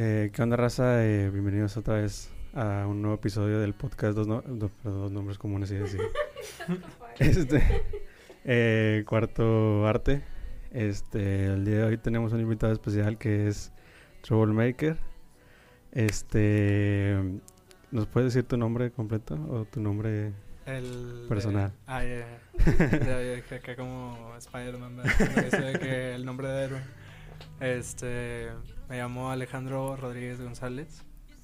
Eh, ¿Qué onda, raza? Eh, bienvenidos otra vez a un nuevo episodio del podcast Dos, no- do- perdón, dos Nombres Comunes y decir. este, eh, cuarto arte. Este, el día de hoy tenemos un invitado especial que es Troublemaker. Este, ¿nos puedes decir tu nombre completo o tu nombre? El Personal. de- ah, ya, ya. Ya, ya dije acá como Spider-Man, que el nombre de héroe. Este, me llamo Alejandro Rodríguez González.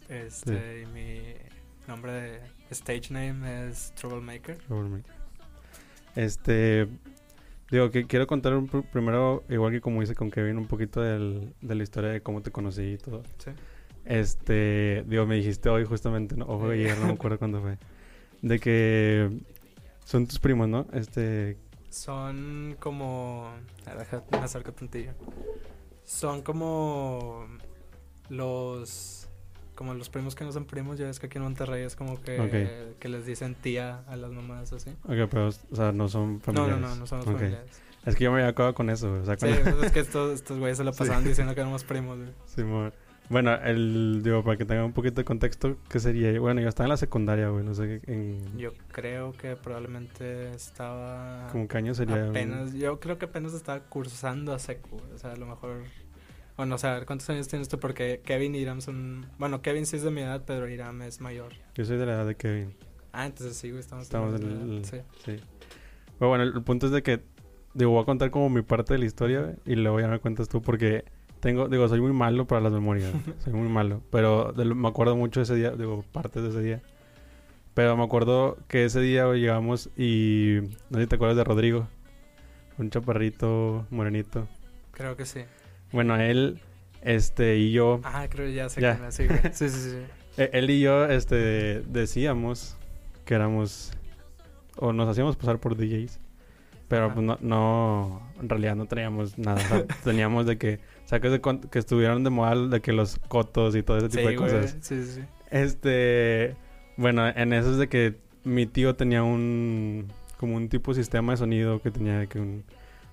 Este, y mi nombre de stage name es Troublemaker. Troublemaker. Este, digo que quiero contar un pr- primero, igual que como hice con Kevin, un poquito del- de la historia de cómo te conocí y todo. Sí. Este, digo, me dijiste hoy justamente, ¿no? Ojo, ayer, no me acuerdo cuándo fue. De que son tus primos, ¿no? Este, Son como. A ver, déjame acerco tantillo. Son como. Los. Como los primos que no son primos. Ya ves que aquí en Monterrey es como que. Ok. Que les dicen tía a las mamás así. ok, pero, o sea, no son No, familiares. no, no, no somos Ok. familiares. Es que yo me había acabado con eso, güey, o sea, Sí, pues es que estos, estos güeyes se la Sí. pasaban diciendo que éramos primos, güey. Simón. Bueno, el, digo, para que tenga un poquito de contexto, ¿qué sería? Bueno, yo estaba en la secundaria, güey, no sé, en... Yo creo que probablemente estaba. Como que año sería... un-. Yo creo que apenas estaba cursando a secu. O sea, a lo mejor. Bueno, o sea, ¿cuántos años tienes tú? Porque Kevin y Iram son. Bueno, Kevin sí es de mi edad, pero Iram es mayor. Yo soy de la edad de Kevin. Ah, entonces sí, güey, estamos, Estamos en el- edad, Sí. Sí. Pero bueno, el, el punto es de que, digo, voy a contar como mi parte de la historia güey, y luego ya me cuentas tú porque tengo, digo, soy muy malo para las memorias, soy muy malo, pero de me acuerdo mucho ese día, digo, partes de ese día. Pero me acuerdo que ese día güey, llegamos y no sé si te acuerdas de Rodrigo, un chaparrito morenito. Creo que sí. Bueno, él, este, y yo, Ah, creo que ya sé Ya. quién es, sí. Sí, sí, sí. eh, él y yo, este, decíamos que éramos, o nos hacíamos pasar por DJs. Pero Ajá. pues no, no, en realidad no teníamos nada. o sea, teníamos de que, o sea, que, estuvieron de moda de que los cotos y todo ese tipo Sí, de güey. cosas. Sí, sí, sí. Este, bueno, en eso es de que mi tío tenía un, como un tipo de sistema de sonido que tenía de que un,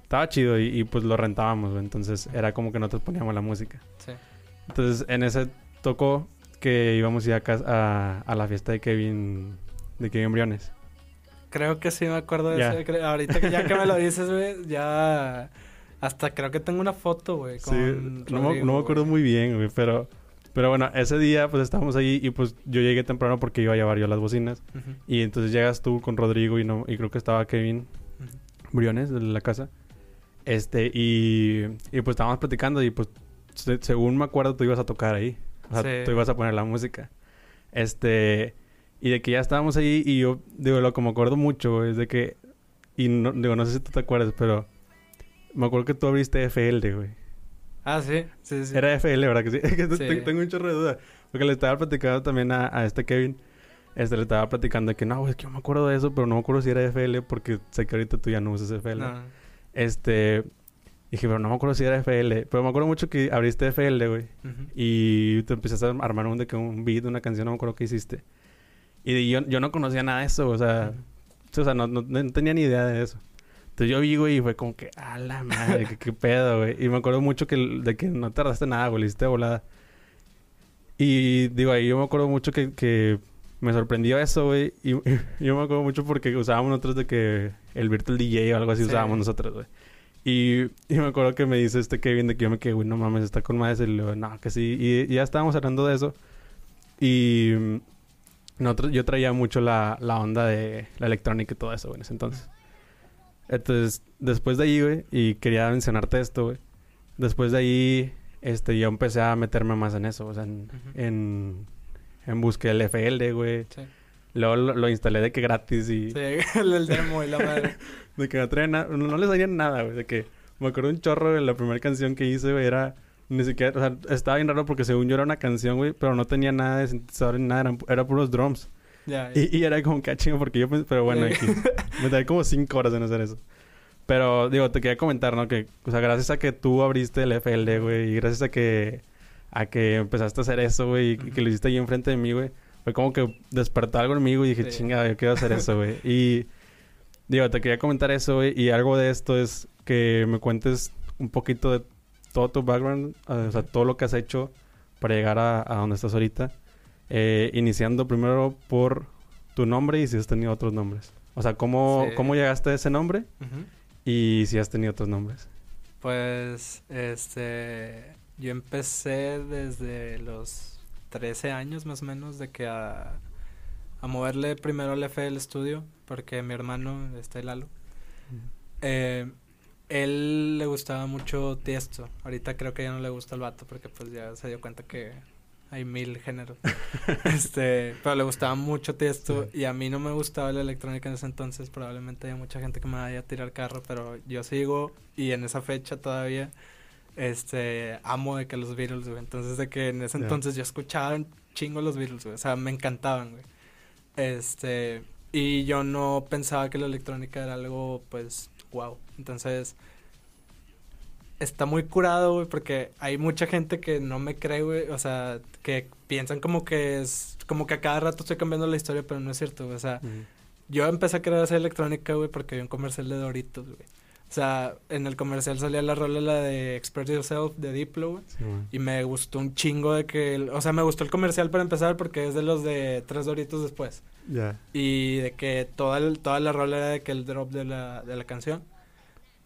estaba chido y, y, pues lo rentábamos, güey. entonces era como que nosotros poníamos la música. Sí. Entonces en ese tocó que íbamos a ir a, casa- a, a la fiesta de Kevin, de Kevin Briones. Creo que sí me acuerdo de Ya. eso. Ahorita que ya que me lo dices, güey, ya. Hasta creo que tengo una foto, güey. Sí, no, me- Rodrigo, no me acuerdo güey. muy bien, güey, pero, pero bueno, ese día pues estábamos ahí y pues yo llegué temprano porque iba a llevar yo las bocinas. Y entonces llegas tú con Rodrigo y no y creo que estaba Kevin ujú. Briones de la casa. Este, y, y pues estábamos platicando y pues se- según me acuerdo tú ibas a tocar ahí. O sea, Sí. tú ibas a poner la música. Este, y de que ya estábamos ahí y yo, digo, lo que me acuerdo mucho es de que, y no, digo, no sé si tú te acuerdas, pero me acuerdo que tú abriste FL, güey. Ah, sí, sí, sí. Era FL, ¿verdad que sí? Sí. te- tengo un chorro de duda. Porque le estaba platicando también a, a este Kevin. Este le estaba platicando de que no, güey, es que yo me acuerdo de eso, pero no me acuerdo si era FL porque sé que ahorita tú ya no usas FL. No. Este. Dije, pero no me acuerdo si era FL. Pero me acuerdo mucho que abriste FL, güey. Ujú. Y te empezaste a armar un, de que un beat, una canción, no me acuerdo qué hiciste. Y yo, yo no conocía nada de eso, o sea, o sea no, no- no tenía ni idea de eso. Entonces yo vi, güey, y fue como que, a la madre, que qué pedo, güey. Y me acuerdo mucho que, de que no tardaste nada, güey, le hiciste volada. Y digo, ahí yo me acuerdo mucho que, que me sorprendió eso, güey. Y, y yo me acuerdo mucho porque usábamos nosotros de que el Virtual DJ o algo así Sí. usábamos nosotros, güey. Y, y me acuerdo que me dice este Kevin de que yo me quedé, güey, no mames, está con más. Y le digo, no, que sí. Y, y ya estábamos hablando de eso. Y nosotros, yo traía mucho la, la onda de la electrónica y todo eso, güey, en ese entonces. Entonces, después de ahí, güey, y quería mencionarte esto, güey. Después de ahí, este, yo empecé a meterme más en eso, o sea, en, en, en del FL, güey. Sí. Luego lo, lo instalé de que gratis y Sí, el, demo y la madre. de que no traía nada, no, no les salía nada, güey. De que me acuerdo un chorro de la primera canción que hice, güey, era ni siquiera, o sea, estaba bien raro porque según yo era una canción, güey, pero no tenía nada de sintetizador ni nada, eran, era puros drums. Ya, ya. Y, y era como que ah, porque yo pensé, pero bueno, Sí. aquí, me tardé como cinco horas en hacer eso. Pero, digo, te quería comentar, ¿no? Que, o sea, gracias a que tú abriste el FLD, güey, y gracias a que, a que empezaste a hacer eso, güey, y que Ujú. lo hiciste ahí enfrente de mí, güey, fue como que despertó algo en mí, güey, y dije, chinga, yo quiero hacer eso, güey. Y, digo, te quería comentar eso, güey, y algo de esto es que me cuentes un poquito de todo tu background, o sea, todo lo que has hecho para llegar a, a donde estás ahorita. Eh, iniciando primero por tu nombre y si has tenido otros nombres. O sea, ¿cómo, Sí. ¿cómo llegaste a ese nombre y si has tenido otros nombres? Pues, este, yo empecé desde los 13 años más o menos de que a, a moverle primero al FL Studio, porque mi hermano, este Lalo, eh, él le gustaba mucho Tiesto. Ahorita creo que ya no le gusta el vato porque pues ya se dio cuenta que hay mil géneros. este, pero le gustaba mucho Tiesto Sí. y a mí no me gustaba la electrónica en ese entonces. Probablemente hay mucha gente que me vaya a tirar carro, pero yo sigo y en esa fecha todavía este amo de que los Beatles, güey. Entonces de que en ese entonces yo escuchaba un chingo los Beatles, güey. O sea, me encantaban, güey. Este, y yo no pensaba que la electrónica era algo, pues, wow. Entonces, está muy curado, güey, porque hay mucha gente que no me cree, güey. O sea, que piensan como que es, como que a cada rato estoy cambiando la historia, pero no es cierto, güey. O sea, yo empecé a querer hacer electrónica, güey, porque vi un comercial de Doritos, güey. O sea, en el comercial salía la rola la de Express Yourself de Diplo. Sí. Y me gustó un chingo de que... el- o sea, me gustó el comercial para empezar porque es de los de tres Doritos después. Ya. Y de que toda, el- toda la rola era de que el drop de la, de la canción.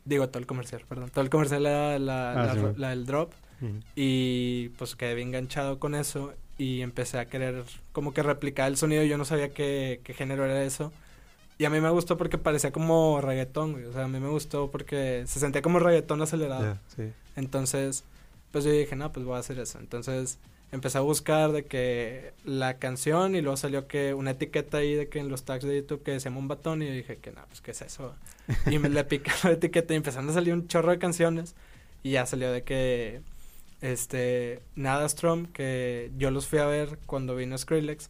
Digo, todo el comercial, perdón. Todo el comercial era la, Ah, la, sí, ro- man. la del drop. Y pues quedé bien enganchado con eso. Y empecé a querer como que replicar el sonido. Yo no sabía qué, qué género era eso. Y a mí me gustó porque parecía como reggaetón, güey. O sea, a mí me gustó porque se sentía como reggaetón acelerado. Sí. Entonces, pues yo dije, no, pues voy a hacer eso. Entonces, empecé a buscar de que la canción y luego salió que una etiqueta ahí de que en los tags de YouTube que decía un batón y yo dije que no, pues qué es eso. Y me le piqué la etiqueta y empezaron a salir un chorro de canciones y ya salió de que este Nadastrom que yo los fui a ver cuando vino Skrillex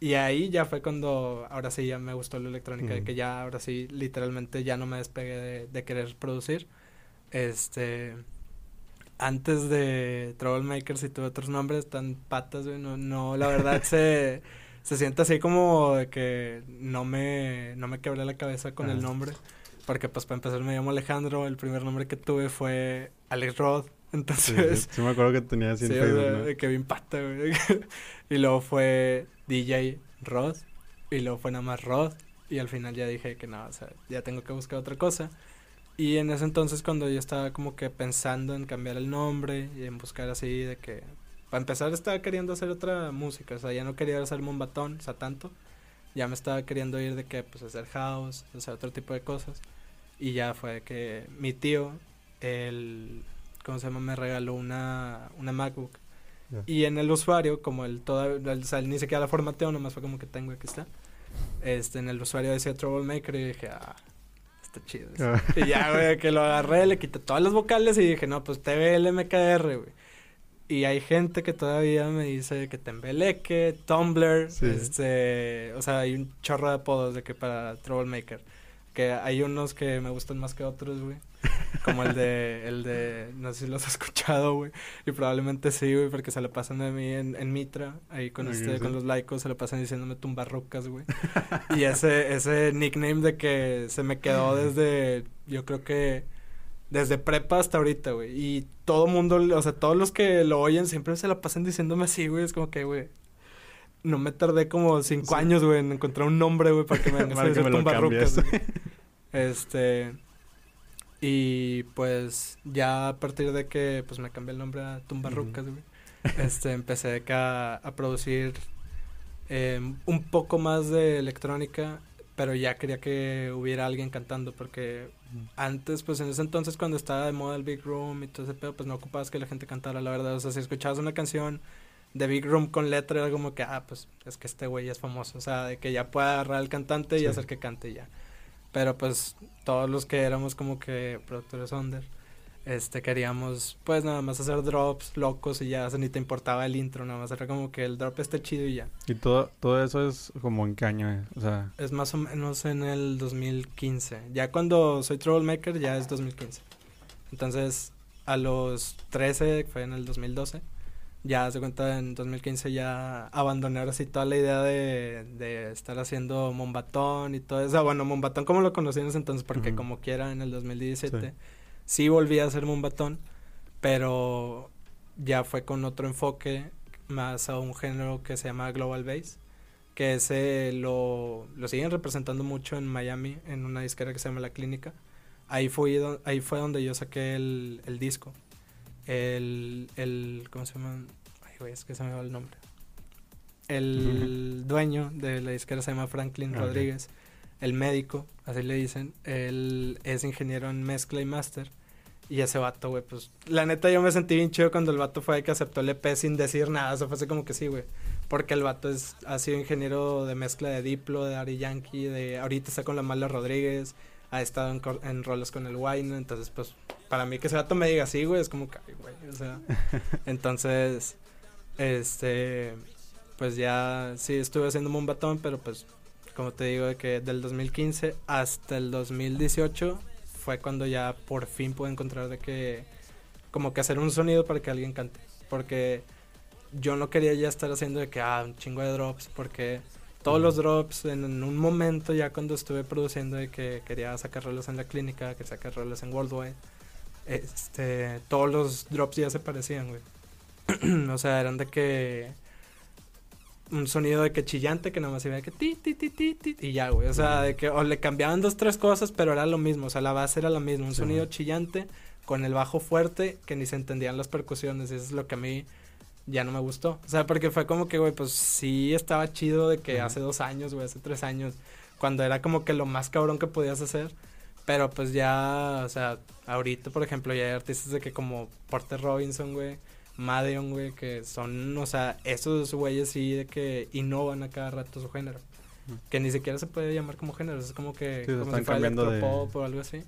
y ahí ya fue cuando ahora sí ya me gustó la electrónica de Ujú. que ya ahora sí literalmente ya no me despegué de, de querer producir este antes de Troublemakers y tuve otros nombres tan patas, güey, no, no, la verdad se, se siente así como de que no me, no me quebré la cabeza con el Ajá. nombre, porque pues para empezar me llamo Alejandro, el primer nombre que tuve fue Alex Roth, entonces... sí, sí me acuerdo que tenía así en Sí, o Facebook, sea, ¿no? de que bien pata, güey. y luego fue DJ Rod. Y luego fue nada más Rod. Y al final ya dije que no, o sea, ya tengo que buscar otra cosa. Y en ese entonces cuando yo estaba como que pensando en cambiar el nombre y en buscar así de que... Para empezar estaba queriendo hacer otra música, o sea, ya no quería hacer Mombatón, o sea, tanto. Ya me estaba queriendo ir de que, pues, hacer house, hacer otro tipo de cosas. Y ya fue que mi tío, el... ¿Cómo se llama? Me regaló una, una MacBook. Y en el usuario, como el toda, el, o sea, ni siquiera la formateo, nomás fue como que tengo, aquí está. Este, en el usuario decía Troublemaker y dije, ah, está chido. eso". Ah. y ya, güey, que lo agarré, le quité todas las vocales y dije, no, pues TVLMKR, güey. Y hay gente que todavía me dice que Tembeleque, Tumblr, Sí. este, o sea, hay un chorro de apodos de que para Troublemaker. Que hay unos que me gustan más que otros, güey. Como el de, el de, no sé si los has escuchado, güey. Y probablemente sí, güey, porque se le pasan a mí en, en Mitra, ahí con este, sí. con los laicos, se le pasan diciéndome tumbarrucas, güey. y ese, ese nickname de que se me quedó desde, yo creo que desde prepa hasta ahorita, güey. Y todo mundo, o sea, todos los que lo oyen siempre se la pasan diciéndome así, güey. Es como que, güey, no me tardé como cinco Sí. años, güey, en encontrar un nombre, güey, para que me vengas a decir lo. Este, y pues ya a partir de que pues me cambié el nombre a Tumbarrucas, güey. Este, empecé a, a producir em, un poco más de electrónica, pero ya quería que hubiera alguien cantando porque antes, pues en ese entonces cuando estaba de moda el Big Room y todo ese pedo, pues no ocupabas que la gente cantara, la verdad. O sea, si escuchabas una canción de Big Room con letra, era como que, ah, pues es que este güey es famoso. O sea, de que ya pueda agarrar al cantante y Sí. hacer que cante y ya. Pero pues todos los que éramos como que productores under, este, queríamos pues nada más hacer drops locos y ya, o sea, ni te importaba el intro, nada más era como que el drop esté chido y ya. Y todo, todo eso es como en qué año, eh? O sea, Es más o menos en el 2015. Ya cuando soy Troublemaker ya es 2015. Entonces, a los 13, fue en el 2012, ya se cuenta en 2015 ya abandoné ahora sí toda la idea de, de estar haciendo Mombatón y todo eso. Bueno, Mombatón como lo conocí en ese entonces, porque como quiera en el 2017 Sí. sí, volví a hacer Mombatón, pero ya fue con otro enfoque más a un género que se llama Global Bass, que ese lo, lo siguen representando mucho en Miami, en una disquera que se llama La Clínica. Ahí fue, ahí fue donde yo saqué el, el disco. El, el, ¿cómo se llama? Ay, güey, es que se me va el nombre. El dueño de la disquera se llama Franklin. Rodríguez. El médico, así le dicen. Él es ingeniero en mezcla y master. Y ese vato, güey, pues... La neta yo me sentí bien chido cuando el vato fue el que aceptó el EP sin decir nada. O sea, fue así como que sí, güey. Porque el vato es, ha sido ingeniero de mezcla de Diplo, de Ari Yankee, de... Ahorita está con la Mala Rodríguez. Ha estado en, en roles con el Wine. Entonces, pues, para mí que ese vato me diga así, güey, es como que, güey, o sea... entonces, este... Pues ya, sí, estuve haciendo un batón, pero pues, como te digo, de que del 2015 hasta el 2018 fue cuando ya por fin pude encontrar de que como que hacer un sonido para que alguien cante porque yo no quería ya estar haciendo de que ah un chingo de drops porque todos los drops en, en un momento ya cuando estuve produciendo de que quería sacar rolas en la clínica que sacar rolas en Worldwide este todos los drops ya se parecían güey o sea eran de que un sonido de que chillante que nada más iba de que ti, ti, ti, ti, ti, y ya, güey. O sea, de que o le cambiaban dos, tres cosas, pero era lo mismo. O sea, la base era la misma. Un Sí, sonido chillante con el bajo fuerte que ni se entendían las percusiones. Y eso es lo que a mí ya no me gustó. O sea, porque fue como que, güey, pues sí estaba chido de que hace dos años, güey, hace tres años, cuando era como que lo más cabrón que podías hacer. Pero pues ya, o sea, ahorita, por ejemplo, ya hay artistas de que como Porter Robinson, güey, Madeon, güey, que son, o sea, esos güeyes sí de que innovan a cada rato su género. Que ni siquiera se puede llamar como género, es como que Sí, como están si fuera cambiando de- electropop o algo así.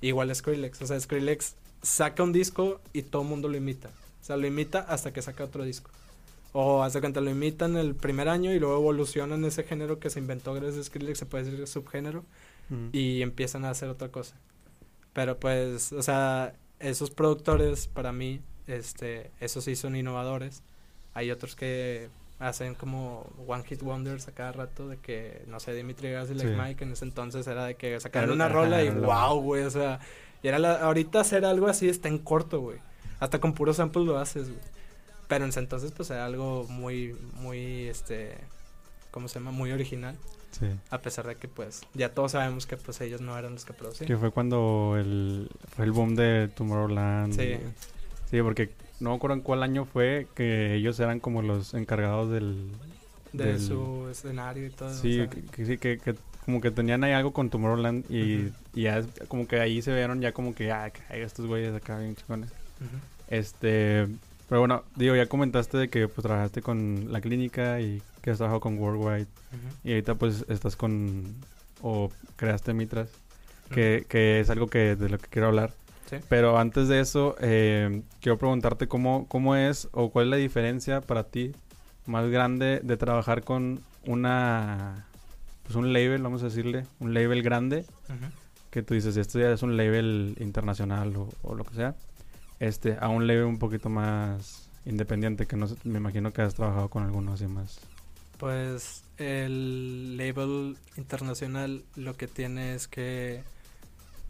Igual Skrillex, o sea, Skrillex saca un disco y todo el mundo lo imita. O sea, lo imita hasta que saca otro disco. O hace cuenta, lo imitan el primer año y luego evolucionan ese género que se inventó gracias a Skrillex, se puede decir subgénero, y empiezan a hacer otra cosa. Pero pues, o sea, esos productores para mí, este, esos sí son innovadores. Hay otros que hacen como one hit wonders a cada rato de que, no sé, Dimitri Vegas y Like Sí. Mike en ese entonces era de que sacaron una rola y wow, güey, o sea, y era la, ahorita hacer algo así está en corto, güey. Hasta con puro sample lo haces, güey. Pero en ese entonces pues era algo muy, muy, este, ¿cómo se llama? Muy original. Sí. A pesar de que pues ya todos sabemos que pues ellos no eran los que producían. Que fue cuando el, fue el boom de Tomorrowland. Sí. y- Sí, porque no me acuerdo en cuál año fue que ellos eran como los encargados del... de del- su escenario y todo. Sí, o sea, que, sí, que, que como que tenían ahí algo con Tomorrowland y, Ujú. y ya como que ahí se vieron ya como que, ah, estos güeyes acá bien chingones. Este, pero bueno, digo, ya comentaste de que pues trabajaste con la clínica y que has trabajado con Worldwide. Y ahorita pues estás con, o creaste Mitras, que, que es algo que de lo que quiero hablar. Sí. Pero antes de eso, eh, quiero preguntarte cómo, cómo es o cuál es la diferencia para ti más grande de trabajar con una, pues un label, vamos a decirle, un label grande, que tú dices, esto ya es un label internacional o, o lo que sea, este, a un label un poquito más independiente, que no me imagino que has trabajado con algunos así más. Pues el label internacional lo que tiene es que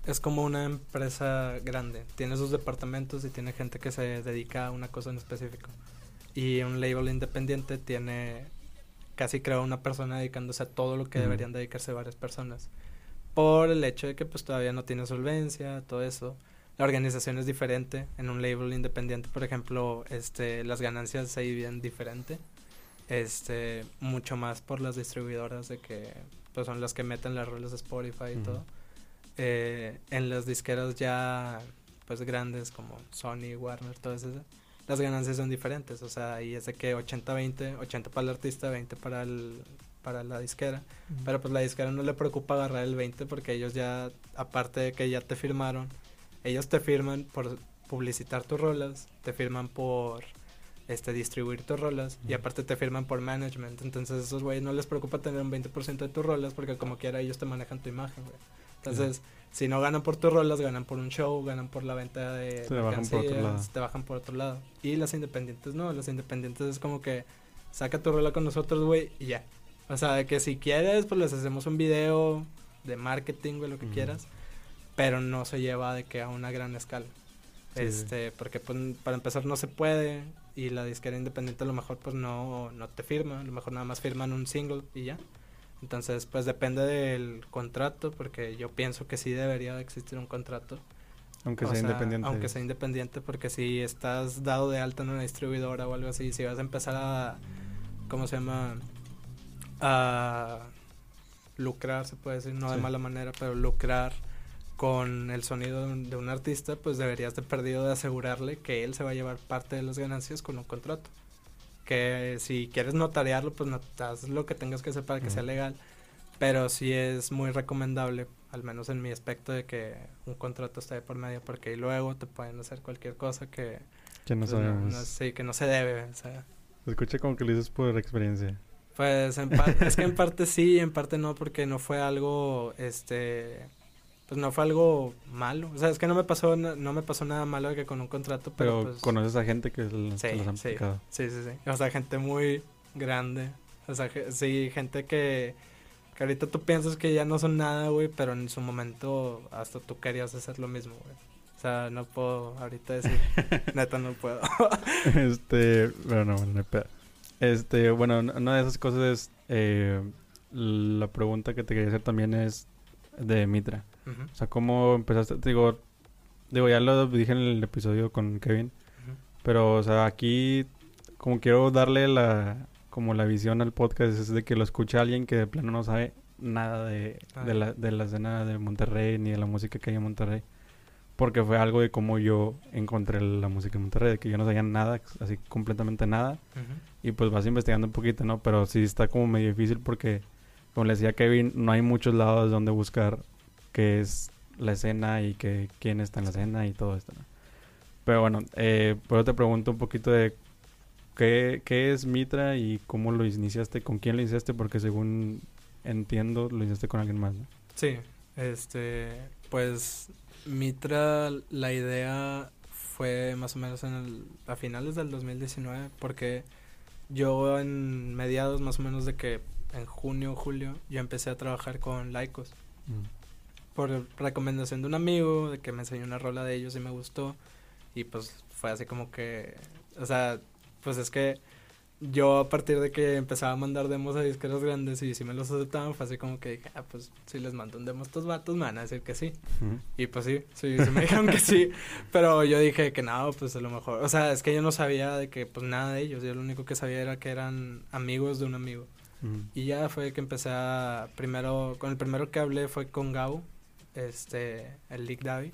es como una empresa grande. Tiene sus departamentos y tiene gente que se dedica a una cosa en específico. Y un label independiente tiene casi creo una persona dedicándose a todo lo que deberían dedicarse varias personas. Por el hecho de que pues todavía no tiene solvencia, todo eso. La organización es diferente. En un label independiente, por ejemplo, este, las ganancias se dividen diferente. Este mucho más por las distribuidoras de que pues son las que meten las rolas de Spotify y todo. Eh, en las disqueras ya pues grandes como Sony Warner todas esas las ganancias son diferentes. O sea ahí es de que 80 20 80 para el artista 20 para el para la disquera. Pero pues la disquera no le preocupa agarrar el 20 porque ellos ya aparte de que ya te firmaron ellos te firman por publicitar tus rolas te firman por este distribuir tus rolas y aparte te firman por management. Entonces, esos güeyes no les preocupa tener un 20% de tus rolas porque como quiera ellos te manejan tu imagen, güey. Entonces, si no ganan por tus rolas, ganan por un show, ganan por la venta de Te bajan por otro lado. te bajan por otro lado. Y las independientes no, las independientes es como que saca tu rola con nosotros, güey, y ya. O sea, de que si quieres, pues les hacemos un video de marketing, güey, lo que quieras, pero no se lleva de que a una gran escala. este, porque pues para empezar no se puede y la disquera independiente a lo mejor pues no, no te firma, a lo mejor nada más firman un single y ya. Entonces pues depende del contrato porque yo pienso que sí debería existir un contrato. Aunque sea, independiente. Aunque sea independiente porque si estás dado de alta en una distribuidora o algo así, si vas a empezar a, ¿cómo se llama? A lucrar, se puede decir, no de mala manera, pero lucrar con el sonido de un, artista, pues deberías de perdido de asegurarle que él se va a llevar parte de las ganancias con un contrato. Que si quieres notariarlo, pues notas lo que tengas que hacer para que sea legal. Pero sí es muy recomendable, al menos en mi aspecto, de que un contrato esté por medio, porque luego te pueden hacer cualquier cosa que... Que no, pues, sí, que no se debe, o sea... Se escucha como que lo dices por experiencia. Pues en es que en parte sí, en parte no, porque no fue algo, este, pues no fue algo malo. O sea, es que no me pasó, no, me pasó nada malo que con un contrato, pero, pero pues conoces a gente que, los han sí, Sí, sí, sí. O sea, gente muy grande. O sea, sí, gente que, que ahorita tú piensas que ya no son nada, güey, pero en su momento hasta tú querías hacer lo mismo, güey. O sea, no puedo ahorita decir, neta no puedo. este, bueno, no, no Este, bueno, una de esas cosas es, eh, la pregunta que te quería hacer también es de Mitra. O sea, ¿cómo empezaste? Digo, digo, ya lo dije en el episodio con Kevin. Pero, o sea, aquí como quiero darle la como la visión al podcast es de que lo escuche alguien que de plano no sabe nada de, ah. de, la, de la escena de Monterrey ni de la música que hay en Monterrey. Porque fue algo de cómo yo encontré la música en Monterrey, de que yo no sabía nada, así completamente nada. Y pues vas investigando un poquito, ¿no? Pero sí está como medio difícil porque, como le decía Kevin, no hay muchos lados donde buscar qué es la escena y que, quién está en la escena y todo esto. Pero bueno, eh, pero te pregunto un poquito de qué, qué es Mitra y cómo lo iniciaste, con quién lo iniciaste, porque según entiendo, lo iniciaste con alguien más. ¿no? Sí, este, pues Mitra, la idea fue más o menos en el, a finales del 2019, porque yo en mediados más o menos de que en junio, julio, yo empecé a trabajar con Laicos. Mm por recomendación de un amigo, de que me enseñó una rola de ellos y me gustó. Y pues fue así como que, o sea, pues es que yo a partir de que empezaba a mandar demos a disqueros grandes y si me los aceptaban, fue así como que dije, ah, pues si les mando un demo a estos vatos, me van a decir que sí. Y pues sí, sí, me dijeron que sí. Pero yo dije que no, pues a lo mejor, o sea, es que yo no sabía de que pues nada de ellos, yo lo único que sabía era que eran amigos de un amigo. Y ya fue que empecé a, primero, con el primero que hablé fue con Gao, este, el Lick Davi.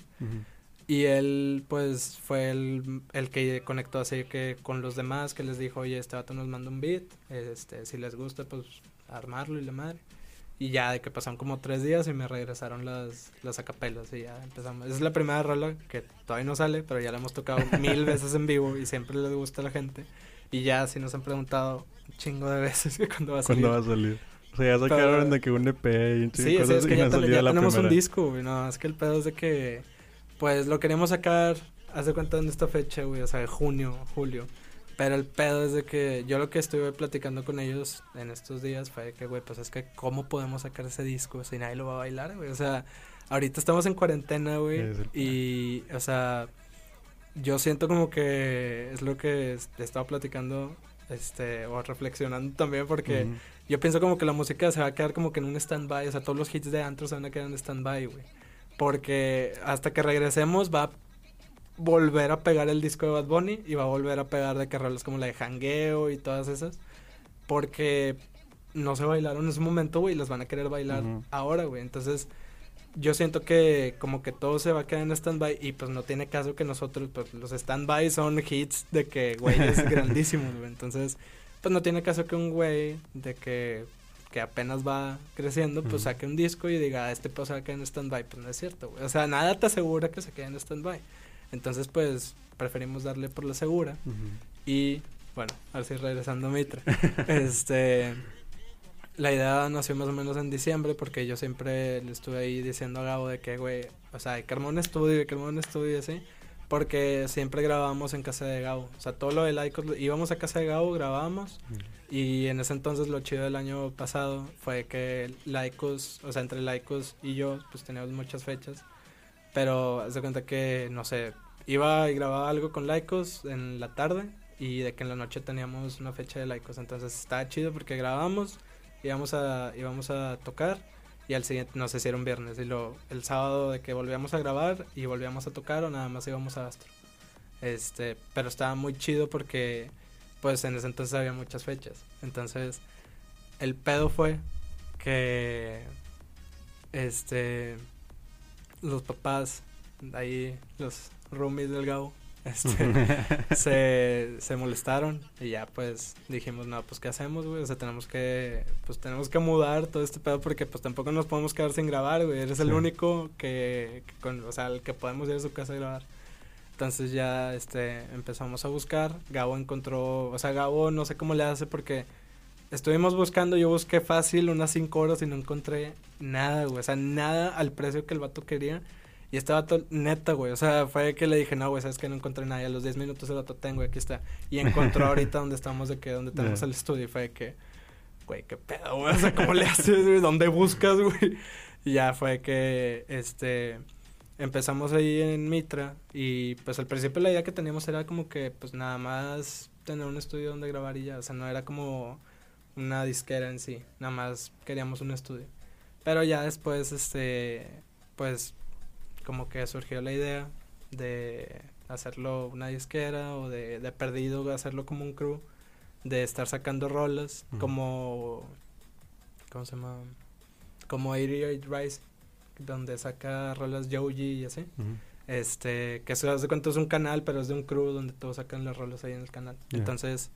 Y él, pues, fue el, el, que conectó así que con los demás, que les dijo, oye, este vato nos manda un beat, este, si les gusta, pues, armarlo y la madre. Y ya, de que pasaron como tres días y me regresaron las, las acapelas y ya empezamos. es la primera rola que todavía no sale, pero ya la hemos tocado mil veces en vivo y siempre les gusta a la gente. Y ya, si nos han preguntado un chingo de veces que cuando va a salir. ¿Cuándo va a salir? O sea, ya sacaron de que un EP y un Sí, cosas es que ya, tenemos un disco, güey. No, es que el pedo es de que, pues, lo queríamos sacar, hace cuenta en esta fecha, güey, o sea, de junio, julio. Pero el pedo es de que yo lo que estuve platicando con ellos en estos días fue que, güey, pues es que cómo podemos sacar ese disco si nadie lo va a bailar, güey. O sea, ahorita estamos en cuarentena, güey. Y, o sea, yo siento como que es lo que he estado platicando, este, o reflexionando también porque yo pienso como que la música se va a quedar como que en un stand-by, o sea, todos los hits de antro se van a quedar en stand-by, güey. Porque hasta que regresemos va a volver a pegar el disco de Bad Bunny y va a volver a pegar de carreras como la de Hangueo y todas esas. Porque no se bailaron en ese momento, güey, y las van a querer bailar ahora, güey. Entonces, yo siento que como que todo se va a quedar en stand-by y pues no tiene caso que nosotros, pues los stand-by son hits de que, güey, es grandísimo, güey. Entonces, pues no tiene caso que un güey de que, que apenas va creciendo, pues saque un disco y diga, ah, este pues se va a quedar en stand-by. Pues no es cierto, güey. O sea, nada te asegura que se quede en stand-by. Entonces, pues, preferimos darle por la segura. Y, bueno, así regresando a Mitra. este, la idea nació más o menos en diciembre porque yo siempre le estuve ahí diciendo a Gabo de que, güey, o sea, hay que armar un estudio, hay que armar un estudio así. Porque siempre grabábamos en casa de Gabo. O sea, todo lo de Laicos, íbamos a casa de Gabo, grabábamos. Y en ese entonces lo chido del año pasado fue que Laicos, o sea, entre Laicos y yo, pues teníamos muchas fechas. Pero haz de cuenta que, no sé, iba y grababa algo con Laicos en la tarde y de que en la noche teníamos una fecha de Laicos. Entonces estaba chido porque grabábamos, íbamos a, a tocar y al siguiente, no sé si era un viernes, y lo, el sábado de que volvíamos a grabar y volvíamos a tocar o nada más íbamos a Astro. Este, pero estaba muy chido porque pues en ese entonces había muchas fechas. Entonces, el pedo fue que este los papás ahí los roomies del Gabo este, se, se molestaron y ya pues dijimos, no, pues qué hacemos, güey, o sea, tenemos que, pues tenemos que mudar todo este pedo porque pues tampoco nos podemos quedar sin grabar, güey, eres el único que, con, o sea, el que podemos ir a su casa a grabar. Entonces ya, este, empezamos a buscar, Gabo encontró, o sea, Gabo no sé cómo le hace porque estuvimos buscando, yo busqué fácil unas cinco horas y no encontré nada, güey, o sea, nada al precio que el vato quería. Y este vato, neta, güey, o sea, fue que le dije, no, güey, sabes que no encontré nada. Y a los 10 minutos el vato tengo, aquí está. Y encontró ahorita donde estamos, de que, donde tenemos el estudio. Y fue que, güey, qué pedo, güey, o sea, ¿cómo le haces, güey? ¿Dónde buscas, güey? Y ya fue que, este, empezamos ahí en Mitra. Y pues al principio la idea que teníamos era como que, pues nada más tener un estudio donde grabar y ya. O sea, no era como una disquera en sí. Nada más queríamos un estudio. Pero ya después, este, pues como que surgió la idea de hacerlo una disquera o de, de perdido hacerlo como un crew, de estar sacando rolas como, ¿cómo se llama? Como 88 Rise, donde saca rolas Joji y así. Este, que se hace cuenta es un canal, pero es de un crew donde todos sacan las rolas ahí en el canal. Entonces,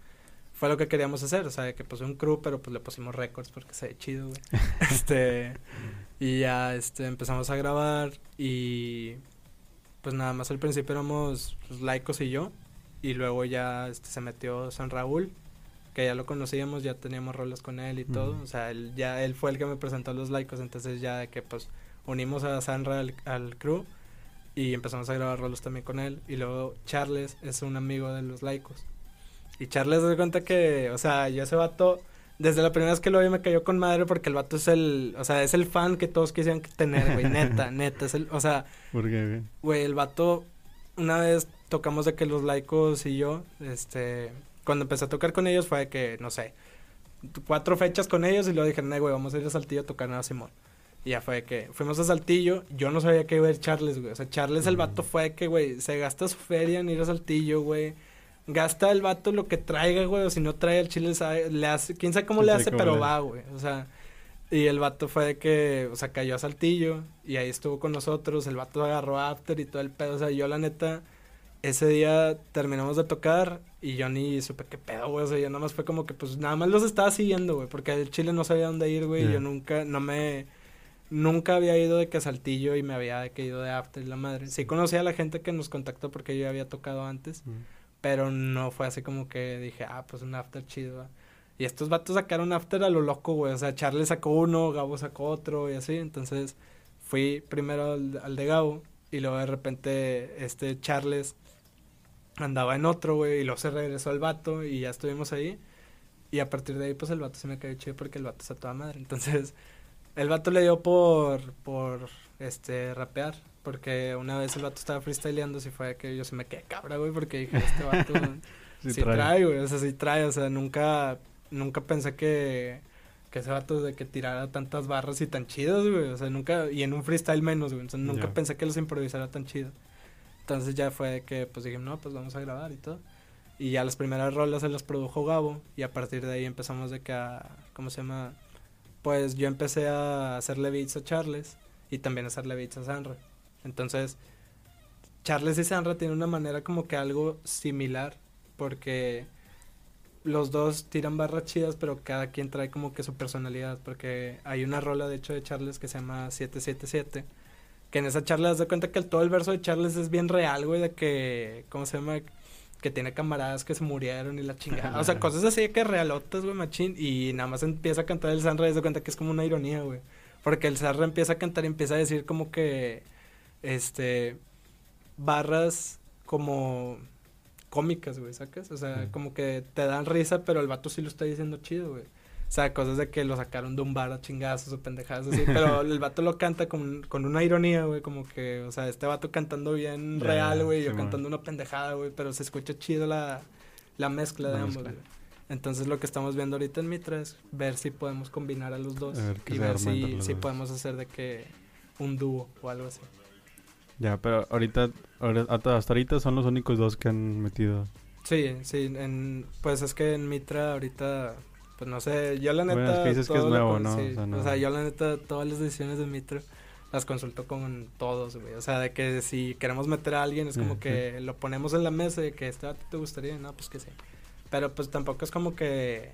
fue lo que queríamos hacer, o sea, que pues un crew, pero pues le pusimos récords porque se ve chido, güey. este, y ya, este, empezamos a grabar y pues nada más al principio éramos pues, Laicos y yo y luego ya este, se metió San Raúl, que ya lo conocíamos, ya teníamos rolas con él y todo, o sea, él, ya él fue el que me presentó a los Laicos, entonces ya que pues unimos a Sanra al, al crew y empezamos a grabar rolas también con él y luego Charles es un amigo de los Laicos. Y Charles se cuenta que, o sea, yo ese vato, desde la primera vez que lo vi me cayó con madre porque el vato es el, o sea, es el fan que todos quisieran tener, güey, neta, neta, es el, o sea, ¿Por qué, güey? el vato, una vez tocamos de que los laicos y yo, este, cuando empecé a tocar con ellos fue que, no sé, cuatro fechas con ellos y luego dije, no, güey, vamos a ir a Saltillo a tocar nada Simón. Y ya fue que fuimos a Saltillo, yo no sabía que iba a ir Charles, güey, o sea, Charles el vato fue que, güey, se gasta su feria en ir a Saltillo, güey gasta el vato lo que traiga, güey, o si no trae el chile, le hace, quién sabe cómo le hace, pero va, güey, o sea, y el vato fue de que, o sea, cayó a Saltillo y ahí estuvo con nosotros, el vato agarró after y todo el pedo, o sea, yo la neta, ese día terminamos de tocar y yo ni supe qué pedo, güey, o sea, yo nada más fue como que, pues, nada más los estaba siguiendo, güey, porque el chile no sabía dónde ir, güey, y yo nunca, no me... Nunca había ido de que Saltillo y me había de que ido de after la madre. Sí conocía a la gente que nos contactó porque yo había tocado antes. Pero no fue así como que dije, ah, pues un after chido. Y estos vatos sacaron after a lo loco, güey. O sea, Charles sacó uno, Gabo sacó otro y así. Entonces fui primero al, de Gabo y luego de repente este Charles andaba en otro, güey. Y luego se regresó el vato y ya estuvimos ahí. Y a partir de ahí, pues el vato se me cayó chido porque el vato está toda madre. Entonces, el vato le dio por, por, este, rapear. Porque una vez el vato estaba freestyleando, si fue que yo se me quedé cabra, güey, porque dije, este vato sí, trae. güey, o sea, sí trae, o sea, nunca, nunca pensé que, que ese vato de que tirara tantas barras y tan chidas, güey, o sea, nunca, y en un freestyle menos, güey, entonces nunca pensé que los improvisara tan chido. Entonces ya fue que, pues dije, no, pues vamos a grabar y todo. Y ya las primeras rolas se las produjo Gabo, y a partir de ahí empezamos de que a, ¿cómo se llama? Pues yo empecé a hacerle beats a Charles, y también a hacerle beats a Sanra. Entonces, Charles y Sandra tienen una manera como que algo similar, porque los dos tiran barras chidas, pero cada quien trae como que su personalidad, porque hay una rola de hecho de Charles que se llama 777, que en esa charla das de cuenta que todo el verso de Charles es bien real, güey, de que, ¿cómo se llama? Que tiene camaradas que se murieron y la chingada. O sea, cosas así que realotas, güey, machín. Y nada más empieza a cantar el Sandra y de cuenta que es como una ironía, güey. Porque el Sandra empieza a cantar y empieza a decir como que este, barras como cómicas, güey, ¿sacas? O sea, como que te dan risa, pero el vato sí lo está diciendo chido, güey. O sea, cosas de que lo sacaron de un bar a chingazos o pendejadas así. Pero el vato lo canta con, con una ironía, güey. Como que, o sea, este vato cantando bien real, güey. yo cantando una pendejada, güey. Pero se escucha chido la, la mezcla de ambos, güey. Entonces lo que estamos viendo ahorita en Mitra es ver si podemos combinar a los dos. y ver si, si podemos hacer de que un dúo o algo así. Ya, pero ahorita, hasta ahorita son los únicos dos que han metido. Sí, sí, en, pues es que en Mitra ahorita pues no sé, yo la neta... que dices que es nuevo, ¿no? O, sea, yo la neta, todas las decisiones de Mitra las consulto con todos, güey. O sea, de que si queremos meter a alguien es como que lo ponemos en la mesa y que este a ti te gustaría, no, pues que sí. Pero pues tampoco es como que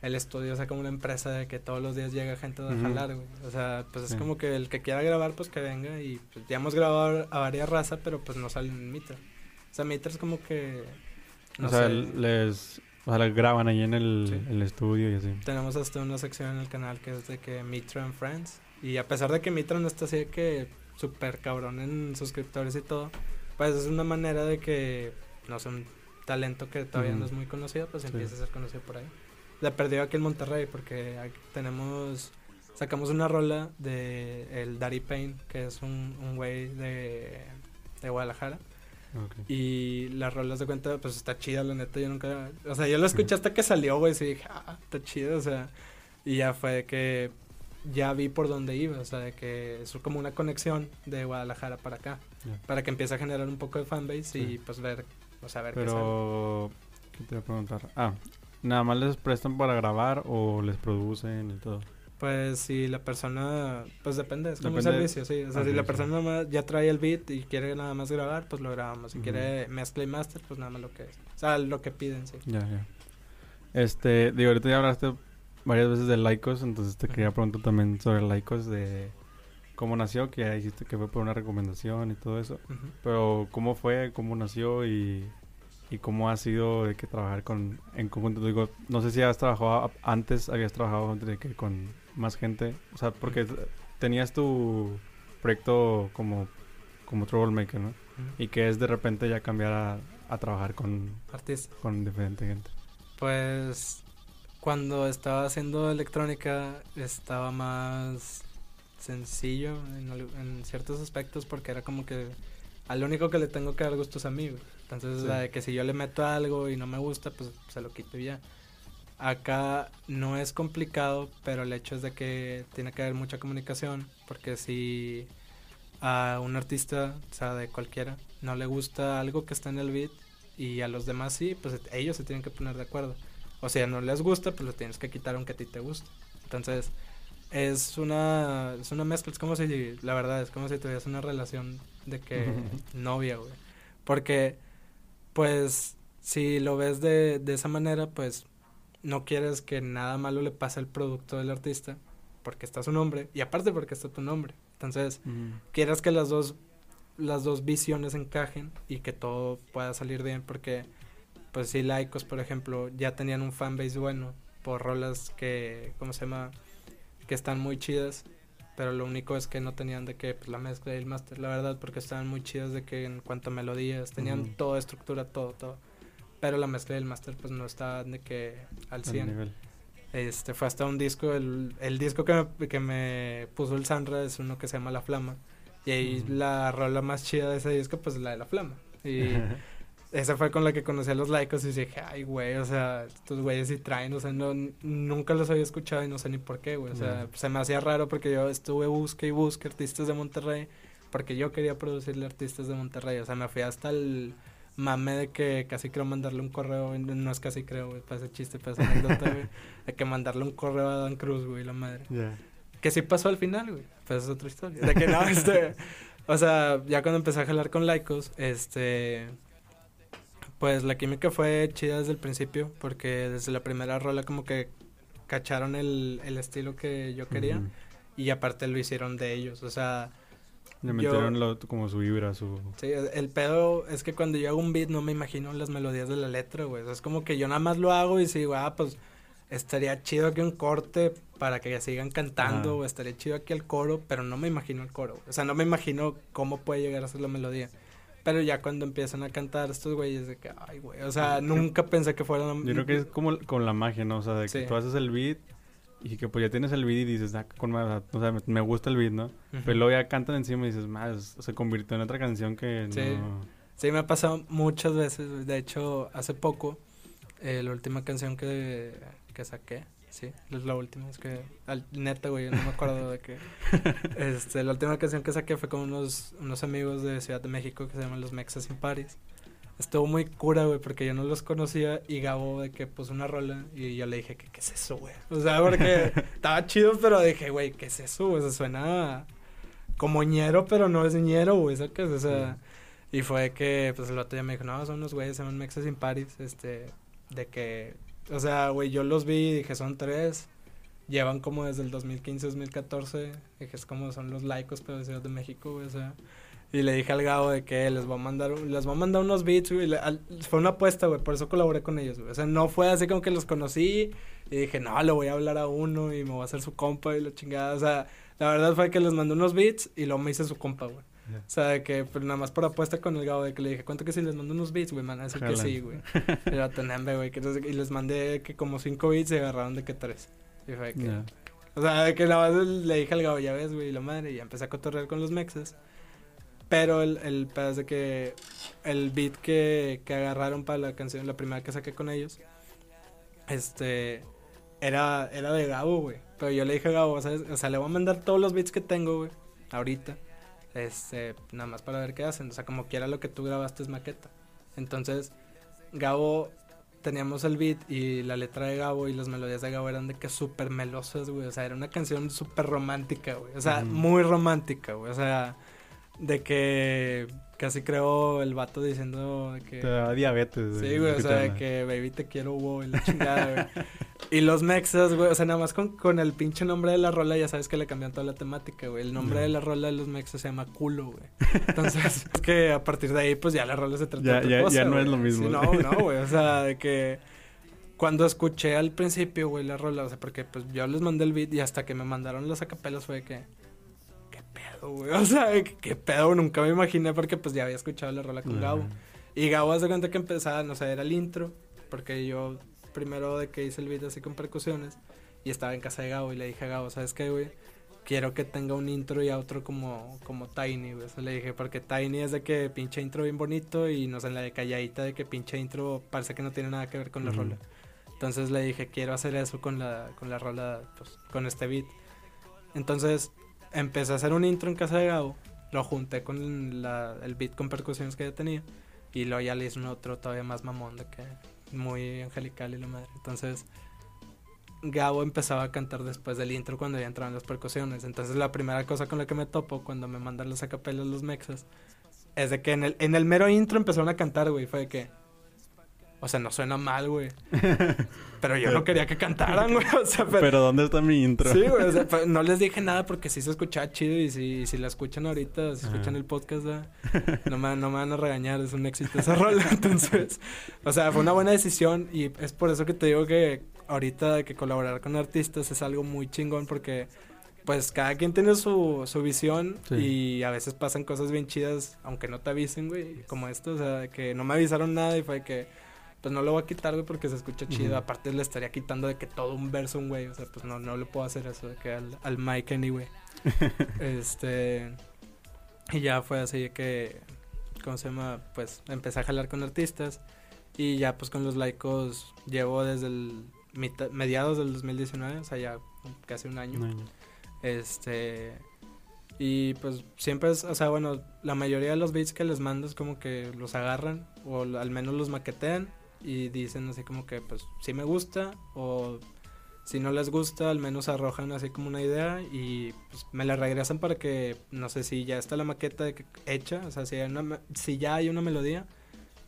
el estudio sea como una empresa de que todos los días llega gente a jalar, güey. O sea, pues es como que el que quiera grabar, pues que venga y pues ya hemos grabado a varias razas, pero pues no salen en Mitra. O sea, Mitra es como que... o sea, les o sea, graban ahí en el, estudio y así. Tenemos hasta una sección en el canal que es de que Mitra and Friends. Y a pesar de que Mitra no está así de que súper cabrón en suscriptores y todo, pues es una manera de que, no sé, un talento que todavía no es muy conocido, pues empieza a ser conocido por ahí. La perdió aquí en Monterrey porque tenemos, sacamos una rola de el Daddy Payne, que es un, un güey de, de Guadalajara y las rolas de cuenta, pues está chida, la neta. Yo nunca. O sea, yo lo escuché hasta que salió, güey. Y dije, ah, está chido, o sea. Y ya fue que ya vi por dónde iba, o sea, de que es como una conexión de Guadalajara para acá. Para que empiece a generar un poco de fanbase y pues ver, o sea, ver Pero, qué, te voy a preguntar? Ah, ¿nada más les prestan para grabar o les producen y todo? Pues si la persona, pues depende, es como un servicio, sí. O sea, si la persona ya trae el beat y quiere nada más grabar, pues lo grabamos. Si quiere mezcla y master, pues nada más lo que es. O sea, lo que piden, sí. Ya, ya. Este, digo, ahorita ya hablaste varias veces de Laicos, entonces te quería preguntar también sobre Laicos, de cómo nació, que ya dijiste que fue por una recomendación y todo eso. Pero cómo fue, cómo nació y, y cómo ha sido de que trabajar con en conjunto. Digo, no sé si has trabajado antes, habías trabajado antes de que con más gente? O sea, porque tenías tu proyecto como, como Troublemaker, ¿no? Y que es de repente ya cambiar a, a trabajar con artistas. Con diferente gente. Pues cuando estaba haciendo electrónica estaba más sencillo en, en, ciertos aspectos porque era como que al único que le tengo que dar gusto es a mí. Entonces, la de que si yo le meto algo y no me gusta, pues se lo quito y ya. Acá no es complicado, pero el hecho es de que tiene que haber mucha comunicación, porque si a un artista, o sea, de cualquiera, no le gusta algo que está en el beat y a los demás sí, pues ellos se tienen que poner de acuerdo. O sea, no les gusta, pues lo tienes que quitar aunque a ti te guste. Entonces, es una, es una mezcla, es como si, la verdad, es como si tuvieras una relación de que novia, güey. Porque, pues, si lo ves de, de esa manera, pues no quieres que nada malo le pase al producto del artista porque está su nombre y aparte porque está tu nombre. Entonces, quieras que las dos las dos visiones encajen y que todo pueda salir bien porque pues si Laicos, por ejemplo, ya tenían un fanbase bueno por rolas que ¿cómo se llama? que están muy chidas, pero lo único es que no tenían de que pues, la mezcla y el master, la verdad, porque estaban muy chidas de que en cuanto a melodías, tenían toda estructura, todo, todo pero la mezcla del master pues no está de que al 100. Este fue hasta un disco, el, el disco que me, que me puso el Sandra es uno que se llama La Flama. Y ahí la rola más chida de ese disco pues es la de La Flama. Y esa fue con la que conocí a los laicos y dije, ay, güey, o sea, estos güeyes sí traen, o sea, no, nunca los había escuchado y no sé ni por qué, güey. O sea, se me hacía raro porque yo estuve busque y busque artistas de Monterrey porque yo quería producirle artistas de Monterrey. O sea, me fui hasta el mame de que casi quiero mandarle un correo, no es casi creo, güey, para ese chiste, para esa anécdota, güey, de que mandarle un correo a Dan Cruz, güey, la madre. Que sí pasó al final, güey, pues es otra historia. De que no, este, o sea, ya cuando empecé a jalar con Laicos, este, pues la química fue chida desde el principio, porque desde la primera rola como que cacharon el, el estilo que yo quería, y aparte lo hicieron de ellos, o sea le metieron como su vibra, su... Sí, el pedo es que cuando yo hago un beat no me imagino las melodías de la letra, güey. es como que yo nada más lo hago y digo, ah, pues estaría chido aquí un corte para que sigan cantando, o estaría chido aquí el coro, pero no me imagino el coro. O sea, no me imagino cómo puede llegar a ser la melodía. Pero ya cuando empiezan a cantar estos güeyes de que, ay, güey, o sea, nunca pensé que fueran... Yo creo que es como con la magia, ¿no? O sea, de que tú haces el beat Y que pues ya tienes el beat y dices, ah, con más, o sea, me, gusta el beat, ¿no? Pero luego ya cantan encima y dices, más, se convirtió en otra canción que Sí. no... Sí, me ha pasado muchas veces. De hecho, hace poco, eh, la última canción que, que saqué, sí, es la última, es que, al, neta, güey, no me acuerdo de qué. Este, la última canción que saqué fue con unos, unos amigos de Ciudad de México que se llaman Los Mexas Sin Paris. Estuvo muy cura, güey, porque yo no los conocía y Gabo de que puso una rola y yo le dije que qué es eso, güey. O sea, porque estaba chido, pero dije, güey, ¿qué es eso? güey? O sea, suena como ñero, pero no es ñero, güey, ¿sabes? O sea, y fue que, pues el otro día me dijo, no, son unos güeyes, se llaman Mexas Sin Paris, este, de que, o sea, güey, yo los vi y dije, son tres, llevan como desde el 2015, 2014, dije, es como son los laicos, pero de Ciudad de México, güey, o sea, y le dije al Gabo de que les voy a mandar, les voy a mandar unos beats, güey, le- al- fue una apuesta, güey, por eso colaboré con ellos, güey, o sea, no fue así como que los conocí y dije, no, le voy a hablar a uno y me voy a hacer su compa y la chingada, o sea, la verdad fue que les mandé unos beats y luego me hice su compa, güey. Ya. O sea, de que pues, nada más por apuesta con el Gabo de que le dije, ¿cuánto que si les mando unos beats, güey? Me van a decir que sí, güey. Y yo, "Tenambe, güey. que no sé qué", Y les mandé que como cinco beats y agarraron de que tres. Y fue que... O sea, de que nada más le dije al Gabo, ya ves, güey, y la madre. Y ya empecé a cotorrear con los mexas. Pero el, el pedo es de que el beat que, que agarraron para la canción, la primera que saqué con ellos, este, era, era de Gabo, güey. Pero yo le dije a Gabo, ¿sabes? O sea, le voy a mandar todos los beats que tengo, güey, ahorita. Este, nada más para ver qué hacen. O sea, como quiera lo que tú grabaste es maqueta. Entonces, Gabo, teníamos el beat y la letra de Gabo y las melodías de Gabo eran de que súper melosas, güey. O sea, era una canción súper romántica, güey. O sea, muy romántica, güey. O sea, de que casi creo el vato diciendo que... Te da diabetes. Sí, güey, o sea, de que baby te quiero, güey, la chingada, güey. Y los mexas, güey, o sea, nada más con, con el pinche nombre de la rola ya sabes que le cambian toda la temática, güey. El nombre Ya. de la rola de los mexas se llama culo, güey. Entonces, es que a partir de ahí, pues ya la rola se trata Ya- de otra ya- cosa, ya no es güey. lo mismo. Sí, no, no, güey, o sea, de que cuando escuché al principio, güey, la rola, o sea, porque pues yo les mandé el beat y hasta que me mandaron las acapelas fue que... ¿Qué pedo, güey? O sea, ¿qué, pedo? Nunca me imaginé porque pues ya había escuchado la rola con Gabo. Y Gabo hace cuenta que empezaba, no sé, era el intro, porque yo primero de que hice el beat así con percusiones y estaba en casa de Gabo y le dije a Gabo, ¿sabes qué, güey? Quiero que tenga un intro y otro como, como Tiny, güey. Eso le dije, porque Tiny es de que pinche intro bien bonito y no sé, en la de calladita de que pinche intro parece que no tiene nada que ver con la rola. Entonces le dije, quiero hacer eso con la, con la rola, pues, con este beat. Entonces empecé a hacer un intro en casa de Gabo, lo junté con el beat con percusiones que ya tenía y luego ya le hice un otro todavía más mamón de que muy angelical y la madre. Entonces Gabo empezaba a cantar después del intro cuando ya entraban las percusiones. Entonces la primera cosa con la que me topo cuando me mandan los acapelas los mexas es de que en el, en el mero intro empezaron a cantar, güey. Fue de que... O sea, no suena mal, güey. Pero yo no quería que cantaran, güey. O sea, pero, Pero ¿dónde está mi intro? Sí, güey, o sea, no les dije nada porque sí se escuchaba chido y si, si la escuchan ahorita, si escuchan el podcast, ¿verdad? no, me, no me van a regañar, es un éxito esa rola. Entonces, o sea, fue una buena decisión y es por eso que te digo que ahorita que colaborar con artistas es algo muy chingón porque pues cada quien tiene su, su visión Sí. y a veces pasan cosas bien chidas aunque no te avisen, güey, como esto, o sea, que no me avisaron nada y fue que pues no lo voy a quitar, güey, porque se escucha chido. Aparte le estaría quitando de que todo un verso, un güey. O sea, pues no, no le puedo hacer eso de que al, al Mike anyway. este. Y ya fue así que. ¿Cómo se llama? Pues empecé a jalar con artistas. Y ya pues con los laicos llevo desde el mitad- mediados del 2019, o sea, ya casi un año. Un año. Este. Y pues siempre es, o sea, bueno, la mayoría de los beats que les mando es como que los agarran o al menos los maquetean y dicen así como que pues sí me gusta o si no les gusta al menos arrojan así como una idea y pues me la regresan para que no sé si ya está la maqueta hecha, o sea, si, hay una si ya hay una melodía,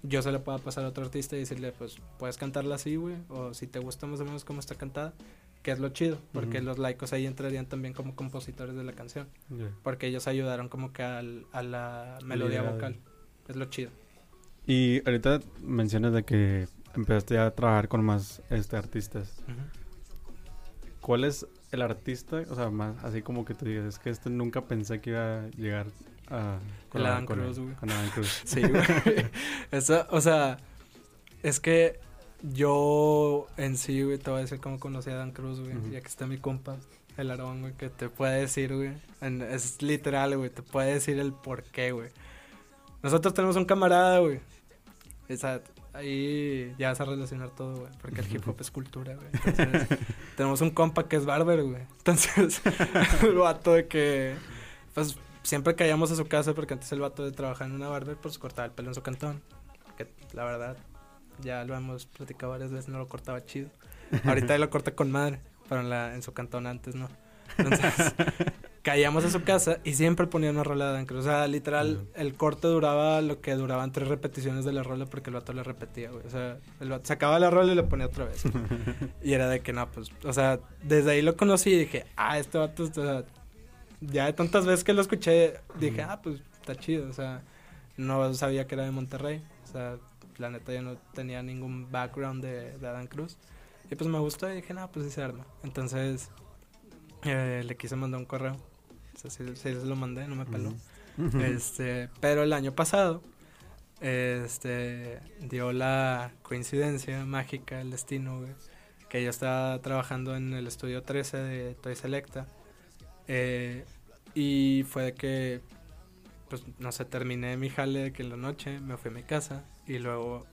yo se la pueda pasar a otro artista y decirle pues puedes cantarla así, güey, o si te gusta más o menos cómo está cantada, que es lo chido, porque los laicos ahí entrarían también como compositores de la canción. Porque ellos ayudaron como que al- a la melodía vocal. Es lo chido. Y ahorita mencionas de que empezaste a trabajar con más este, artistas. ¿Cuál es el artista? O sea, más así como que te digas, es que este nunca pensé que iba a llegar a... El Adam con Cruz, güey. Con Adam Cruz. Sí, güey. Eso, o sea, es que yo en sí, güey, te voy a decir cómo conocí a Dan Cruz, güey. Ya que está mi compa, el Aarón, güey, que te puede decir, güey. Es literal, güey, te puede decir el por qué, güey. Nosotros tenemos un camarada, güey. Exacto. Ahí ya vas a relacionar todo, güey. Porque el hip hop es cultura, güey. Entonces, tenemos un compa que es barber, güey. Entonces, el vato de que. Pues siempre caíamos a su casa porque antes el vato de trabajar en una barber, pues cortaba el pelo en su cantón. Que la verdad, ya lo hemos platicado varias veces, no lo cortaba chido. Ahorita lo corta con madre, pero en, la, en su cantón antes no. Entonces, caíamos a su casa y siempre ponía una rola de Dan Cruz. O sea, literal, el corte duraba lo que duraban tres repeticiones de la rola porque el vato le repetía, güey. O sea, el vato sacaba la rola y le ponía otra vez. y era de que no, pues, o sea, desde ahí lo conocí y dije, ah, este vato, o sea, ya de tantas veces que lo escuché, dije, ah, pues, está chido. O sea, no sabía que era de Monterrey. O sea, la neta yo no tenía ningún background de, de Adán Cruz. Y pues me gustó y dije, no, pues sí se arma. Entonces eh, le quise mandar un correo. Sea, sí, sí lo mandé, no me peló. Este, pero el año pasado, este, dio la coincidencia mágica, el destino, güey, que yo estaba trabajando en el estudio 13 de Toy Selecta. Eh, y fue de que, pues, no sé, terminé mi jale de que en la noche me fui a mi casa y luego,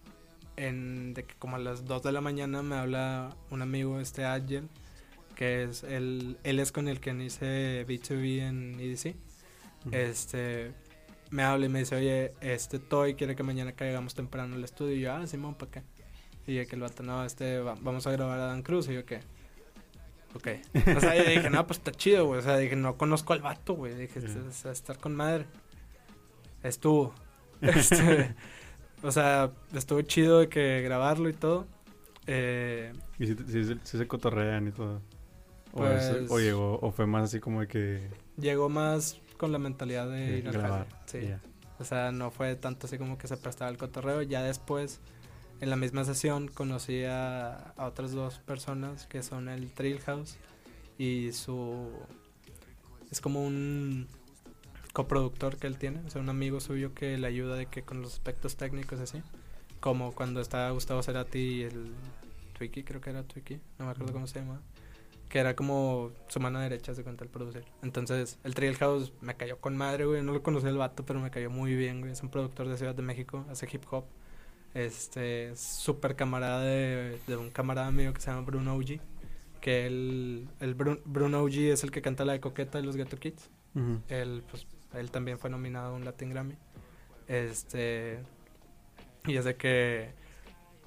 en, de que como a las 2 de la mañana me habla un amigo, este Agel, que es el, él es con el que hice B2B en EDC. Este, me habla y me dice, oye, este Toy quiere que mañana caigamos temprano al estudio. Y yo, ah, Simón, ¿para qué? Y que el vato, no, este, vamos a grabar a Dan Cruz. Y yo, ¿qué? Ok. O sea, yo dije, no, pues está chido, güey. O sea, dije, no conozco al vato, güey. Dije, a estar con madre. Estuvo. Este, o sea, estuvo chido de que grabarlo y todo. Eh, y si, se cotorrean y todo. O, pues o, llegó, o fue más así como de que... Llegó más con la mentalidad de ir a grabar. Sí. O sea, no fue tanto así como que se prestaba el cotorreo. Ya después, en la misma sesión, conocí a, otras dos personas que son el Trail House y su... Es como un coproductor que él tiene, o sea, un amigo suyo que le ayuda de que con los aspectos técnicos así, como cuando estaba Gustavo Cerati y el Twiki, creo que era Twiki, no me acuerdo cómo se llama, que era como su mano derecha, se cuenta el producir. Entonces, el Trail House me cayó con madre, güey, no lo conocí el vato, pero me cayó muy bien, güey, es un productor de Ciudad de México, hace hip hop, este, súper camarada de, de un camarada mío que se llama Bruno OG, que el, el Bruno OG es el que canta la de Coqueta de los Ghetto Kids. Él, pues, él también fue nominado a un Latin Grammy. Este. Y es de que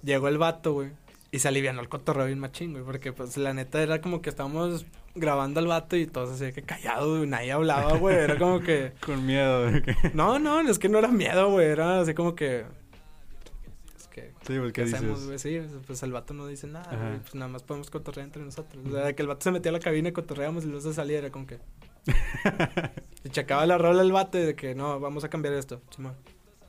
llegó el vato, güey. Y se alivianó el cotorreo bien machín, güey. Porque, pues, la neta era como que estábamos grabando al vato y todos así que callado, güey. Nadie hablaba, güey. Era como que. Con miedo, güey. No, no, es que no era miedo, güey. Era así como que. Es que. Sí, pues, ¿qué, hacemos, güey? Sí, pues el vato no dice nada, güey. Pues nada más podemos cotorrear entre nosotros. O sea, que el vato se metía a la cabina y cotorreamos y luego se salía, era como que. y checaba la rola el vato de que no, vamos a cambiar esto.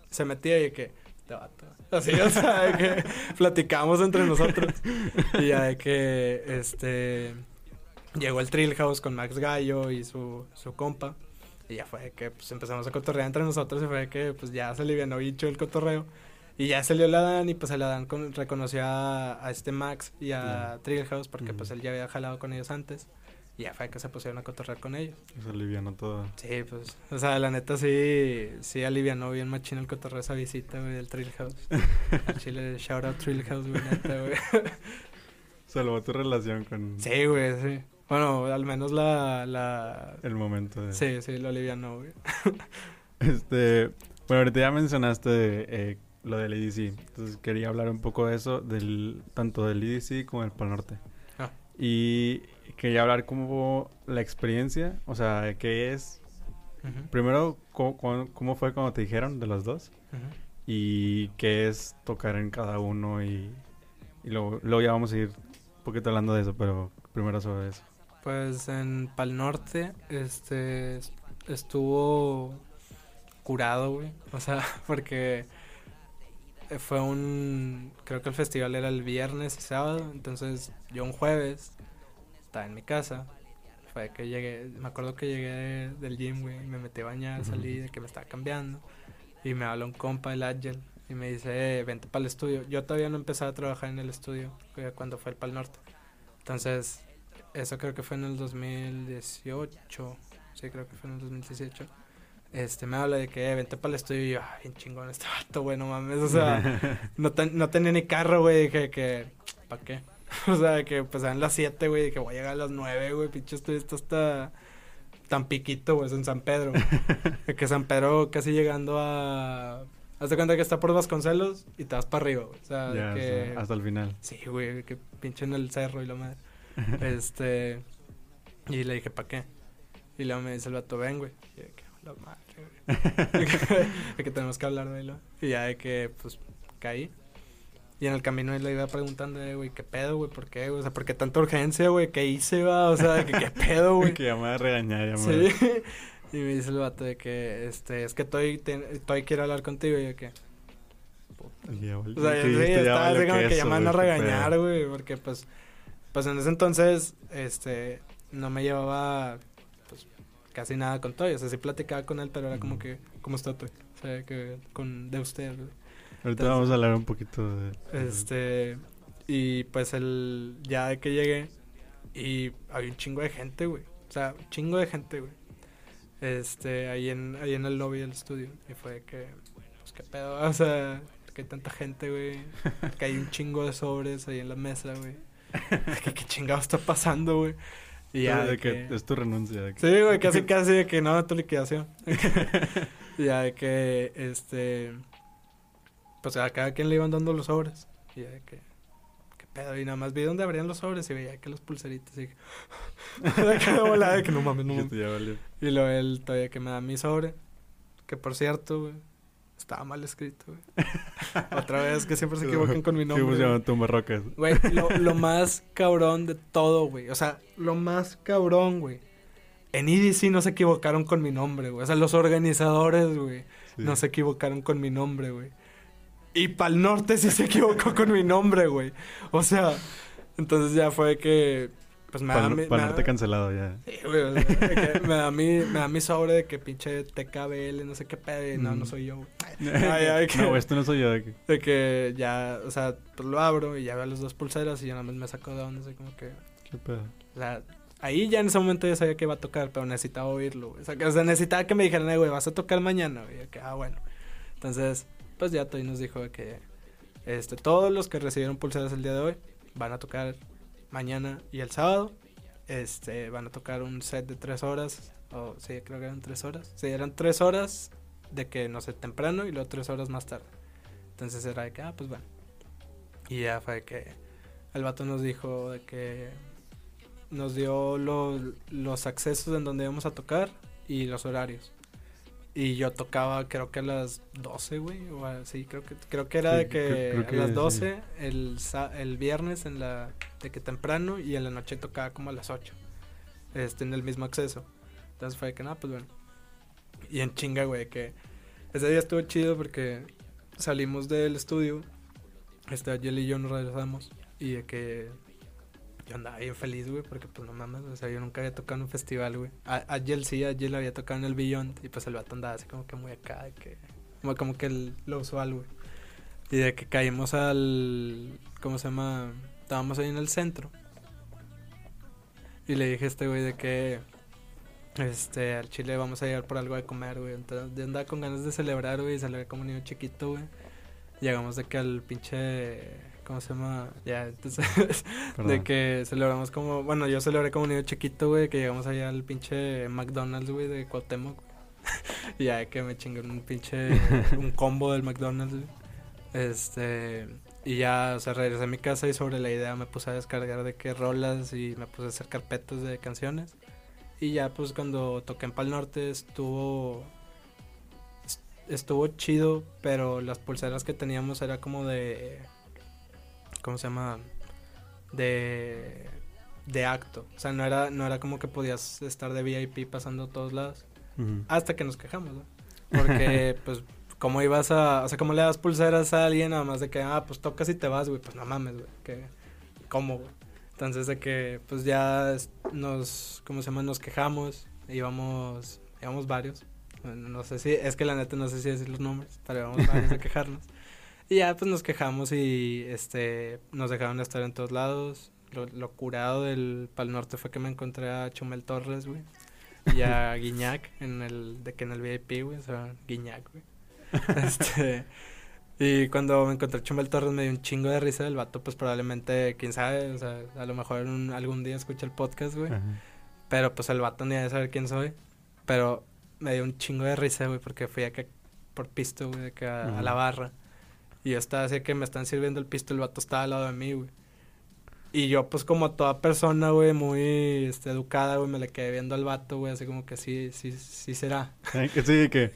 Se metía y que, este vato. Así, o sea, de que platicamos entre nosotros. y ya de que, este, llegó el Trill House con Max Gallo y su, su compa. Y ya fue que pues empezamos a cotorrear entre nosotros y fue que pues ya se alivianó bicho el cotorreo. Y ya salió la Dan y pues el Dan con, reconoció a, a, este Max y a Trill House porque pues él ya había jalado con ellos antes. Y ya fue que se pusieron a cotorrear con ellos. Se alivianó todo. Sí, pues, o sea, la neta sí, sí alivianó bien machino el cotorreo esa visita, güey, del Trill House. A Chile, shout out Trill House, güey, neta, güey. Salvó tu relación con... Sí, güey, sí. Bueno, al menos la, la... El momento de... Sí, sí, lo alivianó, güey. este... Bueno, ahorita ya mencionaste eh, lo del EDC. Entonces quería hablar un poco de eso, del tanto del EDC como del Pal Norte. Ah. Y quería hablar como la experiencia, o sea, qué es. Primero, ¿cómo, fue cuando te dijeron de los dos? Y qué es tocar en cada uno y, y luego, luego, ya vamos a ir un poquito hablando de eso, pero primero sobre eso. Pues en Pal Norte, este, estuvo curado, güey. O sea, porque fue un, creo que el festival era el viernes y sábado, entonces yo un jueves estaba en mi casa. Fue que llegué, me acuerdo que llegué del gym, güey, me metí a bañar, salí de que me estaba cambiando. Y me habló un compa, el Agel, Y me dice, eh, vente para el estudio. Yo todavía no empezaba a trabajar en el estudio cuando fue el Pal Norte. Entonces, eso creo que fue en el 2018. Sí, creo que fue en el 2018. Este, me habla de que, eh, vente para el estudio. Y yo, ah, bien chingón este vato, güey, no mames. O sea, no, ten- no tenía ni carro, güey. Dije que, ¿para qué? o sea, que pues eran las 7, güey. Dije, voy a llegar a las 9, güey. Pinche estudio está hasta tan piquito, güey. Es en San Pedro. Que San Pedro casi llegando a... Haz de cuenta que está por Vasconcelos y te vas para arriba, güey. O sea, que... hasta el final. Sí, güey, que pinche en el cerro y la madre. este. Y le dije, ¿para qué? Y luego me dice el vato, ven, güey. Y de que, la madre, güey. de que tenemos que hablar de. Y ya de que, pues, caí. Y en el camino le iba preguntando, eh, güey, ¿qué pedo, güey? ¿Por qué? O sea, ¿por qué tanta urgencia, güey? ¿Qué hice, va? O sea, que, ¿qué pedo, güey? que ya me va a regañar, ya me Sí. Y me dice el vato de que, este, es que Toy, te- Toy quiere hablar contigo. Y yo que, o sea, ¿qué sí? Ya estaba así como que me van a qué regañar, güey, porque pues, pues en ese entonces, este, no me llevaba, pues, casi nada con Toy, o sea, sí platicaba con él, pero era como que, ¿cómo está Toy? O sea, que con, de usted, güey. Ahorita Entonces- vamos a hablar un poquito de... Este, y pues el, ya de que llegué, y había un chingo de gente, güey, o sea, un chingo de gente, güey. Este, ahí en, ahí en el lobby del estudio, y fue que, pues, qué pedo, o sea, que hay tanta gente, güey, que hay un chingo de sobres ahí en la mesa, güey. que qué chingado está pasando, güey. Y ya de de que que... es tu renuncia. de que- Sí, güey, casi casi de que no, tu liquidación. ya de que, este, pues a cada quien le iban dando los sobres. Y ya de que, qué pedo, y nada más vi dónde abrían los sobres y veía que los pulseritos, y de que volada, de que no mames, no mames. Y luego él todavía que me da mi sobre, que por cierto, güey, estaba mal escrito, güey. Otra vez que siempre se equivocan con mi Sí, nombre. pues güey. llaman tumbarrocas. Güey, lo, lo más cabrón de todo, güey. O sea, lo más cabrón, güey. En EDC no se equivocaron con mi nombre, güey. O sea, los organizadores, güey, Sí. no se equivocaron con mi nombre, güey. Y Pal Norte sí se equivocó con mi nombre, güey. O sea, entonces ya fue que. Pues me da Para, mi- para me no da- te cancelado ya. Sí, güey, o sea, de que me, da mi, me da mi sobre de que pinche TKBL, no sé qué pedo. y No, no Mm. soy yo, güey. Ay, ay, que- No, esto no soy yo. de que- De que ya, o sea, pues lo abro y ya veo las dos pulseras y ya nada más me saco de onda, así como que. ¿Qué pedo? O sea, ahí ya en ese momento ya sabía que iba a tocar, pero necesitaba oírlo, güey. O sea, que- necesitaba que me dijeran, "Eh, güey, vas a tocar mañana, güey. Y que, ah, bueno. Entonces, pues ya Toy nos dijo que este, todos los que recibieron pulseras el día de hoy van a tocar mañana y el sábado. Este, van a tocar un set de tres horas. O sí, creo que eran tres horas. Sí, eran tres horas de que, no sé, temprano y luego tres horas más tarde. Entonces era de que, ah, pues bueno. Y ya fue que el vato nos dijo de que nos dio los, los accesos en donde íbamos a tocar y los horarios. Y yo tocaba creo que a las 12, güey, o así, creo que creo que era Sí, de que, creo- creo a las sí. 12 el el viernes en la de que temprano y en la noche tocaba como a las 8. Este en el mismo acceso. Entonces fue de que nada, pues bueno. Y en chinga, güey, que ese día estuvo chido porque salimos del estudio. Este, Ayel y yo nos regresamos. Y de que yo andaba bien feliz, güey, porque pues no mames, o sea, yo nunca había tocado en un festival, güey. A Ayel sí, Ayel había tocado en el Beyond. Y pues el vato andaba así como que muy acá, que. Como, que el, lo usual, güey. Y de que caímos al. ¿Cómo se llama? Estábamos ahí en el centro. Y le dije a este güey de que. Este, al Chile vamos a llegar por algo de comer, güey. Entonces, yo andaba con ganas de celebrar, güey, y como un niño chiquito, güey. Llegamos de que al pinche. ¿Cómo se llama? Ya, entonces. De que celebramos como. Bueno, yo celebré como un niño chiquito, güey, que llegamos allá al pinche McDonald's, güey, de Cuauhtémoc. y ya que me chingué un pinche. un combo del McDonald's, güey. Este. Y ya, o sea, regresé a mi casa y sobre la idea me puse a descargar de qué rolas y me puse a hacer carpetas de canciones. Y ya, pues cuando toqué en Pal Norte estuvo. est- Estuvo chido, pero las pulseras que teníamos era como de. ¿Cómo se llama? De. De acto. O sea, no era, no era como que podías estar de VIP pasando a todos lados. Hasta que nos quejamos, ¿no? Porque, pues, ¿cómo ibas a. O sea, ¿cómo le das pulseras a alguien nada más de que, ah, pues tocas y te vas, güey? Pues no mames, güey. Que, ¿Cómo, güey? Entonces, de que, pues ya nos. ¿Cómo se llama? Nos quejamos. Íbamos. Íbamos varios. No sé si. Es que la neta no sé si decir los nombres. Pero íbamos varios a quejarnos. Y ya, pues nos quejamos y este nos dejaron estar en todos lados. Lo, lo curado del Pal Norte fue que me encontré a Chumel Torres, güey. Y a Guiñac en el, de que en el VIP, güey. O sea, Guiñac, güey. Este. Y cuando me encontré a Chumel Torres me dio un chingo de risa del vato, pues probablemente, quién sabe, o sea, a lo mejor un- algún día escucha el podcast, güey. Ajá. Pero pues el vato ni de saber quién soy. Pero me dio un chingo de risa, güey, porque fui acá por pisto, güey, de que a, la barra. Y yo estaba así que me están sirviendo el pisto, el vato estaba al lado de mí, güey. Y yo, pues como toda persona, güey, muy este, educada, güey, me le quedé viendo al vato, güey, así como que sí, sí, sí será. Que Sí, que...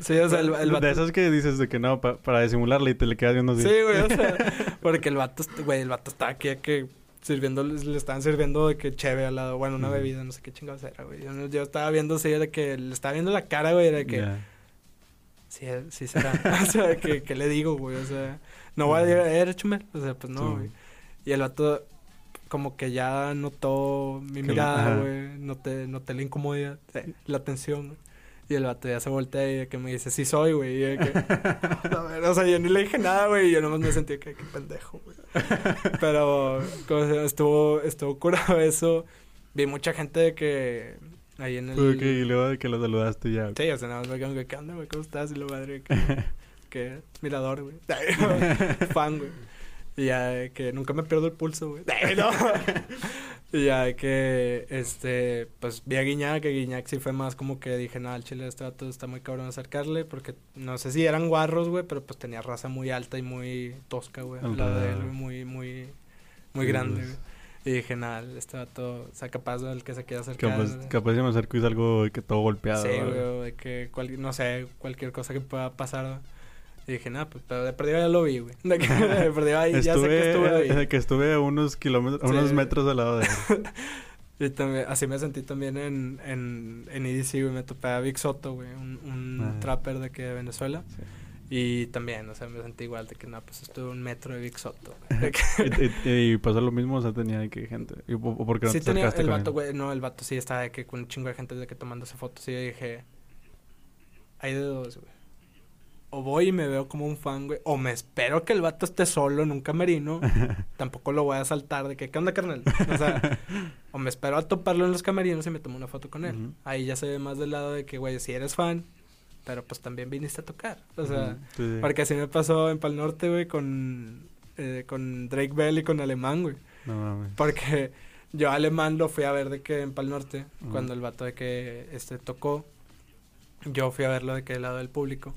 sí. O sea, el- el vato- De esas que dices de que no, pa- para disimularle y te le quedas viendo así. Sí, güey, o sea, porque el vato, güey, el vato estaba aquí que sirviendo, le estaban sirviendo de que cheve al lado, bueno, una bebida, no sé qué chingados era, güey. Yo, estaba viendo así de que le estaba viendo la cara, güey, de que. Sí, sí será. o sea, que, que le digo, güey, o sea, no voy a decir, eres chumel, o sea, pues no, Sí. güey. Y el vato como que ya notó mi mirada, güey, noté, noté la incomodidad, eh, la tensión, güey. Y el vato ya se voltea y que me dice, sí soy, güey. Y que, a ver, o sea, yo ni le dije nada, güey. Y yo nomás me sentí que, qué pendejo, güey. Pero, como se llama? estuvo, estuvo curado eso. Vi mucha gente de que ahí en el... Que- y luego de que lo saludaste ya. Sí, o sea, nada más me quedan, güey, ¿qué onda, güey? ¿Cómo estás? Y la madre, que, mirador, güey. Fan, güey. Y ya de que nunca me pierdo el pulso, güey. No. Y ya de que, este, pues vi a Guiñac, que Guiñac sí fue más como que dije, nada, el chile este vato está muy cabrón acercarle, porque no sé si eran guarros, güey, pero pues tenía raza muy alta y muy tosca, güey, al lado de él, muy, muy, muy grande, pues. güey. Y dije, nada, este vato, o sea, capaz del que se quiera acercar. Capaz, capaz de me acerco y salgo de que todo golpeado. Sí, güey. de que, cual- no sé, cualquier cosa que pueda pasar. Y dije, nada, pues, pero de perdido ya lo vi, güey. De que de perdido ahí, ya sé que estuve ahí. que estuve a unos kilómetros, a Sí. unos metros al lado de él. Y también, así me sentí también en, en, en EDC, güey. Me topé a Vic Soto, güey, un, un Ah. trapper de aquí de Venezuela. Y también, o sea, me sentí igual de que, no, pues estuve un metro de Vic Soto, y, y- y pasó lo mismo, o sea, tenía de que gente. ¿Y, o por qué no sí te tenía el vato, güey. No, el vato sí estaba de que con un chingo de gente de que tomándose fotos. Y yo dije, hay de dos, güey. O voy y me veo como un fan, güey. O me espero que el vato esté solo en un camerino. Tampoco lo voy a saltar de que, ¿qué onda, carnal? O sea, o me espero a toparlo en los camerinos y me tomo una foto con él. Ujú. Ahí ya se ve más del lado de que, güey, si eres fan, pero pues también viniste a tocar. O sea, Ujú, sí, sí. porque así me pasó en Pal Norte, güey, con, eh, con Drake Bell y con Alemán, güey. No mames. Porque yo a Alemán lo fui a ver de que en Pal Norte, cuando el vato de que este tocó, yo fui a verlo de que del lado del público.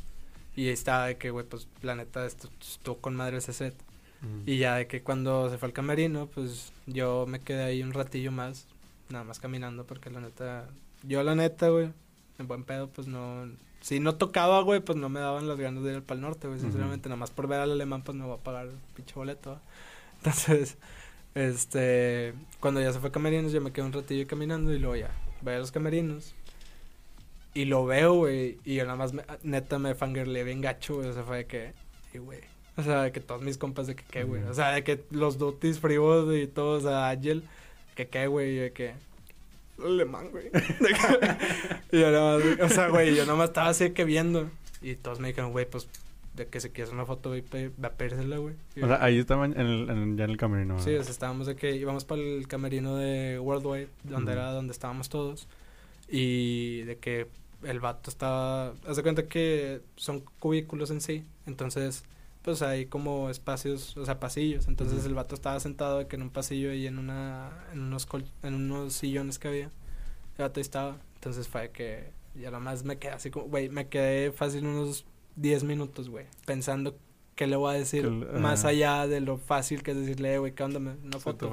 Y ahí estaba de que, güey, pues la neta estu- estuvo con madre ese set. Y ya de que cuando se fue al camerino, pues yo me quedé ahí un ratillo más, nada más caminando, porque la neta, yo la neta, güey, en buen pedo, pues no, si no tocaba, güey, pues no me daban las ganas de ir al Pal Norte, güey, sinceramente, nada más por ver al alemán, pues me voy a pagar el pinche boleto. ¿va? Entonces, este, cuando ya se fue a camerinos, yo me quedé un ratillo caminando y luego ya, voy a los camerinos. Y lo veo, güey, y yo nada más, me- neta, me fangirleé bien gacho, güey, o sea, fue de que, güey. O sea, de que todos mis compas de que qué, güey. O sea, de que los duties fríos y todos, o sea, Ángel, que qué, güey, y de que... Alemán, güey. Y yo nada más, o sea, güey, yo nada más estaba así que viendo. Y todos me dijeron, güey, pues, de que si quieres una foto, güey, ve a pedírsela, güey. O sea, ahí estaban en el, en- ya en el camerino. Sí, o sea, estábamos de que íbamos para el camerino de Worldwide, donde era donde estábamos todos. Y de que el vato estaba. Haz de cuenta que son cubículos en sí. Entonces, pues hay como espacios, o sea, pasillos. Entonces Ujú. el vato estaba sentado de que en un pasillo y en una. en unos col- en unos sillones que había. El vato estaba. Entonces fue que. Ya nada más me quedé así como. Güey, me quedé fácil unos 10 minutos, güey. Pensando qué le voy a decir. Que el- más allá de lo fácil que es decirle, "Eh, güey, ¿qué onda? me- Una foto.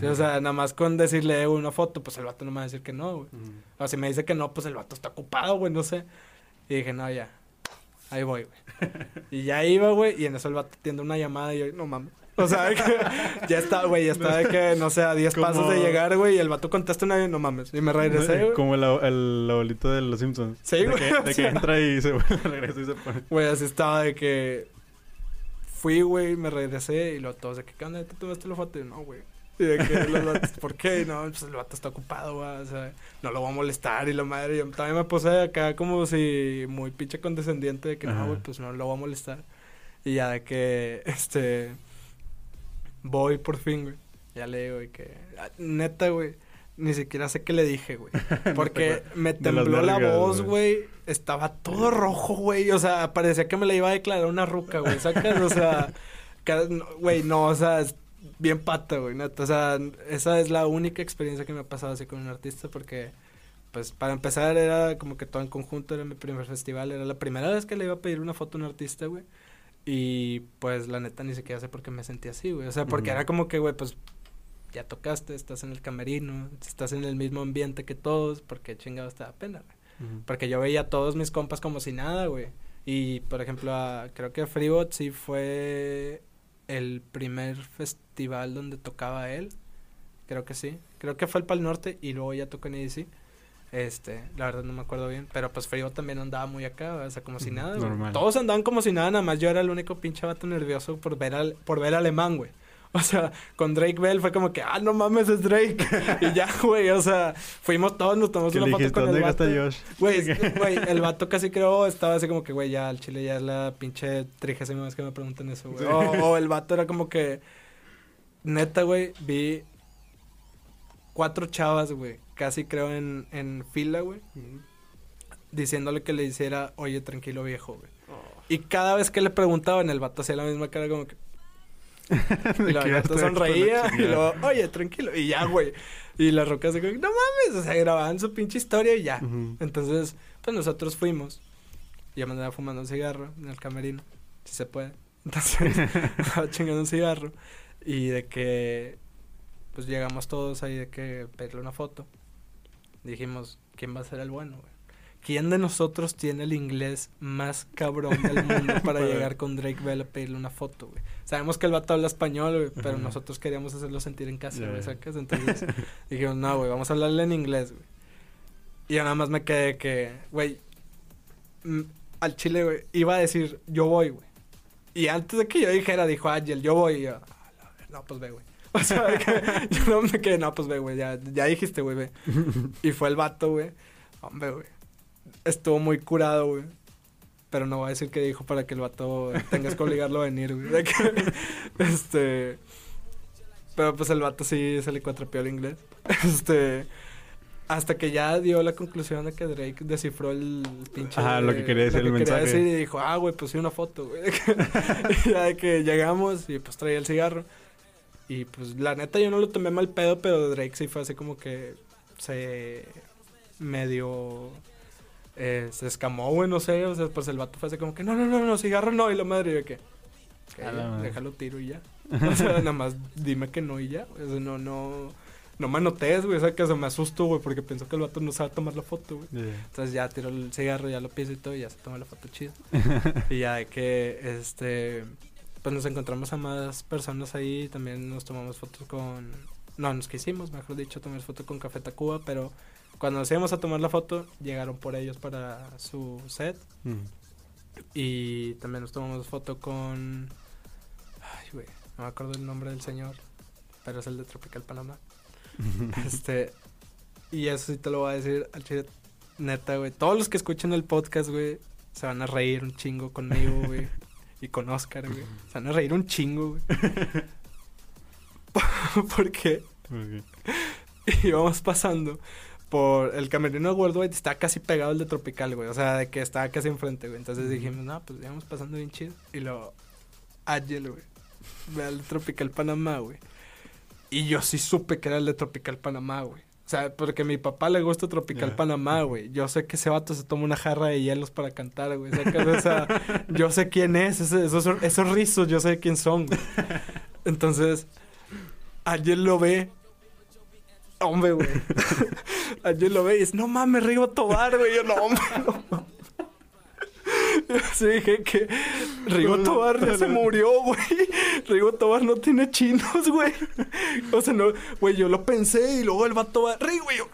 Sí, o sea, nada más con decirle "Eh, una foto, pues el vato no me va a decir que no, güey. Ujú. O si me dice que no, pues el vato está ocupado, güey, no sé. Y dije, no, ya. Ahí voy, güey. Y ya iba, güey, y en eso el vato atiende una llamada y yo, no mames. O sea, que ya está, güey, ya está de que, no sé, a 10 Como- pasos de llegar, güey, y el vato contesta una y no mames. Y me regresé, güey. Como el, el abuelito de los Simpsons. Sí, de güey, Que, de que entra y se regresa y se pone. Güey, así estaba de que fui, güey, me regresé y luego todos de que, ¿qué onda? ¿Tú tomaste la foto? Y yo, no, güey. Y de que los vatos, ¿por qué? No, pues el vato está ocupado, güey, o sea, no lo va a molestar y la madre. Yo también me puse acá como si muy pinche condescendiente de que no, güey, pues no lo va a molestar. Y ya de que, este, voy por fin, güey. Ya le digo, güey, que, ah, neta, güey, ni siquiera sé qué le dije, güey. Porque me tembló la voz, güey. Estaba todo rojo, güey. O sea, parecía que me la iba a declarar una ruca, güey. ¿Sacas? O sea, güey, no, o sea, bien pata, güey, neta. O sea, esa es la única experiencia que me ha pasado así con un artista porque, pues, para empezar era como que todo en conjunto, era mi primer festival. Era la primera vez que le iba a pedir una foto a un artista, güey. Y, pues, la neta ni siquiera sé por qué me sentí así, güey. O sea, porque era como que, güey, pues, ya tocaste, estás en el camerino, estás en el mismo ambiente que todos, porque chingado te da pena, güey. Ujú. Porque yo veía a todos mis compas como si nada, güey. Y, por ejemplo, a- creo que Freebot sí fue el primer festival donde tocaba él. Creo que sí. Creo que fue el Pal Norte y luego ya tocó en EDC. Este, la verdad no me acuerdo bien. Pero pues Freebot también andaba muy acá, o sea, como si nada, normal. Todos andaban como si nada, nada más yo era el único pinche vato nervioso por ver al, por ver alemán, güey. O sea, con Drake Bell fue como que, ah, no mames, es Drake. y ya, güey, o sea, fuimos todos, nos tomamos ¿Qué una foto con ¿Dónde el vato. Josh? Güey, güey, el vato casi creo estaba así como que, güey, ya al chile ya es la pinche trigésima vez que me preguntan eso, güey. Sí. O, o el vato era como que, neta, güey, vi cuatro chavas, güey, casi creo en, en fila, güey, diciéndole que le hiciera, oye, tranquilo viejo, güey. Y cada vez que le preguntaban, el vato hacía la misma cara como que... Y la hecho sonreía y luego, oye, tranquilo. Y ya, güey. Y las rocas de no mames, o sea, grababan su pinche historia y ya. Entonces, pues nosotros fuimos. Yo me andaba fumando un cigarro en el camerino, si se puede. Entonces, estaba chingando un cigarro. Y de que, pues llegamos todos ahí de que pedirle una foto. Dijimos, ¿quién va a ser el bueno, güey? ¿Quién de nosotros tiene el inglés más cabrón del mundo para llegar con Drake Bell a pedirle una foto, güey? Sabemos que el vato habla español, güey, pero nosotros queríamos hacerlo sentir en casa, güey, ya. ¿sacas? Entonces dijimos, no, güey, vamos a hablarle en inglés, güey. Y yo nada más me quedé que, güey, mm, al chile, güey, iba a decir, yo voy, güey. Y antes de que yo dijera, dijo Ángel, yo voy. Y yo, "Ah, la ver- no, pues ve, güey. O sea, que yo no me quedé, no, pues ve, güey, ya, ya dijiste, güey, ve. Y fue el vato, güey. Hombre, güey. Estuvo muy curado, güey. Pero no voy a decir qué dijo para que el vato tengas que obligarlo a venir, güey. De que, este. Pero pues el vato sí se le cuatrapeó el inglés. Este. Hasta que ya dio la conclusión de que Drake descifró el pinche. Ajá, lo que quería decir lo el quería mensaje. decir y dijo, ah, güey, pues sí, una foto, güey. y ya de que llegamos y pues traía el cigarro. Y pues la neta yo no lo tomé mal pedo, pero Drake sí fue así como que se medio eh, se escamó, güey, no sé, o sea, pues el vato fue así como que no, no, no, no, cigarro no, y la madre yo que "Ok, A la madre. déjalo tiro y ya. O sea, nada más dime que no y ya, o sea, no, no, no me anotes, güey, o sea, que se me asustó, güey, porque pensó que el vato no sabe tomar la foto, güey. Yeah. Entonces ya tiró el cigarro, ya lo piso y todo, y ya se toma la foto chida. y ya de que, este, pues nos encontramos a más personas ahí, también nos tomamos fotos con, no, nos quisimos, mejor dicho, tomar foto con Café Tacuba, pero cuando nos íbamos a tomar la foto, llegaron por ellos para su set, Ujú. y también nos tomamos foto con, ay, güey, no me acuerdo el nombre del señor, pero es el de Tropical Panamá. Este, y eso sí te lo voy a decir al chile, neta, güey. Todos los que escuchen el podcast, güey, se van a reír un chingo conmigo, güey. y con Oscar, güey. Se van a reír un chingo, güey. Porque Ok. íbamos pasando por el camerino de Worldwide, estaba casi pegado al de Tropical, güey. O sea, de que estaba casi enfrente, güey. Entonces dijimos, no, pues íbamos pasando bien chido. Y luego, Ángel, güey. Ve al de Tropical Panamá, güey. Y yo sí supe que era el de Tropical Panamá, güey. O sea, porque a mi papá le gusta Tropical. Panamá, güey. Yo sé que ese vato se toma una jarra de hielos para cantar, güey. O sea, yo sé quién es. ese- esos, esos rizos, yo sé quién son, güey. Entonces, ayer lo ve. Hombre, güey. ayer lo ve y dice, no mames, Rigo Tobar, güey. Yo, no, no mames. Yo sí dije que Rigo Tobar ya se murió, güey. Rigo Tobar no tiene chinos, güey. O sea, no, güey, yo lo pensé y luego el vato va, Rigo, y yo,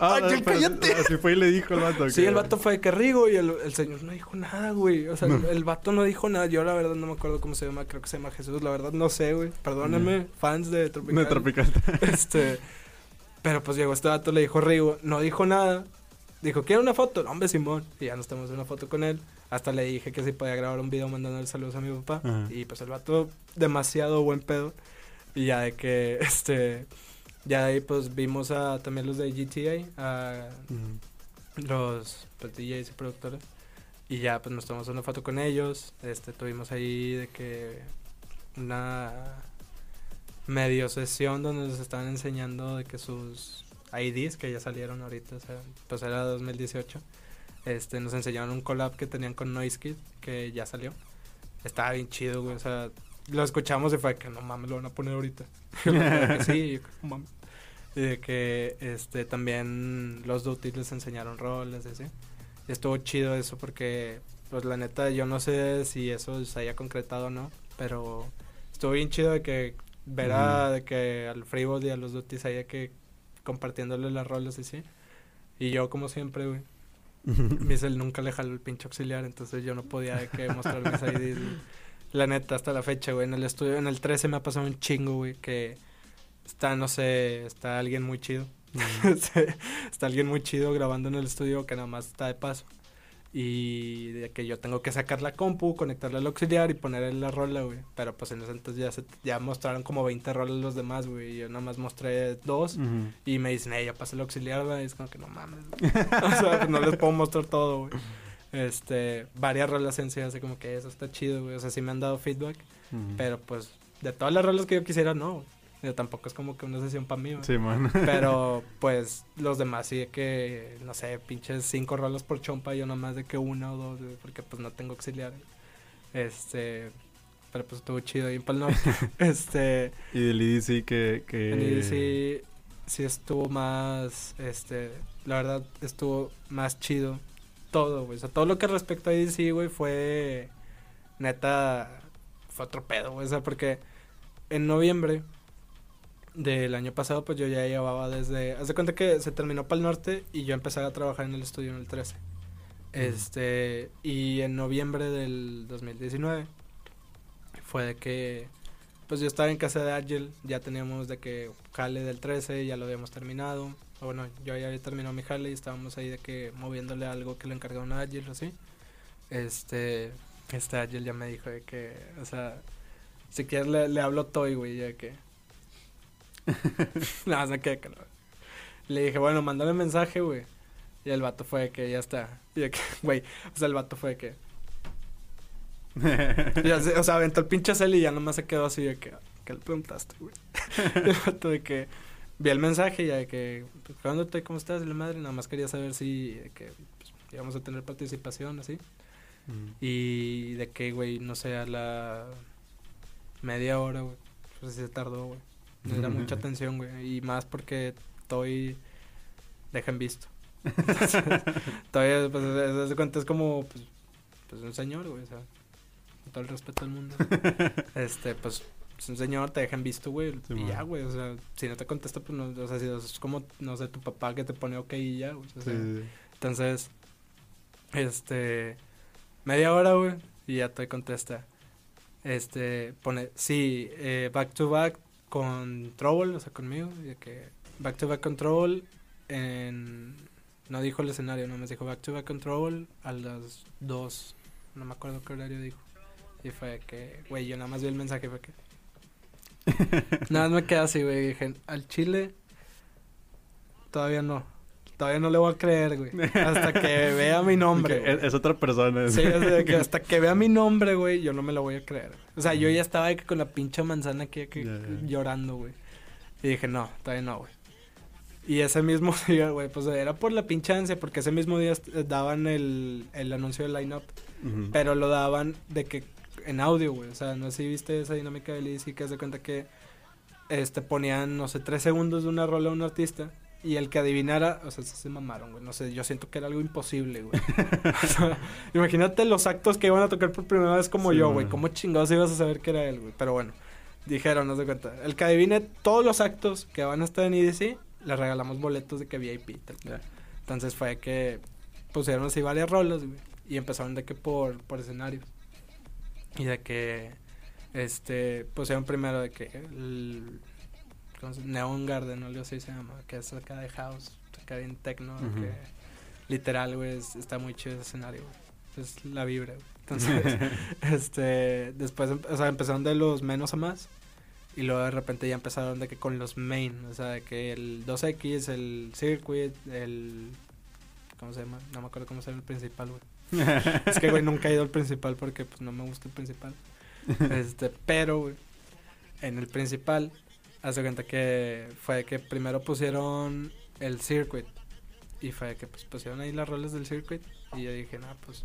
Ah, cállate. Así fue y le dijo el vato. Sí, que- el vato fue de que Rigo y el, el señor no dijo nada, güey. O sea, el, el vato no dijo nada. Yo la verdad no me acuerdo cómo se llama, creo que se llama Jesús. La verdad no sé, güey. Perdónenme, fans de Tropical. De tropical. Este, pero pues llegó este vato, le dijo Rigo, no dijo nada. Dijo, ¿quiere una foto? No, hombre, Simón. Y ya nos tomamos una foto con él. Hasta le dije que si podía grabar un video mandándole saludos a mi papá. Ajá. Y pues el vato, demasiado buen pedo. Y ya de que, este, ya de ahí pues vimos a también los de GTA, a los pues, DJs y productores. Y ya pues nos tomamos una foto con ellos. Este, tuvimos ahí de que una medio sesión donde nos estaban enseñando de que sus IDs que ya salieron ahorita, o sea, pues era 2018. Este, nos enseñaron un collab que tenían con Noise Kid que ya salió. Estaba bien chido, güey, o sea, lo escuchamos y fue que no mames, lo van a poner ahorita. Sí, yo, mames. Y de que este también los Duties les enseñaron roles, así. Estuvo chido eso porque, pues la neta, yo no sé si eso se haya concretado o no, pero estuvo bien chido de que ver a, de que al Freeboard y a los Duties ahí que compartiéndole las roles y así. Y yo, como siempre, güey, Miesel nunca le jaló el pinche auxiliar, entonces yo no podía de que mostrar mis IDs, güey. La neta, hasta la fecha, güey, en el estudio, en el 13 me ha pasado un chingo, güey, que está, no sé, está alguien muy chido. está alguien muy chido grabando en el estudio que nada más está de paso. Y de que yo tengo que sacar la compu, conectarle al auxiliar y ponerle la rola, güey. Pero pues en ese entonces ya, se, ya mostraron como 20 rolas los demás, güey. Yo nada más mostré dos. Ujú. Y me dicen, hey, ya pasé el auxiliar, güey. Y es como que no mames, güey. o sea, pues no les puedo mostrar todo, güey. Este, varias rolas en sí, así como que eso está chido, güey. O sea, sí me han dado feedback. Ujú. Pero pues, de todas las rolas que yo quisiera, no. güey. Yo tampoco es como que una sesión para mí. Sí, man. Pero, pues, los demás sí que, no sé, pinches cinco rolas por chompa, yo nomás de que una o dos, porque pues no tengo auxiliar. Este, pero pues estuvo chido ahí en Pal Norte. este, Y del EDC que... que... en EDC sí estuvo más, este, la verdad estuvo más chido todo, güey. O sea, todo lo que respecto a EDC, güey, fue neta, fue otro pedo, güey. O sea, porque en noviembre del año pasado, pues yo ya llevaba desde, haz de cuenta que se terminó Pal Norte y yo empecé a trabajar en el estudio en el 13. Este, y en noviembre del 2019 fue de que pues yo estaba en casa de Agile, ya teníamos de que jale del 13, ya lo habíamos terminado. O bueno, yo ya había terminado mi jale y estábamos ahí de que moviéndole algo que le encargaron a Agile o así. Este, este Agile ya me dijo de que, o sea, si quieres le, le hablo Toy, güey, ya que... Nada, se queda calor. Le dije, bueno, mándame mensaje, güey. Y el vato fue de que ya está. Y de que, güey, o sea, el vato fue de que... O sea, aventó el pinche cel y ya nomás se quedó así de que, ¿qué le preguntaste, güey? el vato de que vi el mensaje y ya de que, pues, ¿cuándo te, cómo estás? Y la madre, nada más quería saber si, de que, pues, íbamos a tener participación, así. Ujú. Y de que, güey, no sé, a la media hora, güey, pues se tardó, güey. Era mucha atención, güey, y más porque estoy, dejan visto. Todavía, pues, cuenta, es como, pues, pues, un señor, güey, o sea, con todo el respeto del mundo. este, pues, es un señor, te dejan visto, güey, Sí, y man. ya, güey, o sea, si no te contesta, pues, no, o sea, si es como, no sé, tu papá que te pone ok y ya, güey, o sea, Sí, entonces, este, media hora, güey, y ya te contesta. Este, pone, sí, eh, back to back con Trouble, o sea, conmigo, y de que back to back con Trouble en, no dijo el escenario, no me dijo back to back con Trouble a las dos, no me acuerdo qué horario dijo. Y fue que, güey, yo nada más vi el mensaje, fue que, nada más me quedé así, güey, dije, al chile, todavía no. Todavía no le voy a creer, güey. Hasta que vea mi nombre. Es, otra persona. Sí, de que hasta que vea mi nombre, güey, yo no me lo voy a creer. O sea, yo ya estaba de que con la pinche manzana aquí, llorando, güey. Y dije, no, todavía no, güey. Y ese mismo día, güey, pues era por la pinche ansia, porque ese mismo día est- daban el, el anuncio del line-up, pero lo daban de que en audio, güey. O sea, no sé si viste esa dinámica de Liz y que hace cuenta que este ponían, no sé, tres segundos de una rola a un artista. Y el que adivinara, o sea, se mamaron, güey. No sé, yo siento que era algo imposible, güey. O sea, imagínate los actos que iban a tocar por primera vez como Sí, yo, güey. ¿Cómo chingados ibas a saber que era él, güey? Pero bueno, dijeron, no se cuenta. El que adivine todos los actos que van a estar en EDC, le regalamos boletos de que VIP. tal. Ya. Entonces fue que pusieron así varias rolas, güey. Y empezaron de que por, por escenarios. Y de que, este, pusieron primero de que el, ¿cómo se- Neon Garden, algo así se llama, que es acá de house, acá bien techno, que literal, güey, es- está muy chido ese escenario, güey. es la vibra, güey. Entonces, este, después, em- o sea, empezaron de los menos a más. Y luego de repente ya empezaron de que con los main, o sea, de que el 2X, el circuit, el... ¿Cómo se llama? No me acuerdo cómo se llama el principal, güey. Es que, güey, nunca he ido al principal porque, pues, no me gusta el principal. Este, pero, güey, en el principal, hace cuenta que fue que primero pusieron el circuit. Y fue que, pues, pusieron ahí las rolas del circuit. Y yo dije, no, pues,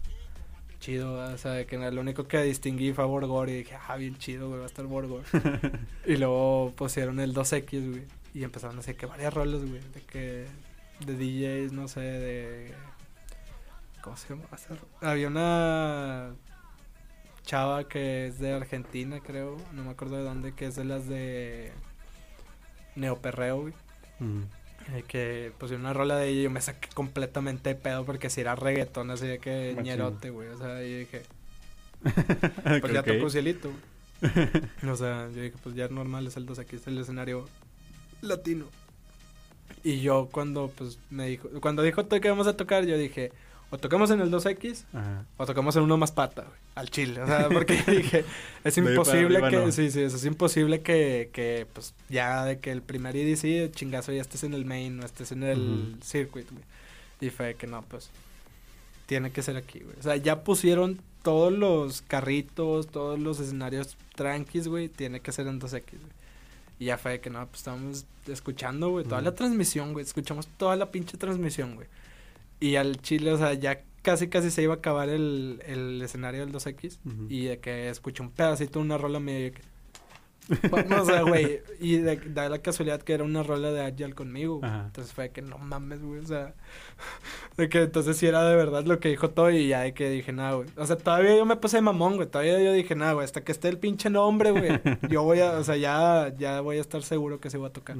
chido, ¿verdad? o sea, que lo único que distinguí fue a Borgor. Y dije, ah, bien chido, güey, va a estar Borgor. y luego pusieron el 2X, güey. Y empezaron a hacer que varias rolas, güey, de que, de DJs, no sé, de... ¿Cómo se llama? Había una chava que es de Argentina, creo, no me acuerdo de dónde, que es de las de Neoperreo, güey. Mm. eh, que pusieron una rola de ella y yo me saqué completamente de pedo porque si era reggaetón así de que Machín. ñerote, güey. O sea, y dije, pues ya tocó cielito, güey. O sea, yo dije, pues ya normal es el 2 aquí es el escenario latino. Y yo cuando pues me dijo, cuando dijo "To- que vamos a tocar, yo dije, o tocamos en el 2X Ajá. o tocamos en uno más pata, güey, al chile. O sea, porque dije, es imposible arriba, que, no. sí, sí, es imposible que, que, pues, ya de que el primer EDC, chingazo, ya estés en el main o estés en el Ujú. circuit, güey. Y fue que no, pues, tiene que ser aquí, güey. O sea, ya pusieron todos los carritos, todos los escenarios tranquis, güey, tiene que ser en 2X, güey. Y ya fue que no, pues estábamos escuchando, güey, toda la transmisión, güey. Escuchamos toda la pinche transmisión, güey. Y al chile, o sea, ya casi casi se iba a acabar el, el escenario del 2X. Ujú. Y de que escuché un pedacito de una rola medio que... Bueno, o sea, güey, y de, da la casualidad que era una rola de Agile conmigo. Ajá. Entonces fue que no mames, güey, o sea, de que entonces sí era de verdad lo que dijo todo y ya de que dije, nada, güey. O sea, todavía yo me puse de mamón, güey, todavía yo dije, nada, güey, hasta que esté el pinche nombre, güey, yo voy a, o sea, ya, ya voy a estar seguro que se va a tocar.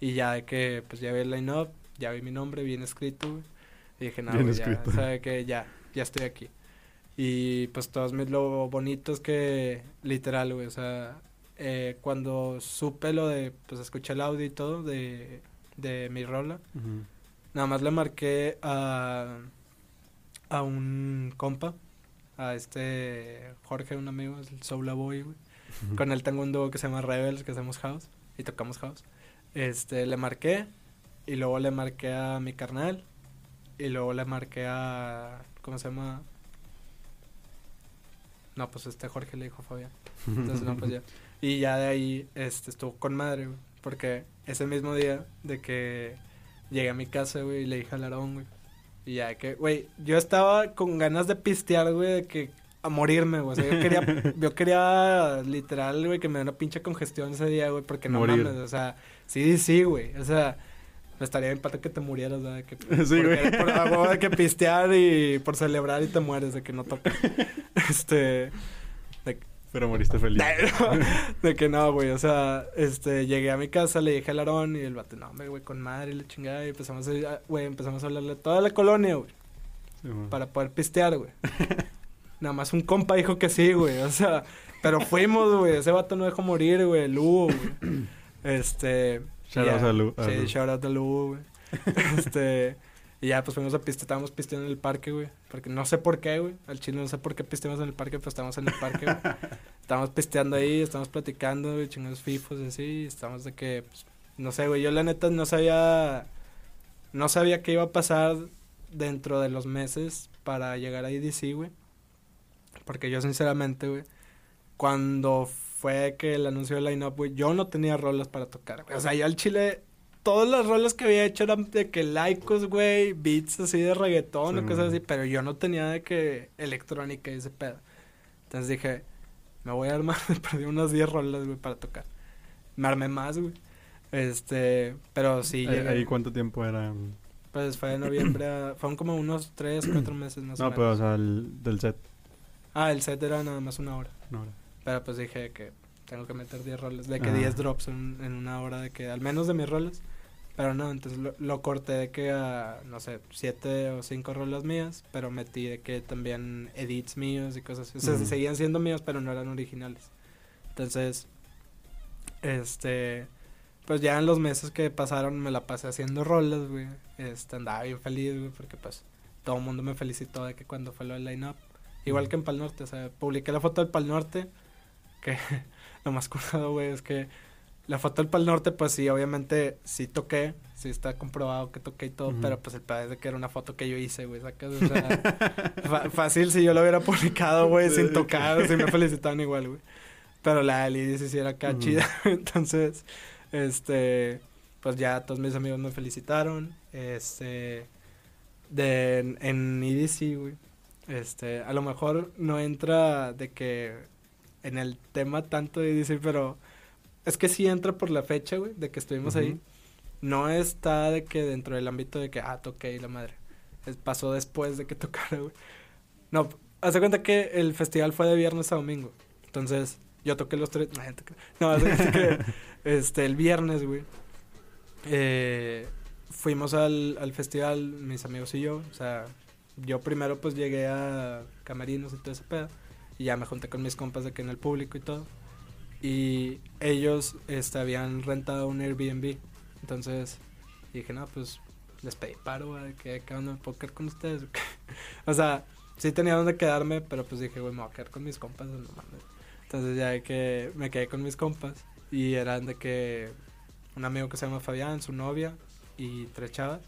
Y ya de que, pues ya vi el line-up, ya vi mi nombre bien escrito, güey. Y dije, no, Bien ya, o sea, que ya, ya estoy aquí. Y pues todos mis, lo bonito es que, literal, güey, o sea, eh, cuando supe lo de, pues escuché el audio y todo de, de mi rola, nada más le marqué a, a un compa, a este Jorge, un amigo, es el Soula Boy, güey. Con él tengo un dúo que se llama Rebels, que hacemos house y tocamos house. Este, le marqué y luego le marqué a mi carnal y luego le marqué a ¿cómo se llama? No, pues este Jorge le dijo a Fabián. Entonces, no, pues ya. Y ya de ahí este estuvo con madre, güey, porque ese mismo día de que llegué a mi casa, güey, y le dije al Aarón, güey. Y ya que, güey, yo estaba con ganas de pistear, güey, de que a morirme, güey. O sea, yo quería, yo quería literal, güey, que me da una pinche congestión ese día, güey, porque no Morir. mames, o sea, sí, sí, güey. O sea, estaría bien para que te murieras, ¿verdad? De que, Sí, güey. Por, de que pistear y por celebrar y te mueres de que no toca. este. De, Pero moriste feliz. de que no, güey. O sea, este, llegué a mi casa, le dije al Aarón y el vato, no, güey, con madre y la chingada. Y empezamos a, güey, empezamos a hablarle a toda la colonia, güey Sí, para poder pistear, güey. Nada más un compa dijo que sí, güey. O sea, pero fuimos, güey. Ese vato no dejó morir, güey. El Hugo, güey. Este. Shout out a Lu- Sí, Lu. shout out a Hugo, güey. Este. Y ya, pues fuimos a pistear. Estábamos pisteando en el parque, güey. Porque no sé por qué, güey. Al chile no sé por qué pisteamos en el parque, pero estábamos en el parque, güey. estábamos pisteando ahí, estábamos platicando, güey. Chingados fifos y así. y Estábamos de que, pues, no sé, güey. Yo la neta no sabía. No sabía qué iba a pasar dentro de los meses para llegar a EDC, güey. Porque yo, sinceramente, güey, cuando fue que el anuncio del line-up, güey, yo no tenía rolas para tocar, güey. O sea, yo al chile, todas las rolas que había hecho eran de que laicos, güey, beats así de reggaetón Sí, o cosas así, pero yo no tenía de que electrónica y ese pedo. Entonces dije, me voy a armar, perdí unas 10 rolas, güey, para tocar. Me armé más, güey. Este, pero sí, Ahí, cuánto tiempo era? Pues fue de noviembre, a- fueron como unos 3, 4 meses más o No, menos. pero o sea, el, del set. Ah, el set era nada más una hora. No, era. Pero pues dije que tengo que meter 10 roles, de que Ah. 10 drops en, en una hora, de que al menos de mis roles. Pero no, entonces lo, lo corté de que a, no sé, 7 o 5 rolas mías, pero metí de que también edits míos y cosas así. O sea, Ujú. seguían siendo míos, pero no eran originales. Entonces, este, pues ya en los meses que pasaron me la pasé haciendo rolas, güey. Este, andaba bien feliz, güey, porque pues todo el mundo me felicitó de que cuando fue lo del line-up. Igual que en Pal Norte, o sea, publiqué la foto del Pal Norte, que lo más curado, güey, es que la foto del Pal Norte, pues sí, obviamente sí toqué, sí está comprobado que toqué y todo, pero pues el pedo es de que era una foto que yo hice, güey, sacas, o sea, fácil si yo lo hubiera publicado, güey, sin tocar, si me felicitaban igual, güey. Pero la del sí era acá chida, entonces, este, pues ya todos mis amigos me felicitaron, este, de, en, en EDC, güey, este, a lo mejor no entra de que en el tema tanto de EDC, pero es que sí entra por la fecha, güey, de que estuvimos ahí. No está de que dentro del ámbito de que, ah, toqué y la madre. pasó después de que tocara, güey. No, hace cuenta que el festival fue de viernes a domingo. Entonces, yo toqué los tres. No, hace cuenta que este, el viernes, güey. Eh, fuimos al, al festival, mis amigos y yo. O sea, yo primero pues llegué a Camarinos y todo ese pedo. Y ya me junté con mis compas de que en el público y todo. Y ellos este, habían rentado un Airbnb. Entonces dije, no, pues les pedí paro, güey, que onda, me puedo quedar con ustedes. o sea, sí tenía donde quedarme, pero pues dije, güey, me voy a quedar con mis compas. No Entonces ya que me quedé con mis compas. Y eran de que un amigo que se llama Fabián, su novia y tres chavas.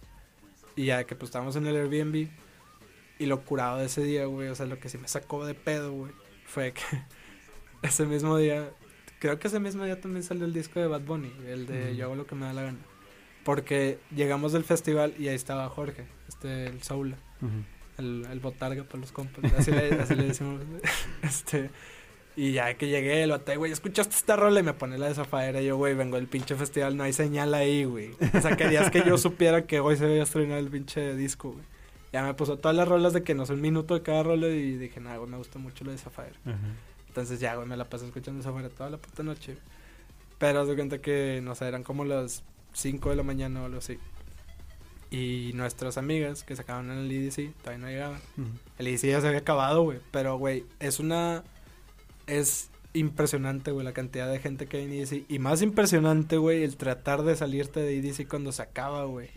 Y ya que pues estábamos en el Airbnb. Y lo curado de ese día, güey, o sea, lo que sí me sacó de pedo, güey, fue que ese mismo día Creo que ese mismo día también salió el disco de Bad Bunny, el de Yo hago lo que me da la gana. Porque llegamos del festival y ahí estaba Jorge, este, el Saula, el, el botarga para los compas, así le, así le decimos. este, y ya que llegué, el batalla, güey, ¿escuchaste esta rola? Y me pone la de Zafaera. Y yo, güey, vengo del pinche festival, no hay señal ahí, güey. O sea, querías que yo supiera que hoy se había estrenado el pinche disco, güey. Ya me puso todas las rolas de que no sé un minuto de cada rola y dije, nada, güey, me gusta mucho lo de Zafaera. Entonces ya, güey, me la pasé escuchando fuera toda la puta noche. Pero de cuenta que, no sé, eran como las 5 de la mañana o algo así. Y nuestras amigas que sacaban en el EDC todavía no llegaban. El EDC ya se había acabado, güey. Pero, güey, es una. Es impresionante, güey, la cantidad de gente que hay en EDC. Y más impresionante, güey, el tratar de salirte de EDC cuando se acaba, güey.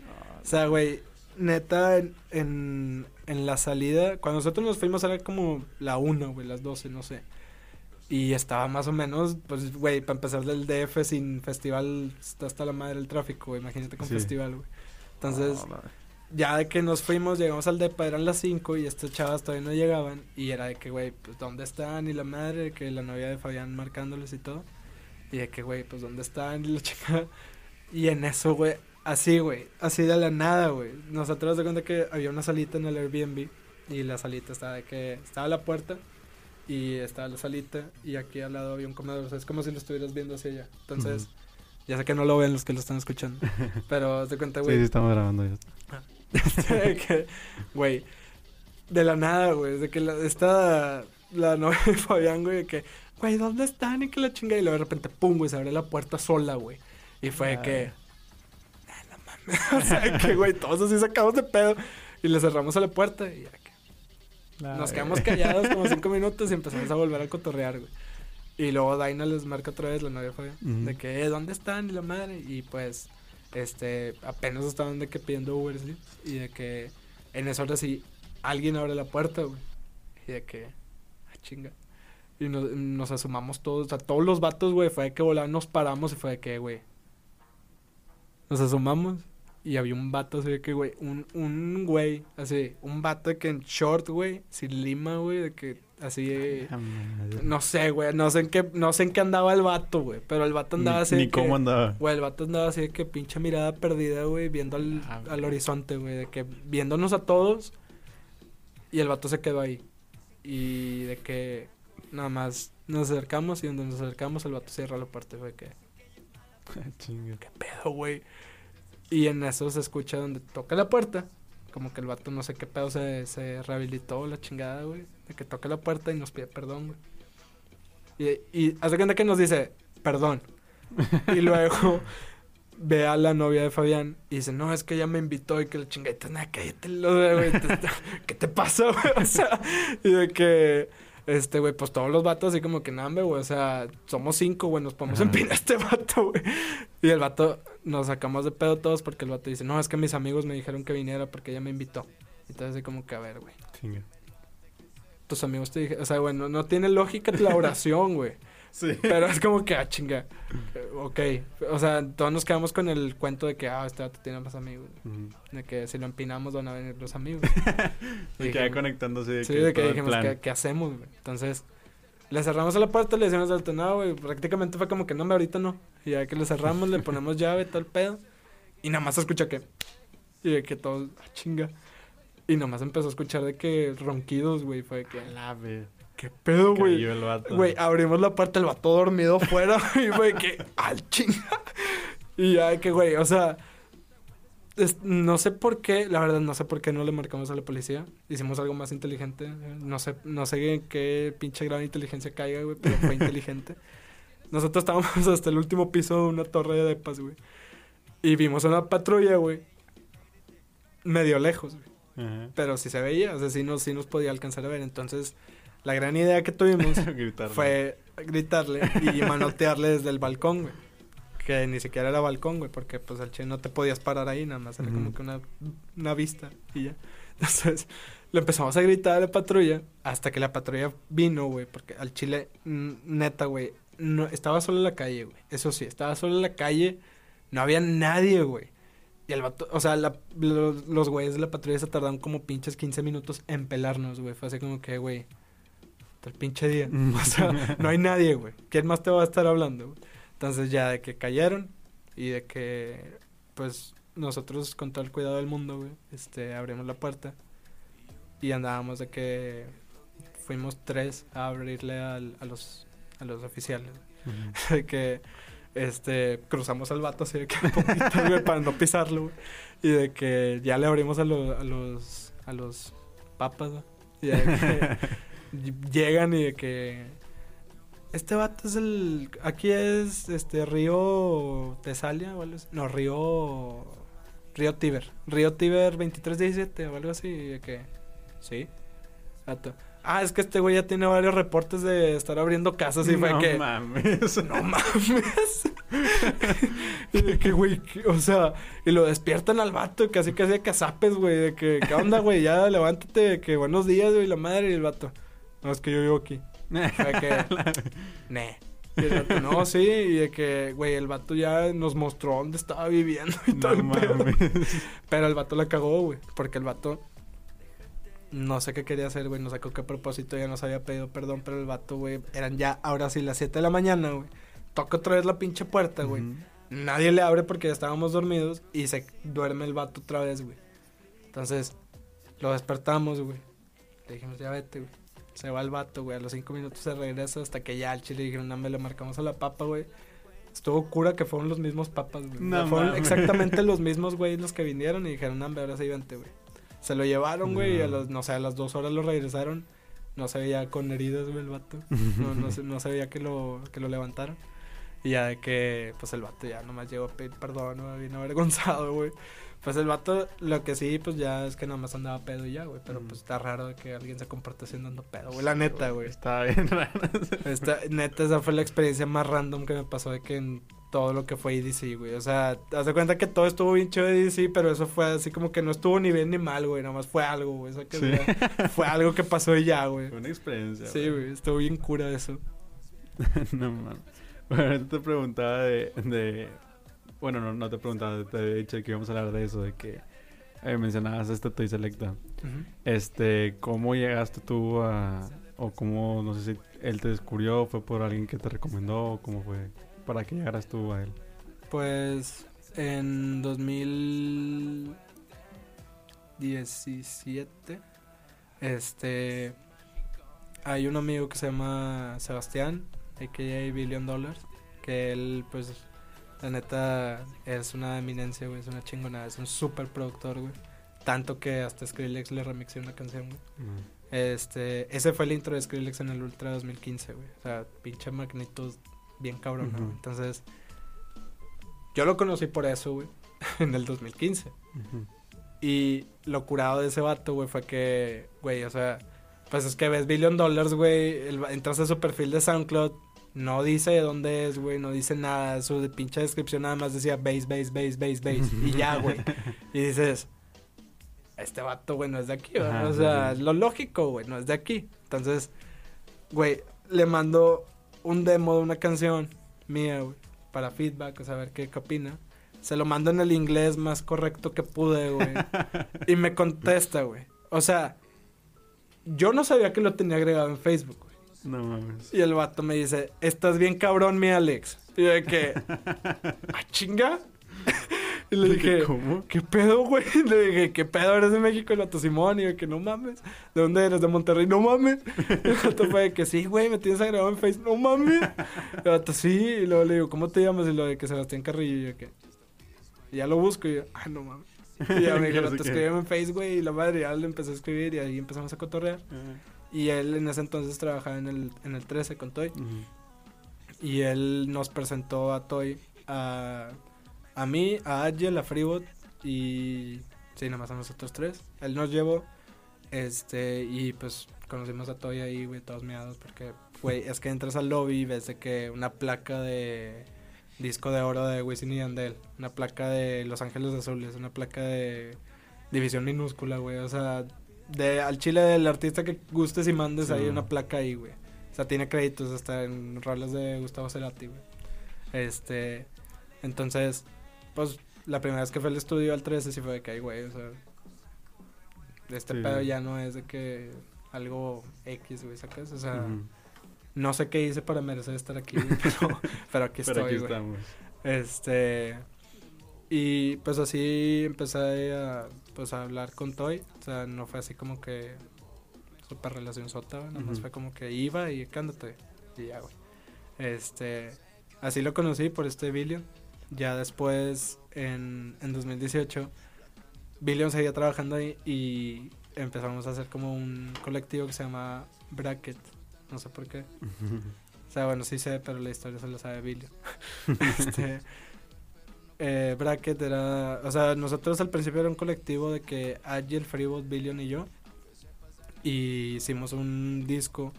o sea, güey, neta, en, en, en, la salida, cuando nosotros nos fuimos era como la 1, güey, las 12, no sé. Y estaba más o menos, pues, güey, para empezar del DF sin festival, está hasta la madre el tráfico, güey. Imagínate con festival, güey. Entonces, ya de que nos fuimos, llegamos al DEPA, eran las 5 y estas chavas todavía no llegaban. Y era de que, güey, pues, ¿dónde están? Y la madre, que la novia de Fabián marcándoles y todo. Y de que, güey, pues, ¿dónde están? Y la chica. Y en eso, güey, así, güey, así de la nada, güey. Nosotros de cuenta que había una salita en el Airbnb. Y la salita estaba de que estaba la puerta y estaba la salita y aquí al lado había un comedor. O sea, es como si lo estuvieras viendo hacia allá. Entonces, ya sé que no lo ven los que lo están escuchando. pero de cuenta, güey. Sí, sí, estamos grabando ya. güey, de la nada, güey. De que la, está la novia de Fabián, güey, de que, güey, ¿dónde están? Y que la chinga. Y luego de repente, pum, güey, se abre la puerta sola, güey. Y fue que. Ah. o sea, que, güey, todos así sacamos de pedo. Y le cerramos a la puerta y ya nos quedamos callados como cinco minutos y empezamos a volver a cotorrear, güey. Y luego Daina les marca otra vez, la novia fue, de que, eh, ¿dónde están? Y la madre. Y pues, este, apenas estaban de que pidiendo Uber, ¿sí? Y de que en esa hora sí, alguien abre la puerta, güey. Y de que, ah, chinga. Y nos, nos asomamos todos, o sea, todos los vatos, güey, fue de que volaban, nos paramos y fue de que, güey. Nos asomamos y había un vato así de que, güey, un, un güey, así, un vato de que en short, güey, sin lima, güey, de que así, no sé, güey, no sé en qué, no sé en qué andaba el vato, güey, pero el vato andaba así. Ni cómo andaba. Güey, el vato andaba así de que pinche mirada perdida, güey, viendo al, ah, al horizonte, güey, de que viéndonos a todos y el vato se quedó ahí. Y de que nada más nos acercamos y donde nos acercamos el vato cierra la puerta, güey, que... ¿Qué pedo, güey? Y en eso se escucha donde toca la puerta. Como que el vato no sé qué pedo se, se rehabilitó la chingada, güey. De que toca la puerta y nos pide perdón, güey. Y, y hace cuenta que nos dice, perdón. y luego ve a la novia de Fabián y dice, no, es que ella me invitó y que la chingada, nada, cállate, güey. ¿Qué te pasa, güey? O sea, y de que este, güey, pues todos los vatos así como que nambe, güey. O sea, somos cinco, güey, nos podemos empinar a este vato, güey. Y el vato, nos sacamos de pedo todos porque el vato dice, no, es que mis amigos me dijeron que viniera porque ella me invitó. Entonces, así como que, a ver, güey. Tus amigos te dijeron, o sea, bueno, no tiene lógica la oración, güey. Sí. Pero es como que, ah, chinga. Ok. O sea, todos nos quedamos con el cuento de que, ah, este vato tiene más amigos. De que si lo empinamos van a venir los amigos. Dije, quedé conectándose de Sí, que de que dijimos. ¿qué, qué hacemos, güey? Entonces, le cerramos a la puerta, le decimos al no, güey, prácticamente fue como que no, me ahorita no. Y ya que le cerramos, le ponemos llave, todo el pedo. Y nada más se escucha que. Y de que todo, ah, chinga. Y nada más empezó a escuchar de que ronquidos, güey. Fue de que, La ¿qué pedo, güey? cayó el vato. Güey, abrimos la puerta, el vato dormido fuera. y de que, al chinga. Y ya que, güey, o sea. es- no sé por qué, la verdad, no sé por qué no le marcamos a la policía. Hicimos algo más inteligente. No sé, no sé en qué pinche gran inteligencia caiga, güey, pero fue inteligente. Nosotros estábamos hasta el último piso de una torre de depas, güey. Y vimos una patrulla, güey. Medio lejos, güey. Pero sí se veía, o sea, sí nos, sí nos podía alcanzar a ver. Entonces, la gran idea que tuvimos fue gritarle y manotearle desde el balcón, güey. Que ni siquiera era balcón, güey, porque pues al che no te podías parar ahí, nada más era Ujú. como que una, una vista y ya. Entonces, le empezamos a gritar a la patrulla hasta que la patrulla vino, güey, porque al chile, neta, güey, no, estaba solo en la calle, güey. Eso sí, estaba solo en la calle, no había nadie, güey. Y el vato, o sea, la- los, los güeyes de la patrulla se tardaron como pinches 15 minutos en pelarnos, güey. Fue así como que, güey, hasta el pinche día. O sea, no hay nadie, güey. ¿Quién más te va a estar hablando, güey? Entonces ya de que cayeron y de que, pues, nosotros con todo el cuidado del mundo, güey, este, abrimos la puerta y andábamos de que fuimos tres a abrirle al- a los a los oficiales. De que, este, cruzamos al vato así de que poquito, güey, para no pisarlo, güey. Y de que ya le abrimos a, lo- a los, a los papas, güey. Y de que llegan y de que, este vato es el, aquí es, este, Río Tesalia o algo así. No, Río, Río Tíber. Río Tíber 2317 o algo así. De que, sí. Vato. Ah, es que este güey ya tiene varios reportes de estar abriendo casas y fue no que... mames. No mames. y de que, güey, que- o sea, y lo despiertan al vato, casi casi de cazapes, güey, de que, ¿qué onda, güey? Ya levántate, que buenos días, güey, la madre y el vato. No, es que yo vivo aquí. Fue que, ne. Y el vato, no, sí, y de que, güey, el vato ya nos mostró dónde estaba viviendo y todo No el pedo. Pero el vato la cagó, güey. Porque el vato. No sé qué quería hacer, güey. No sé con qué propósito. Ya nos había pedido perdón. Pero el vato, güey. Eran ya, ahora sí, las 7 de la mañana, güey. Toca otra vez la pinche puerta, güey. Nadie le abre porque ya estábamos dormidos. Y se duerme el vato otra vez, güey. Entonces, lo despertamos, güey. Le dijimos, ya vete, güey. Se va el vato, güey. A los 5 minutos se regresa. Hasta que ya al chile dijeron, no, me le marcamos a la papa, güey. Estuvo cura que fueron los mismos papas, güey. No fueron exactamente los mismos güeyes los que vinieron y dijeron, hombre, ahora sí vente, güey. Se lo llevaron, güey, y a los, no sé, a las dos horas lo regresaron. No se veía con heridas, güey, el vato. No, no, se, no se veía que lo, que lo levantaron. Y ya de que, pues el vato ya nomás llegó a pedir perdón, güey, bien avergonzado, güey. Pues el vato, lo que sí, pues ya es que nomás andaba pedo y ya, güey. Pero Mm. pues está raro de que alguien se comporte así andando pedo, güey. La neta, güey. Estaba bien raro. Esta, neta, esa fue la experiencia más random que me pasó de que en todo lo que fue EDC, güey. O sea, haz de cuenta que todo estuvo bien chido de EDC, pero eso fue así como que no estuvo ni bien ni mal, güey. Nada más fue algo, güey. O sea, que Sí. fue algo que pasó y ya, güey. Fue una experiencia. Sí, güey. Estuvo bien cura eso. no mames. Bueno, te preguntaba de, de- Bueno, no, no te preguntaba, te había dicho que íbamos a hablar de eso, de que eh, mencionabas este Toy Selecta. Este, ¿cómo llegaste tú a... o cómo, no sé si él te descubrió, fue por alguien que te recomendó, o cómo fue para que llegaras tú a él? Pues en 2017, este, hay un amigo que se llama Sebastián, a.k.a. Billion Dollars, que él, pues, la neta, es una eminencia, güey, es una chingonada, es un super productor, güey. Tanto que hasta Skrillex le remixé una canción, güey. Este, ese fue el intro de Skrillex en el Ultra 2015, güey. O sea, pinche magnitud bien cabrón, Ujú. Entonces, yo lo conocí por eso, güey, en el 2015. Ujú. Y lo curado de ese vato, güey, fue que, güey, o sea, pues es que ves Billion Dollars, güey, entras a su perfil de SoundCloud, no dice de dónde es, güey, no dice nada, su de pinche descripción nada más decía bass, bass, bass, bass, bass, y ya, güey. Y dices, este vato, güey, no es de aquí, O sea, lo lógico, güey, no es de aquí. Entonces, güey, le mando un demo de una canción mía, güey, para feedback, o sea, a ver qué, opina. Se lo mando en el inglés más correcto que pude, güey. y me contesta, güey. O sea, yo no sabía que lo tenía agregado en Facebook, güey. No mames. Y el vato me dice, estás bien cabrón, mi Alex. Y yo de que, ¿a chinga? Y le dije, ¿cómo? ¿Qué pedo, güey? Le dije, ¿qué pedo? ¿Eres de México? El vato Simón. Y yo, que no mames. ¿De dónde eres? De Monterrey. No mames. Y el vato fue que sí, güey, me tienes agregado en Facebook. No mames. El vato sí. Y luego le digo, ¿cómo te llamas? Y lo de que Sebastián Carrillo. Y yo, ¿qué? Y ya lo busco. Y yo, ah, no mames. Y ya me dijo, te escribimos en Facebook, güey. Y la madre ya le empezó a escribir. Y ahí empezamos a cotorrear. Y él en ese entonces trabajaba en el, en el 13 con Toy. Y él nos presentó a Toy a a mí, a Agile, a Freebot y... Sí, nada más a nosotros tres. Él nos llevó, este, y pues conocimos a Toy ahí, güey, todos meados, porque, güey, es que entras al lobby y ves de que una placa de disco de oro de Wisin y Yandel, una placa de Los Ángeles Azules, una placa de división minúscula, güey, o sea, de al chile del artista que gustes y mandes, hay una placa ahí, güey. O sea, tiene créditos hasta en roles de Gustavo Cerati, güey. Este, entonces, pues la primera vez que fue al estudio al 13 sí fue de que, hay güey, o sea, este pedo ya no es de que algo X, güey, ¿sacas? O sea, no sé qué hice para merecer estar aquí, pero, pero aquí estoy, pero aquí estamos. Este, y pues así empecé a, pues, a hablar con Toy, o sea, no fue así como que super relación sota, nada más fue como que iba y cántate, y ya, güey. Este, así lo conocí por este Billion ya después, en, en 2018, Billion seguía trabajando ahí y empezamos a hacer como un colectivo que se llama Bracket. No sé por qué. O sea, bueno, sí sé, pero la historia se la sabe Billion. este, eh, Bracket era... O sea, nosotros al principio era un colectivo de que Agile, Freebot, Billion y yo. Y hicimos un disco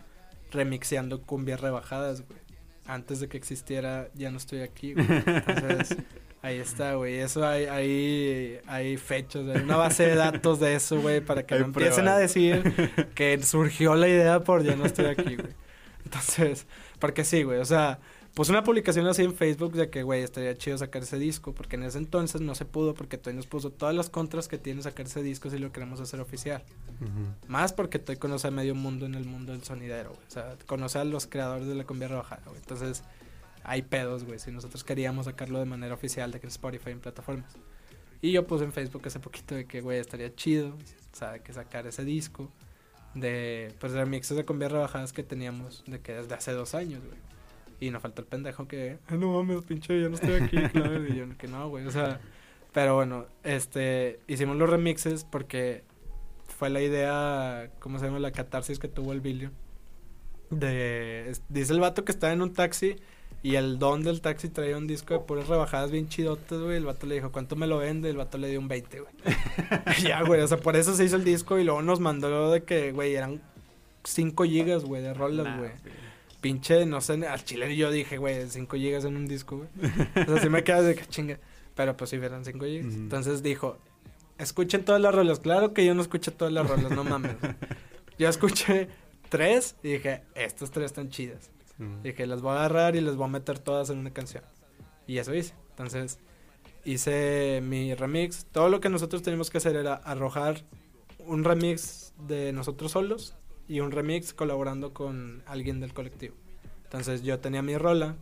remixeando cumbias rebajadas, güey antes de que existiera Ya no estoy aquí, güey. Entonces, ahí está, güey. Eso hay, hay, hay fechas, hay una base de datos de eso, güey, para que no empiecen a decir que surgió la idea por Ya no estoy aquí, güey. Entonces, porque sí, güey, o sea, Puse una publicación así en Facebook de que, güey, estaría chido sacar ese disco, porque en ese entonces no se pudo, porque Toy nos puso todas las contras que tiene sacar ese disco si lo queremos hacer oficial. Más porque Toy conoce a medio mundo en el mundo del sonidero, güey. O sea, conoce a los creadores de la cumbia rebajada, güey. Entonces, hay pedos, güey, si nosotros queríamos sacarlo de manera oficial de que en Spotify en plataformas. Y yo puse en Facebook hace poquito de que, güey, estaría chido, o sea, que sacar ese disco de, pues, remixes de cumbia rebajadas que teníamos de que desde hace dos años, güey. Y nos faltó el pendejo que, no mames, pinche, ya no estoy aquí, claro. Y yo, que no, güey, o sea. Pero bueno, este, hicimos los remixes porque fue la idea, ¿cómo se llama? La catarsis que tuvo el Bilio. De, dice el vato que estaba en un taxi y el don del taxi traía un disco de puras rebajadas bien chidotes, güey. El vato le dijo, ¿cuánto me lo vende? El vato le dio un 20, güey. ya, güey, o sea, por eso se hizo el disco y luego nos mandó de que, güey, eran 5 gigas, güey, de rolas, güey pinche, no sé, al chile yo dije, güey, 5 gigas en un disco, güey. o sea, si me quedas de que chinga. Pero pues sí, eran 5 gigas. Entonces dijo, escuchen todas las rolas. Claro que yo no escuché todas las rolas, no mames. yo escuché tres y dije, estas tres están chidas. Dije, las voy a agarrar y les voy a meter todas en una canción. Y eso hice. Entonces, hice mi remix. Todo lo que nosotros teníamos que hacer era arrojar un remix de nosotros solos y un remix colaborando con alguien del colectivo. Entonces yo tenía mi rola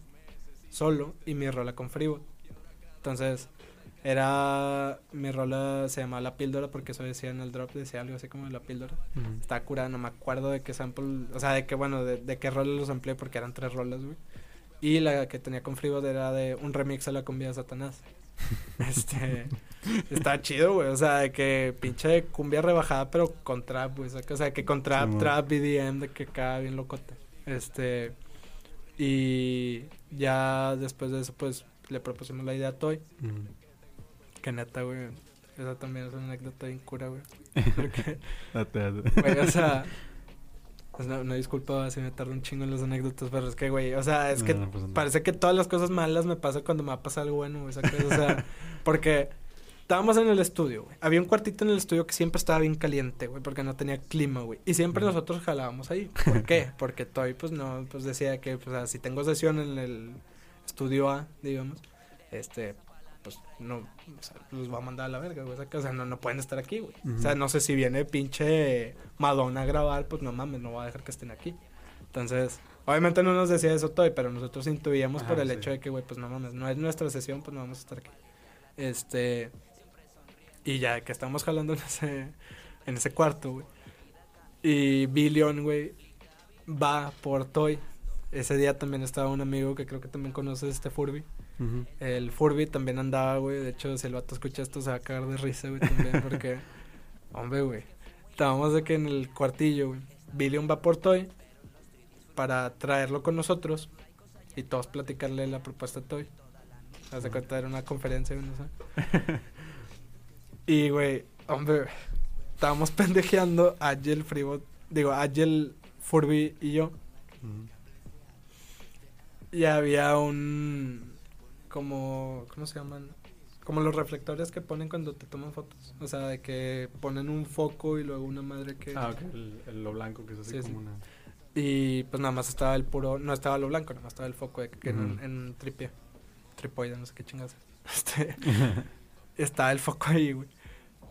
solo y mi rola con Freebot. Entonces era mi rola se llamaba La Píldora porque eso decía en el drop, decía algo así como La Píldora. Está curada, no me acuerdo de qué sample, o sea, de qué bueno, de, qué rola los amplié porque eran tres rolas, güey. Y la que tenía con Freebot era de un remix a la cumbia de Satanás. este está chido, güey. O sea, de que pinche cumbia rebajada, pero con trap, güey. O sea, que con trap, trap, BDM, de que acá bien locote. Este. Y ya después de eso, pues le propusimos la idea a Toy. Que neta, güey. Esa también es una anécdota bien cura, güey. Porque. güey, o sea. Pues no, no disculpa si me tardo un chingo en las anécdotas, pero es que, güey, o sea, es que parece que todas las cosas malas me pasan cuando me va a pasar algo bueno, güey, O sea, porque Estábamos en el estudio, güey. Había un cuartito en el estudio que siempre estaba bien caliente, güey, porque no tenía clima, güey. Y siempre nosotros jalábamos ahí. ¿Por qué? Porque Toy, pues no, pues decía que, pues, si tengo sesión en el estudio A, digamos, este, pues no, o sea, los va a mandar a la verga, güey. O sea, no, no pueden estar aquí, güey. O sea, no sé si viene pinche Madonna a grabar, pues no mames, no va a dejar que estén aquí. Entonces, obviamente no nos decía eso Toy, pero nosotros intuíamos por el hecho de que, güey, pues no mames, no es nuestra sesión, pues no vamos a estar aquí. Este, y ya que estamos jalando en ese, en ese cuarto, güey. Y Billion, güey, va por Toy. Ese día también estaba un amigo que creo que también conoces, este Furby. El Furby también andaba, güey. De hecho, si el vato escucha esto, se va a cagar de risa, güey, también. Porque, hombre, güey. Estábamos de que en el cuartillo, güey. Billion va por Toy para traerlo con nosotros y todos platicarle la propuesta a Toy. Hace cuenta era una conferencia, no sé. Y, güey, hombre, estábamos pendejeando Agile Freebot, digo, Agile Furby y yo. Y había un, como, ¿cómo se llaman? Como los reflectores que ponen cuando te toman fotos. O sea, de que ponen un foco y luego una madre que... Ah, ok, el, lo blanco que es así como una... Y pues nada más estaba el puro, no estaba lo blanco, nada más estaba el foco de que en, en tripia, tripoide, no sé qué chingas. Este, estaba el foco ahí, güey.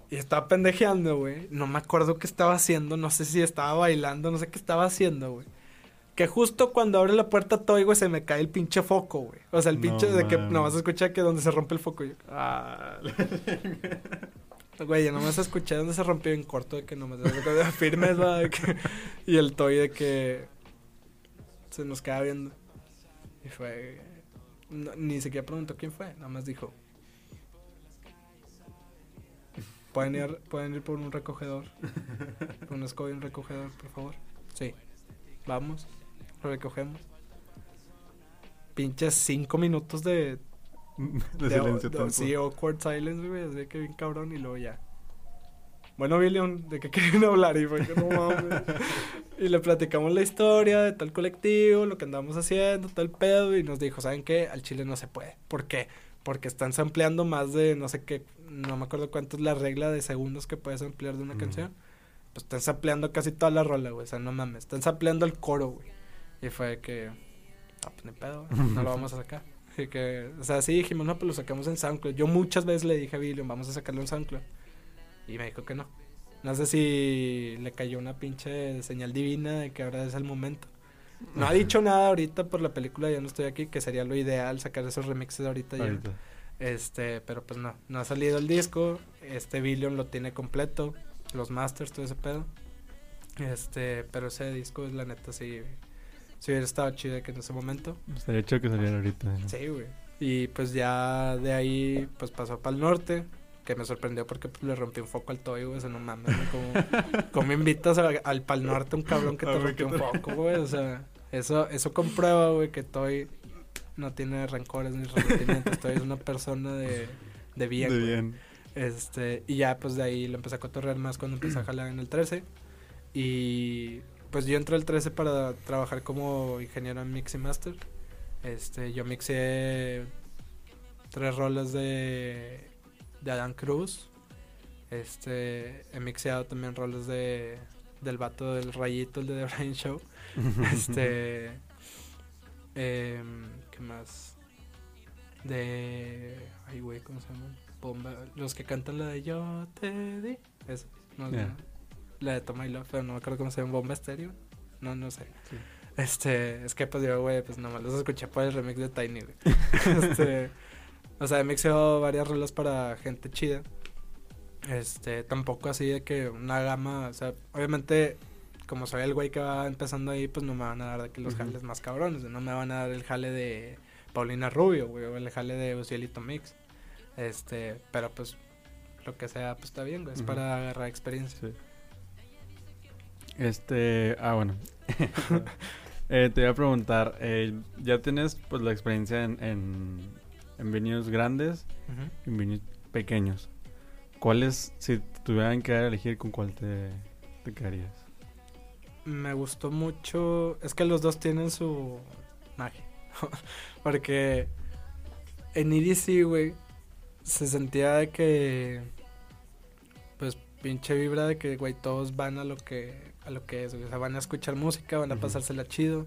Y estaba pendejeando, güey. No me acuerdo qué estaba haciendo. No sé si estaba bailando, no sé qué estaba haciendo, güey. Que justo cuando abre la puerta Toy, güey, se me cae el pinche foco, güey. O sea, el pinche de que nomás escucha que donde se rompe el foco. Yo, ah. Güey, yo nomás escuché donde se rompió en corto de que nomás firmes, ¿va? y el Toy de que se nos queda viendo. Y fue. ni siquiera preguntó quién fue, nada más dijo, ¿Pueden ir, pueden ir por un recogedor. por un escoba y un recogedor, por favor. Sí. Vamos. Lo recogemos. Pinches cinco minutos de. De, silencio Sí, awkward silence, güey. Así que bien cabrón y luego ya. Bueno, Billion, ¿de qué quieren hablar? Y fue que no mames. y le platicamos la historia de tal colectivo, lo que andamos haciendo, tal pedo. Y nos dijo, ¿saben qué? Al chile no se puede. ¿Por qué? Porque están sampleando más de no sé qué no me acuerdo cuánto es la regla de segundos que puedes ampliar de una canción. Pues están sampleando casi toda la rola, güey. O sea, no mames. Están sampleando el coro, güey. Y fue que. Ah, pues ni pedo, No lo vamos a sacar. Y que, o sea, sí dijimos, no, pues lo sacamos en SoundCloud. Yo muchas veces le dije a Billion, vamos a sacarlo en SoundCloud. Y me dijo que no. No sé si le cayó una pinche señal divina de que ahora es el momento. No ha dicho nada ahorita por la película, ya no estoy aquí, que sería lo ideal sacar esos remixes ahorita, ahorita. ya. Este, pero pues no, no ha salido el disco. Este Billion lo tiene completo. Los masters, todo ese pedo. Este, pero ese disco, la neta, sí. Si hubiera estado chido que en ese momento. Estaría hecho que saliera ahorita. Sí, güey. Y pues ya de ahí, pues pasó para el norte. Que me sorprendió porque pues, le rompí un foco al Toy, güey. O sea, no mames, Como, invitas al Pal Norte un cabrón que te rompió un foco, güey? O sea, eso, eso comprueba, güey, que Toy no tiene rencores ni resentimientos, todavía es una persona de, de bien. De bien. Este, y ya pues de ahí lo empecé a cotorrear más cuando empecé a jalar en el 13. Y pues yo entré al 13 para trabajar como ingeniero en mix y master. Este, yo mixé tres rolas de, de Adam Cruz. Este, he mixeado también rolas de del vato del rayito, el de The Brian Show. este, eh, más? De. Ay, güey, ¿cómo se llama? Bomba. Los que cantan la de Yo te di. Eso. No, La de Toma y Love, pero no me acuerdo cómo se llama. Bomba Estéreo. No, no sé. Este. Es que, pues yo, güey, pues nomás los escuché por el remix de Tiny, güey. este. O sea, he mixado varias rolas para gente chida. Este, tampoco así de que una gama, o sea, obviamente como soy el güey que va empezando ahí, pues no me van a dar de que los jales más cabrones, no me van a dar el jale de Paulina Rubio, güey, o el jale de Ucielito Mix. Este, pero pues lo que sea, pues está bien, güey, es para agarrar experiencia. Este, ah, bueno. eh, te voy a preguntar, eh, ya tienes pues la experiencia en, en, en grandes y en pequeños. ¿Cuáles, si tuvieran que elegir, con cuál te, te quedarías? me gustó mucho. Es que los dos tienen su magia. Porque en EDC, güey, se sentía de que, pues, pinche vibra de que, güey, todos van a lo que, a lo que es, güey. O sea, van a escuchar música, van a Ujú. pasársela chido.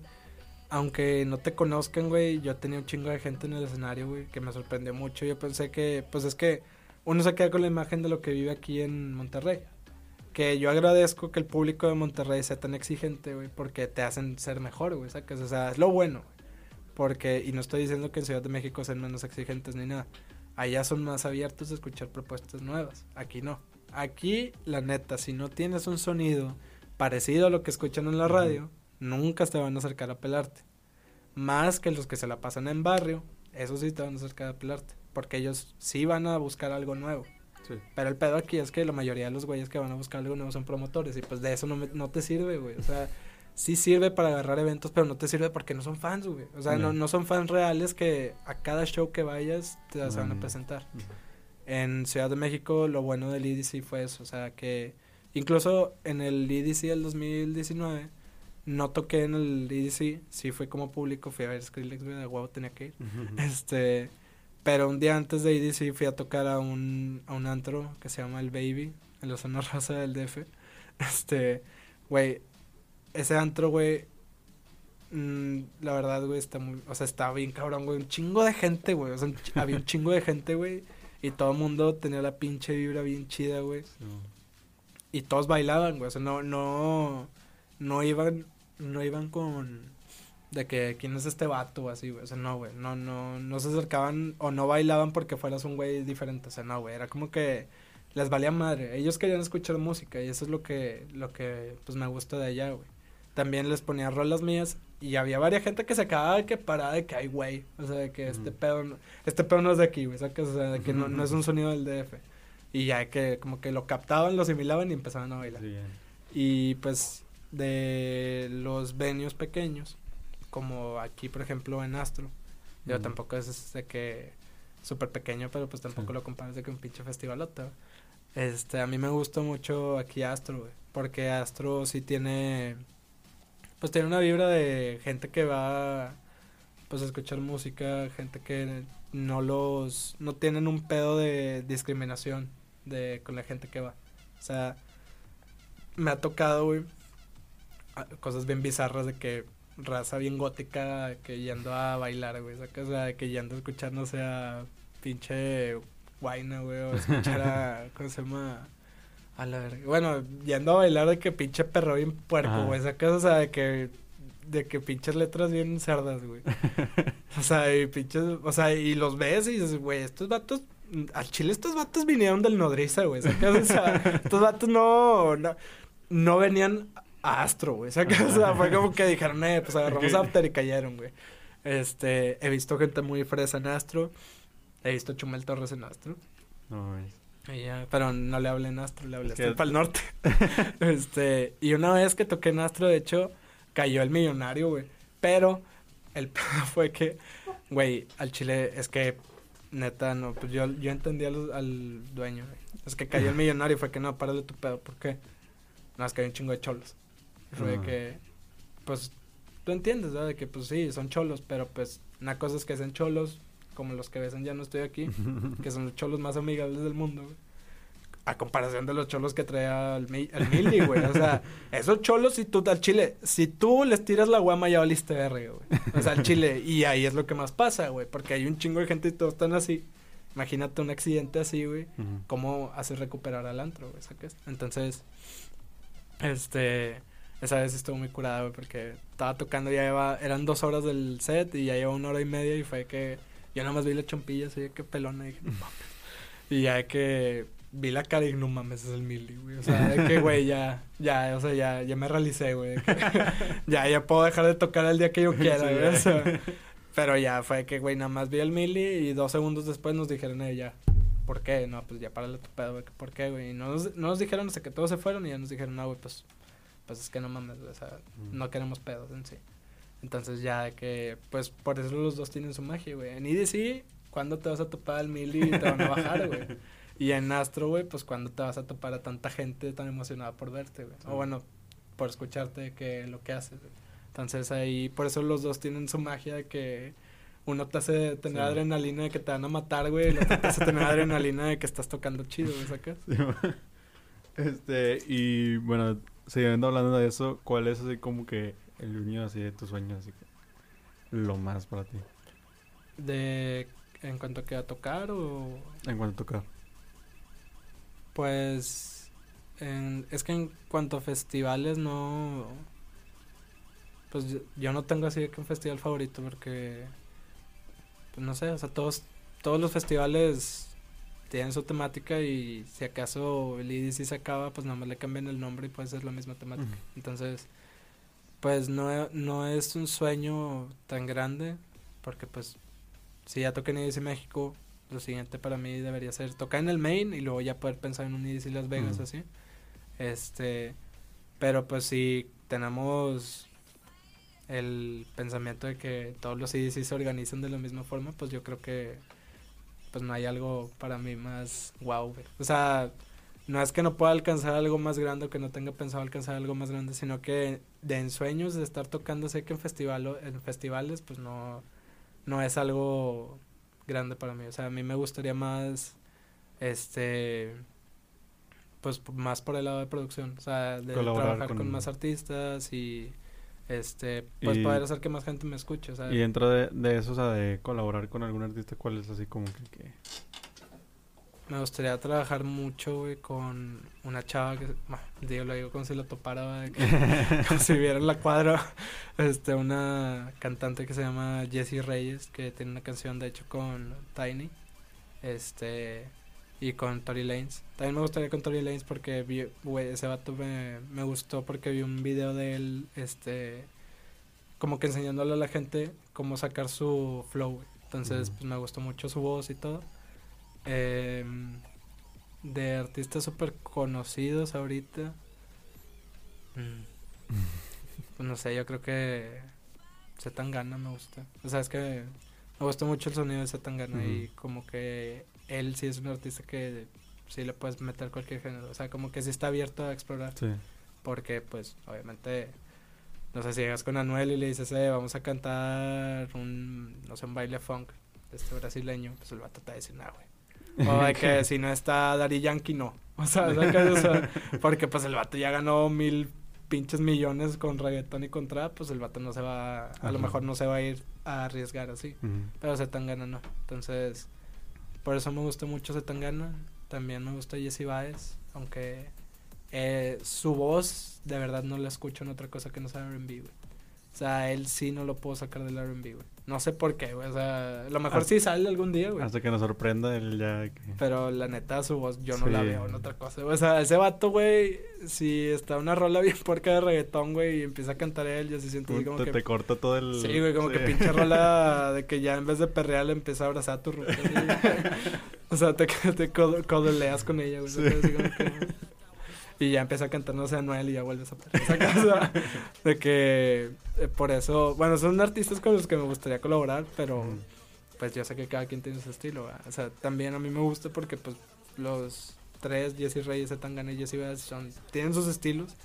Aunque no te conozcan, güey, yo tenía un chingo de gente en el escenario, güey, que me sorprendió mucho. Yo pensé que, pues es que uno se queda con la imagen de lo que vive aquí en Monterrey. Que yo agradezco que el público de Monterrey sea tan exigente, güey, porque te hacen ser mejor, güey, ¿sacas? O sea, es lo bueno. Porque, y no estoy diciendo que en Ciudad de México sean menos exigentes ni nada. Allá son más abiertos a escuchar propuestas nuevas. Aquí no. Aquí, la neta, si no tienes un sonido parecido a lo que escuchan en la radio, nunca te van a acercar a pelarte. Más que los que se la pasan en barrio, eso sí te van a acercar a pelarte. Porque ellos sí van a buscar algo nuevo. Sí. Pero el pedo aquí es que la mayoría de los güeyes que van a buscar algo nuevo son promotores. Y pues de eso no, me- no te sirve, güey. O sea, sí sirve para agarrar eventos, pero no te sirve porque no son fans, güey. O sea, no, No. no son fans reales que a cada show que vayas te se van a presentar. En Ciudad de México lo bueno del EDC fue eso, o sea que incluso en el EDC del 2019 no toqué en el EDC, sí fue como público, fui a ver Skrillex, de huevo tenía que ir. Este, pero un día antes de EDC fui a tocar a un, a un antro que se llama El Baby, en la zona rosa del DF. Este, güey, ese antro, güey, mm, la verdad, güey, está muy, o sea, estaba bien cabrón, güey, un chingo de gente, güey, o sea, un había un chingo de gente, güey, y todo el mundo tenía la pinche vibra bien chida, güey. Sí. Y todos bailaban, güey. O sea, no, no, no iban, no iban con de que quién es este vato o así, güey. O sea, no, güey. No, no, no se acercaban o no bailaban porque fueras un güey diferente. O sea, no, güey. Era como que les valía madre. Ellos querían escuchar música y eso es lo que, lo que, pues me gusta de allá, güey. También les ponía rolas mías y había varias gente que se acababa de que parada de que hay güey. O sea, de que este pedo, no- este pedo no es de aquí, güey. O sea, de que no, no es un sonido del DF. Y ya que como que lo captaban, lo asimilaban y empezaban a bailar. Sí. Y pues de los venues pequeños, como aquí por ejemplo en Astro, yo tampoco es de que súper pequeño, pero pues tampoco Sí. lo comparas de que un pinche festivalota. Este, a mí me gustó mucho aquí Astro, güey, porque Astro sí tiene, pues tiene una vibra de gente que va, pues a escuchar música, gente que no los, no tienen un pedo de discriminación de con la gente que va. O sea, me ha tocado, güey, cosas bien bizarras de que raza bien gótica que yendo a bailar, güey. O sea, de que yendo a escuchar, no sé, a pinche guayna, güey, o escuchar a, ¿cómo se llama? A la verga. Bueno, yendo a bailar de que pinche perro bien puerco, güey, ¿sacas? O sea, de que, de que pinches letras bien cerdas, güey. O sea, y pinches, o sea, y los ves y dices, güey, estos vatos, al chile estos vatos vinieron del nodriza, güey. O sea, estos vatos no, no, no venían a Astro, güey. O sea, fue como que dijeron, eh, pues agarramos. After y cayeron, güey. Este, he visto gente muy fresa en Astro, he visto Chumel Torres en Astro, No ya, pero no le hablé en Astro, le hablé hasta para el norte. este, y una vez que toqué en Astro, de hecho, cayó el millonario, güey. Pero el fue que, güey, al chile, es que, neta, no, pues yo, yo entendí al, al dueño, güey. Es que cayó el millonario y fue que no, párale tu pedo, ¿por qué? No, es que hay un chingo de cholos. Y fue de Ah. que, pues, tú entiendes, ¿verdad? De que, pues sí, son cholos, pero pues, una cosa es que sean cholos, como los que ves en Ya no estoy aquí que son los cholos más amigables del mundo, güey. A comparación de los cholos que traía el, el Mili, güey. O sea, esos cholos, si tú, al chile, si tú les tiras la guama, ya valiste verga, güey. O sea, al chile, y ahí es lo que más pasa, güey. Porque hay un chingo de gente y todos están así. Imagínate un accidente así, güey. ¿Cómo haces recuperar al antro, güey? ¿Sacas? Entonces, este, esa vez estuvo muy curada, güey, porque estaba tocando, ya lleva, eran dos horas del set y ya lleva una hora y media y fue que yo nada más vi la chompilla, así que pelona y dije, no mames. Y ya que vi la cara y no mames, es el Mili, güey. O sea, de que, güey, ya, ya, o sea, ya, ya me realicé, güey. que ya, ya puedo dejar de tocar el día que yo quiera, Sí, güey. O ya. sea, pero ya fue que, güey, nada más vi el Mili y dos segundos después nos dijeron, eh, ya, ¿por qué? No, pues ya párale tu pedo, güey, ¿por qué, güey? Y no nos, no nos dijeron hasta que todos se fueron y ya nos dijeron, no, güey, pues, pues es que no mames, güey, o sea, Mm. no queremos pedos en sí. Entonces ya de que, pues por eso los dos tienen su magia, güey. En EDC, ¿cuándo te vas a topar al Mili y te van a bajar, güey? Y en Astro, güey, pues cuando te vas a topar a tanta gente tan emocionada por verte, güey. Sí. O bueno, por escucharte que lo que haces, güey. Entonces ahí, por eso los dos tienen su magia de que, uno te hace tener adrenalina de que te van a matar, güey, y el otro te hace tener adrenalina de que estás tocando chido, güey, ¿sacas? este, y bueno, siguiendo hablando de eso, ¿cuál es así como que el niño así de tus sueños, así que lo más para ti? De, ¿en cuanto que a tocar o...? En cuanto a tocar. Pues, es que en cuanto a festivales no... Pues yo, no tengo así que un festival favorito porque pues no sé, o sea, todos, todos los festivales tienen su temática y si acaso el IDC se acaba, pues nada más le cambian el nombre y puede ser la misma temática. Entonces, pues no, no es un sueño tan grande, porque pues si ya toqué en IDC México, lo siguiente para mí debería ser tocar en el main y luego ya poder pensar en un IDC Las Vegas así. Este, pero pues si tenemos el pensamiento de que todos los CDC se organizan de la misma forma, pues yo creo que pues no hay algo para mí más wow, O sea, no es que no pueda alcanzar algo más grande o que no tenga pensado alcanzar algo más grande, sino que de ensueños de estar tocando, sé que en, festival, en festivales, pues no, no es algo grande para mí. O sea, a mí me gustaría más, este, pues más por el lado de producción, o sea, de trabajar con más artistas y este, pues poder hacer que más gente me escuche, Y dentro de, de, eso, o sea, de colaborar con algún artista, ¿cuál es así como que, Me gustaría trabajar mucho, güey, con una chava que, digo, lo digo como si lo topara, como si viera en la cuadra, este, una cantante que se llama Jessie Reyes, que tiene una canción, de hecho, con Tiny, este, y con Tori Lanes. También me gustaría con Tori Lanes porque vi, ese vato me, me, gustó porque vi un video de él, este, como que enseñándole a la gente cómo sacar su flow, Entonces, pues me gustó mucho su voz y todo. Em, de artistas súper conocidos ahorita. Mm, pues no sé, yo creo que Zetangana me gusta. O sea, es que me gusta mucho el sonido de Zetangana y como que él sí es un artista que sí le puedes meter cualquier género. O sea, como que sí está abierto a explorar. Sí. Porque, pues, obviamente, no sé si llegas con Anuel y le dices, eh, vamos a cantar un, no sé, un baile funk de este brasileño, pues el vato te va a decir, nah, güey. O de que si no está Daddy Yankee, no. O sea, o sea, porque pues el vato ya ganó mil pinches millones con reggaetón y con trap, pues el vato no se va, a lo mejor no se va a ir a arriesgar así. Pero se tan gana, no. Entonces, por eso me gusta mucho Zetangana. También me gusta Jesse Baez. Aunque eh, su voz, de verdad, no la escucho en otra cosa que no sea R&B. O sea, él sí no lo puedo sacar del R&B, güey. No sé por qué, güey. O sea, a lo mejor sí sale algún día, güey. Hasta que nos sorprenda él ya. Pero la neta, su voz yo no la veo en otra cosa. O sea, ese vato, güey, si está una rola bien puerca de reggaetón, güey, y empieza a cantar él, ya se siente así como te, que... Te corta todo el... Sí, güey, como que pinche rola de que ya en vez de perrear le empieza a abrazar a tu ruta. o sea, te, te codoleas con ella, güey. Sí. Y ya empieza a cantar, no sé, Noel y ya vuelves a esa casa. de que eh, por eso, bueno, son artistas con los que me gustaría colaborar, pero pues yo sé que cada quien tiene su estilo. O sea, también a mí me gusta porque pues los tres, Jesse Reyes, Zetangana y Jesse Baez, son, tienen sus estilos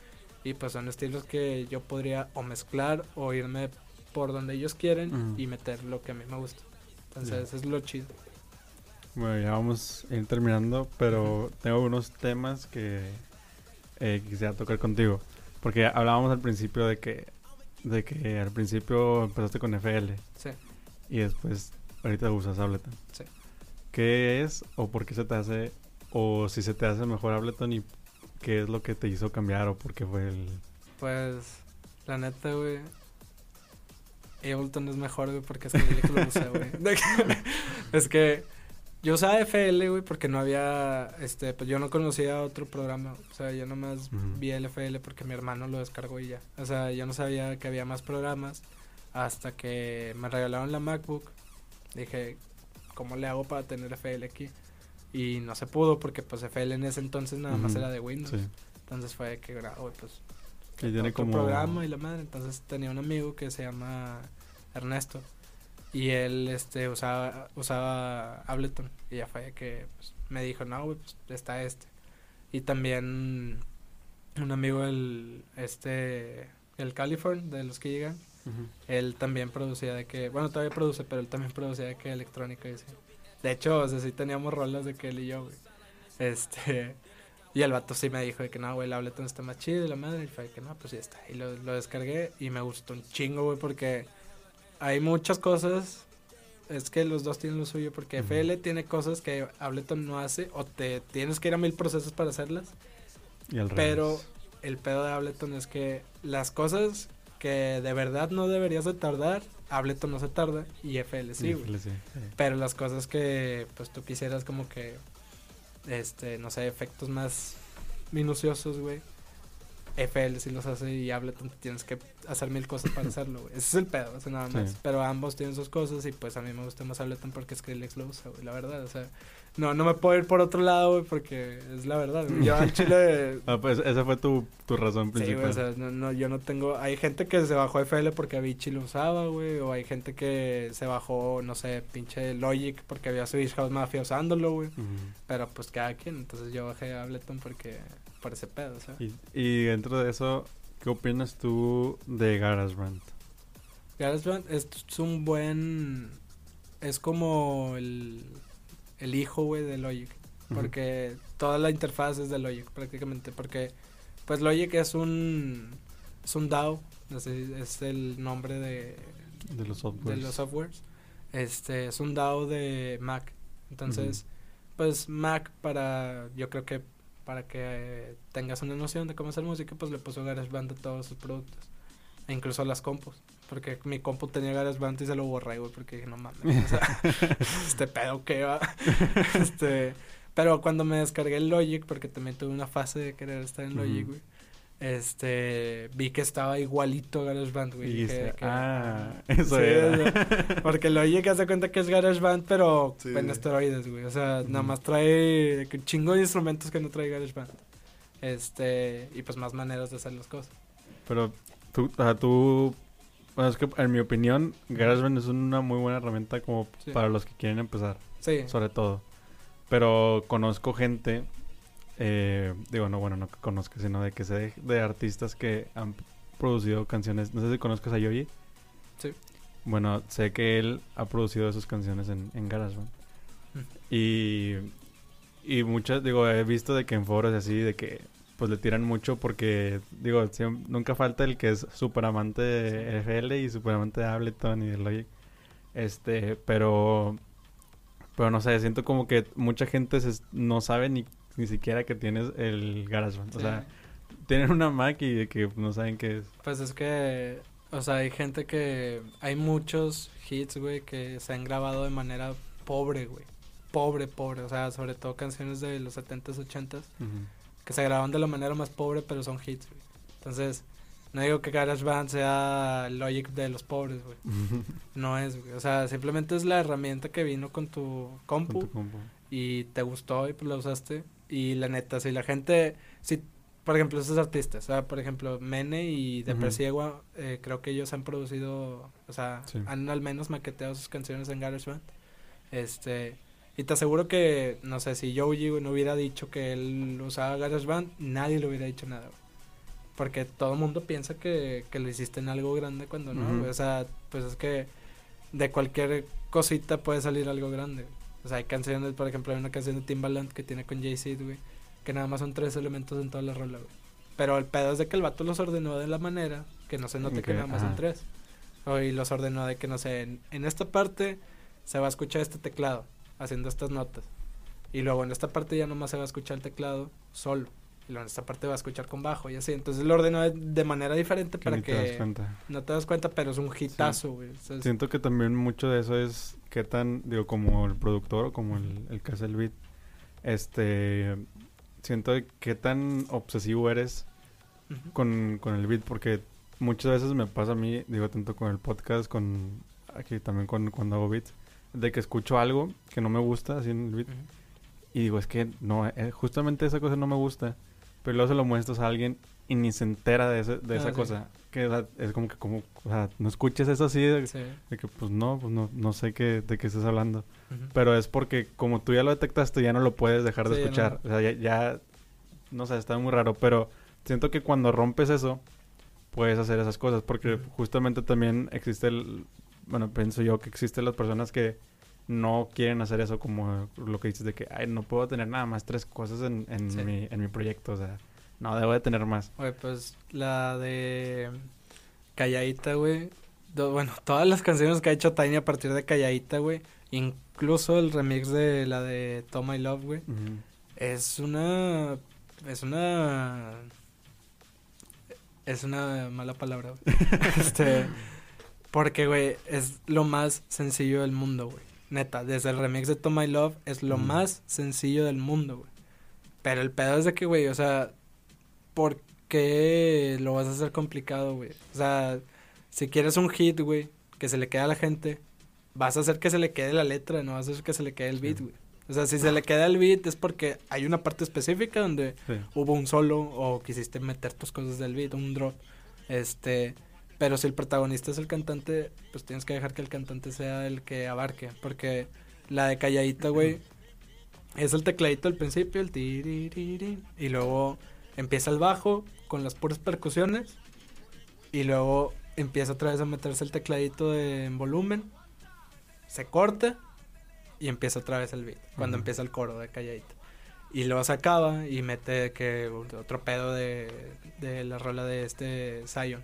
y pues son estilos que yo podría o mezclar o irme por donde ellos quieren y meter lo que a mí me gusta. Entonces, es lo chido. Bueno, ya vamos a ir terminando, pero tengo unos temas que eh, quisiera tocar contigo. Porque hablábamos al principio de que, de que al principio empezaste con FL. Sí. Y después ahorita usas Ableton. Sí. ¿Qué es o por qué se te hace, o si se te hace mejor Ableton y qué es lo que te hizo cambiar o por qué fue el... Pues, la neta, güey. Ableton es mejor, güey, porque es que lo usé, güey. es que yo usaba FL, güey, porque no había, este, pues yo no conocía otro programa. O sea, yo nomás vi el FL porque mi hermano lo descargó y ya. O sea, yo no sabía que había más programas hasta que me regalaron la MacBook. Dije, ¿cómo le hago para tener FL aquí? Y no se pudo porque pues FL en ese entonces nada más era de Windows. Entonces fue que, güey, pues... Que tiene como... programa y la madre. Entonces tenía un amigo que se llama Ernesto y él este usaba usaba Ableton y ya fue que pues, me dijo no güey pues está este y también un amigo el este el California de los que llegan Él también producía de que, bueno, todavía produce, pero él también producía de que electrónica y así. De hecho, o sea, sí teníamos rolas de que él y yo, güey. Este, y el vato sí me dijo de que no, güey, el Ableton está más chido y la madre. Y fue que no, pues ya está. Y lo, lo descargué y me gustó un chingo, güey, porque hay muchas cosas. Es que los dos tienen lo suyo, porque. FL tiene cosas que Ableton no hace, o te tienes que ir a mil procesos para hacerlas. Y al Pero revés. el pedo de Ableton es que las cosas que de verdad no deberías de tardar, Ableton no se tarda y FL sí, güey. Sí. Pero las cosas que pues tú quisieras como que este, no sé, efectos más minuciosos, güey. FL sí los hace y Ableton tienes que hacer mil cosas para hacerlo, güey. Ese es el pedo, o sea, nada más. Sí. Pero ambos tienen sus cosas y pues a mí me gusta más Ableton porque Skrillex lo usa, güey, la verdad, o sea, no, no me puedo ir por otro lado, güey, porque es la verdad, güey. Yo al chile Ah, pues esa fue tu, tu razón Sí, principal. güey, o sea, no, no, yo no tengo... Hay gente que se bajó FL porque Avicii lo usaba, güey, o hay gente que se bajó, no sé, pinche Logic porque había Swedish House Mafia usándolo, güey. Pero pues cada quien, entonces yo bajé Ableton porque... por ese pedo, o sea. Y, y dentro de eso, ¿qué opinas tú de GarageBand? GarageBand es, es un buen... Es como el, el hijo, güey, de Logic. Porque toda la interfaz es de Logic, prácticamente. Porque, pues, Logic es un... Es un DAO. Es el nombre de, De los de softwares. los softwares. Este, es un DAO de Mac. Entonces, pues Mac para, yo creo que para que tengas una noción de cómo hacer música, pues le puso GarageBand a todos sus productos. E incluso a las compus. Porque mi compu tenía GarageBand y se lo borré, güey, porque dije, no mames, o sea, este pedo que va. este, pero cuando me descargué el Logic, porque también tuve una fase de querer estar en Logic, güey. Este, vi que estaba igualito GarageBand, güey. Y dije dijiste, que, ah, ah, eso sí, era. porque Logic hace cuenta que es GarageBand, pero Sí, en esteroides, güey. O sea, nada más trae un chingo de instrumentos que no trae GarageBand. Este, y pues más maneras de hacer las cosas. Pero tú, o sea, tú, bueno, es que en mi opinión, GarageBand es una muy buena herramienta como Sí. para los que quieren empezar, Sí, sobre todo. Pero conozco gente, eh, digo, no, bueno, no que conozca, sino de que sé de, de artistas que han producido canciones. No sé si conozcas a Yoyi. Sí. Bueno, sé que él ha producido sus canciones en, en GarageBand. Mm. Y, y muchas, digo, he visto de que en foros y así, de que pues le tiran mucho porque, digo, siem- nunca falta el que es súper amante de FL y súper amante de Ableton y de Logic. Este, pero, pero no sé, siento como que mucha gente se- no sabe ni, ni siquiera que tienes el GarageBand. O sea, tienen una Mac y que no saben qué es. Pues es que, o sea, hay gente que, hay muchos hits, güey, que se han grabado de manera pobre, güey. Pobre, pobre, o sea, sobre todo canciones de los 70s, 80s, que se graban de la manera más pobre, pero son hits, güey. Entonces, no digo que GarageBand sea Logic de los pobres, güey. No es, güey. O sea, simplemente es la herramienta que vino con tu Con compu tu compu. y te gustó y pues la usaste. Y la neta, si la gente, si, por ejemplo, esos artistas, o sea, por ejemplo, Mene y Ujú. Depresiegua, eh, creo que ellos han producido, o sea, Sí. han al menos maqueteado sus canciones en GarageBand. Este, y te aseguro que, no sé, si güey, no hubiera dicho que él usaba GarageBand, nadie le hubiera dicho nada, güey. Porque todo el mundo piensa que, que lo hiciste en algo grande cuando no, güey. O sea, pues es que de cualquier cosita puede salir algo grande. güey. O sea, hay canciones, por ejemplo, hay una canción de Timbaland que tiene con Jay-Z, güey, que nada más son tres elementos en toda la rola, güey. Pero el pedo es de que el vato los ordenó de la manera que no se note que Ok, nada más son tres. O, y los ordenó de que, no sé, en, en esta parte se va a escuchar este teclado haciendo estas notas. Y luego en esta parte ya nomás se va a escuchar el teclado solo. Y luego en esta parte va a escuchar con bajo y así. Entonces lo ordenó de, de manera diferente Que para ni te das que cuenta. no te das cuenta, pero es un hitazo, güey. Es- Siento que también mucho de eso es qué tan, digo, como el productor o como el, el que hace el beat, este, siento qué tan obsesivo eres con, con el beat, porque muchas veces me pasa a mí, digo, tanto con el podcast, con aquí también con, cuando hago beats, de que escucho algo que no me gusta así en el beat y digo, es que no, eh, justamente esa cosa no me gusta, pero luego se lo muestras a alguien y ni se entera de, ese- de Ah, esa sí. cosa, que o sea, es como que como, o sea, no escuches eso así de, Sí. de que pues no, pues no, no sé qué, de qué estás hablando. Pero es porque como tú ya lo detectaste, ya no lo puedes dejar de Sí, escuchar. O sea, ya, ya, no sé, está muy raro. Pero siento que cuando rompes eso, puedes hacer esas cosas. Porque justamente también existe el... Bueno, pienso yo que existen las personas que no quieren hacer eso como lo que dices de que, ay, no puedo tener nada más tres cosas en, en, Sí. mi, en mi proyecto. O sea, no, debo de tener más. Güey, pues la de Calladita, güey. Bueno, todas las canciones que ha hecho Tiny a partir de Calladita, güey. Incluso el remix de la de Tom My Love, güey. Es una. Es una. Es una mala palabra, güey. este. Porque, güey, es lo más sencillo del mundo, güey. Neta, desde el remix de To My Love es lo Mm. más sencillo del mundo, güey. Pero el pedo es de que, güey, o sea, ¿por qué lo vas a hacer complicado, güey? O sea, si quieres un hit, güey, que se le quede a la gente, vas a hacer que se le quede la letra, no vas a hacer que se le quede el beat, güey. O sea, si se le queda el beat es porque hay una parte específica donde Sí. hubo un solo o quisiste meter tus cosas del beat, un drop. Este, pero si el protagonista es el cantante, pues tienes que dejar que el cantante sea el que abarque, porque la de calladita, güey, es el tecladito al principio, el tiririri, y luego empieza el bajo con las puras percusiones y luego empieza otra vez a meterse el tecladito de, en volumen, se corta y empieza otra vez el beat, cuando empieza el coro de calladita. Y luego se acaba y mete que otro pedo de, de la rola de este Zion.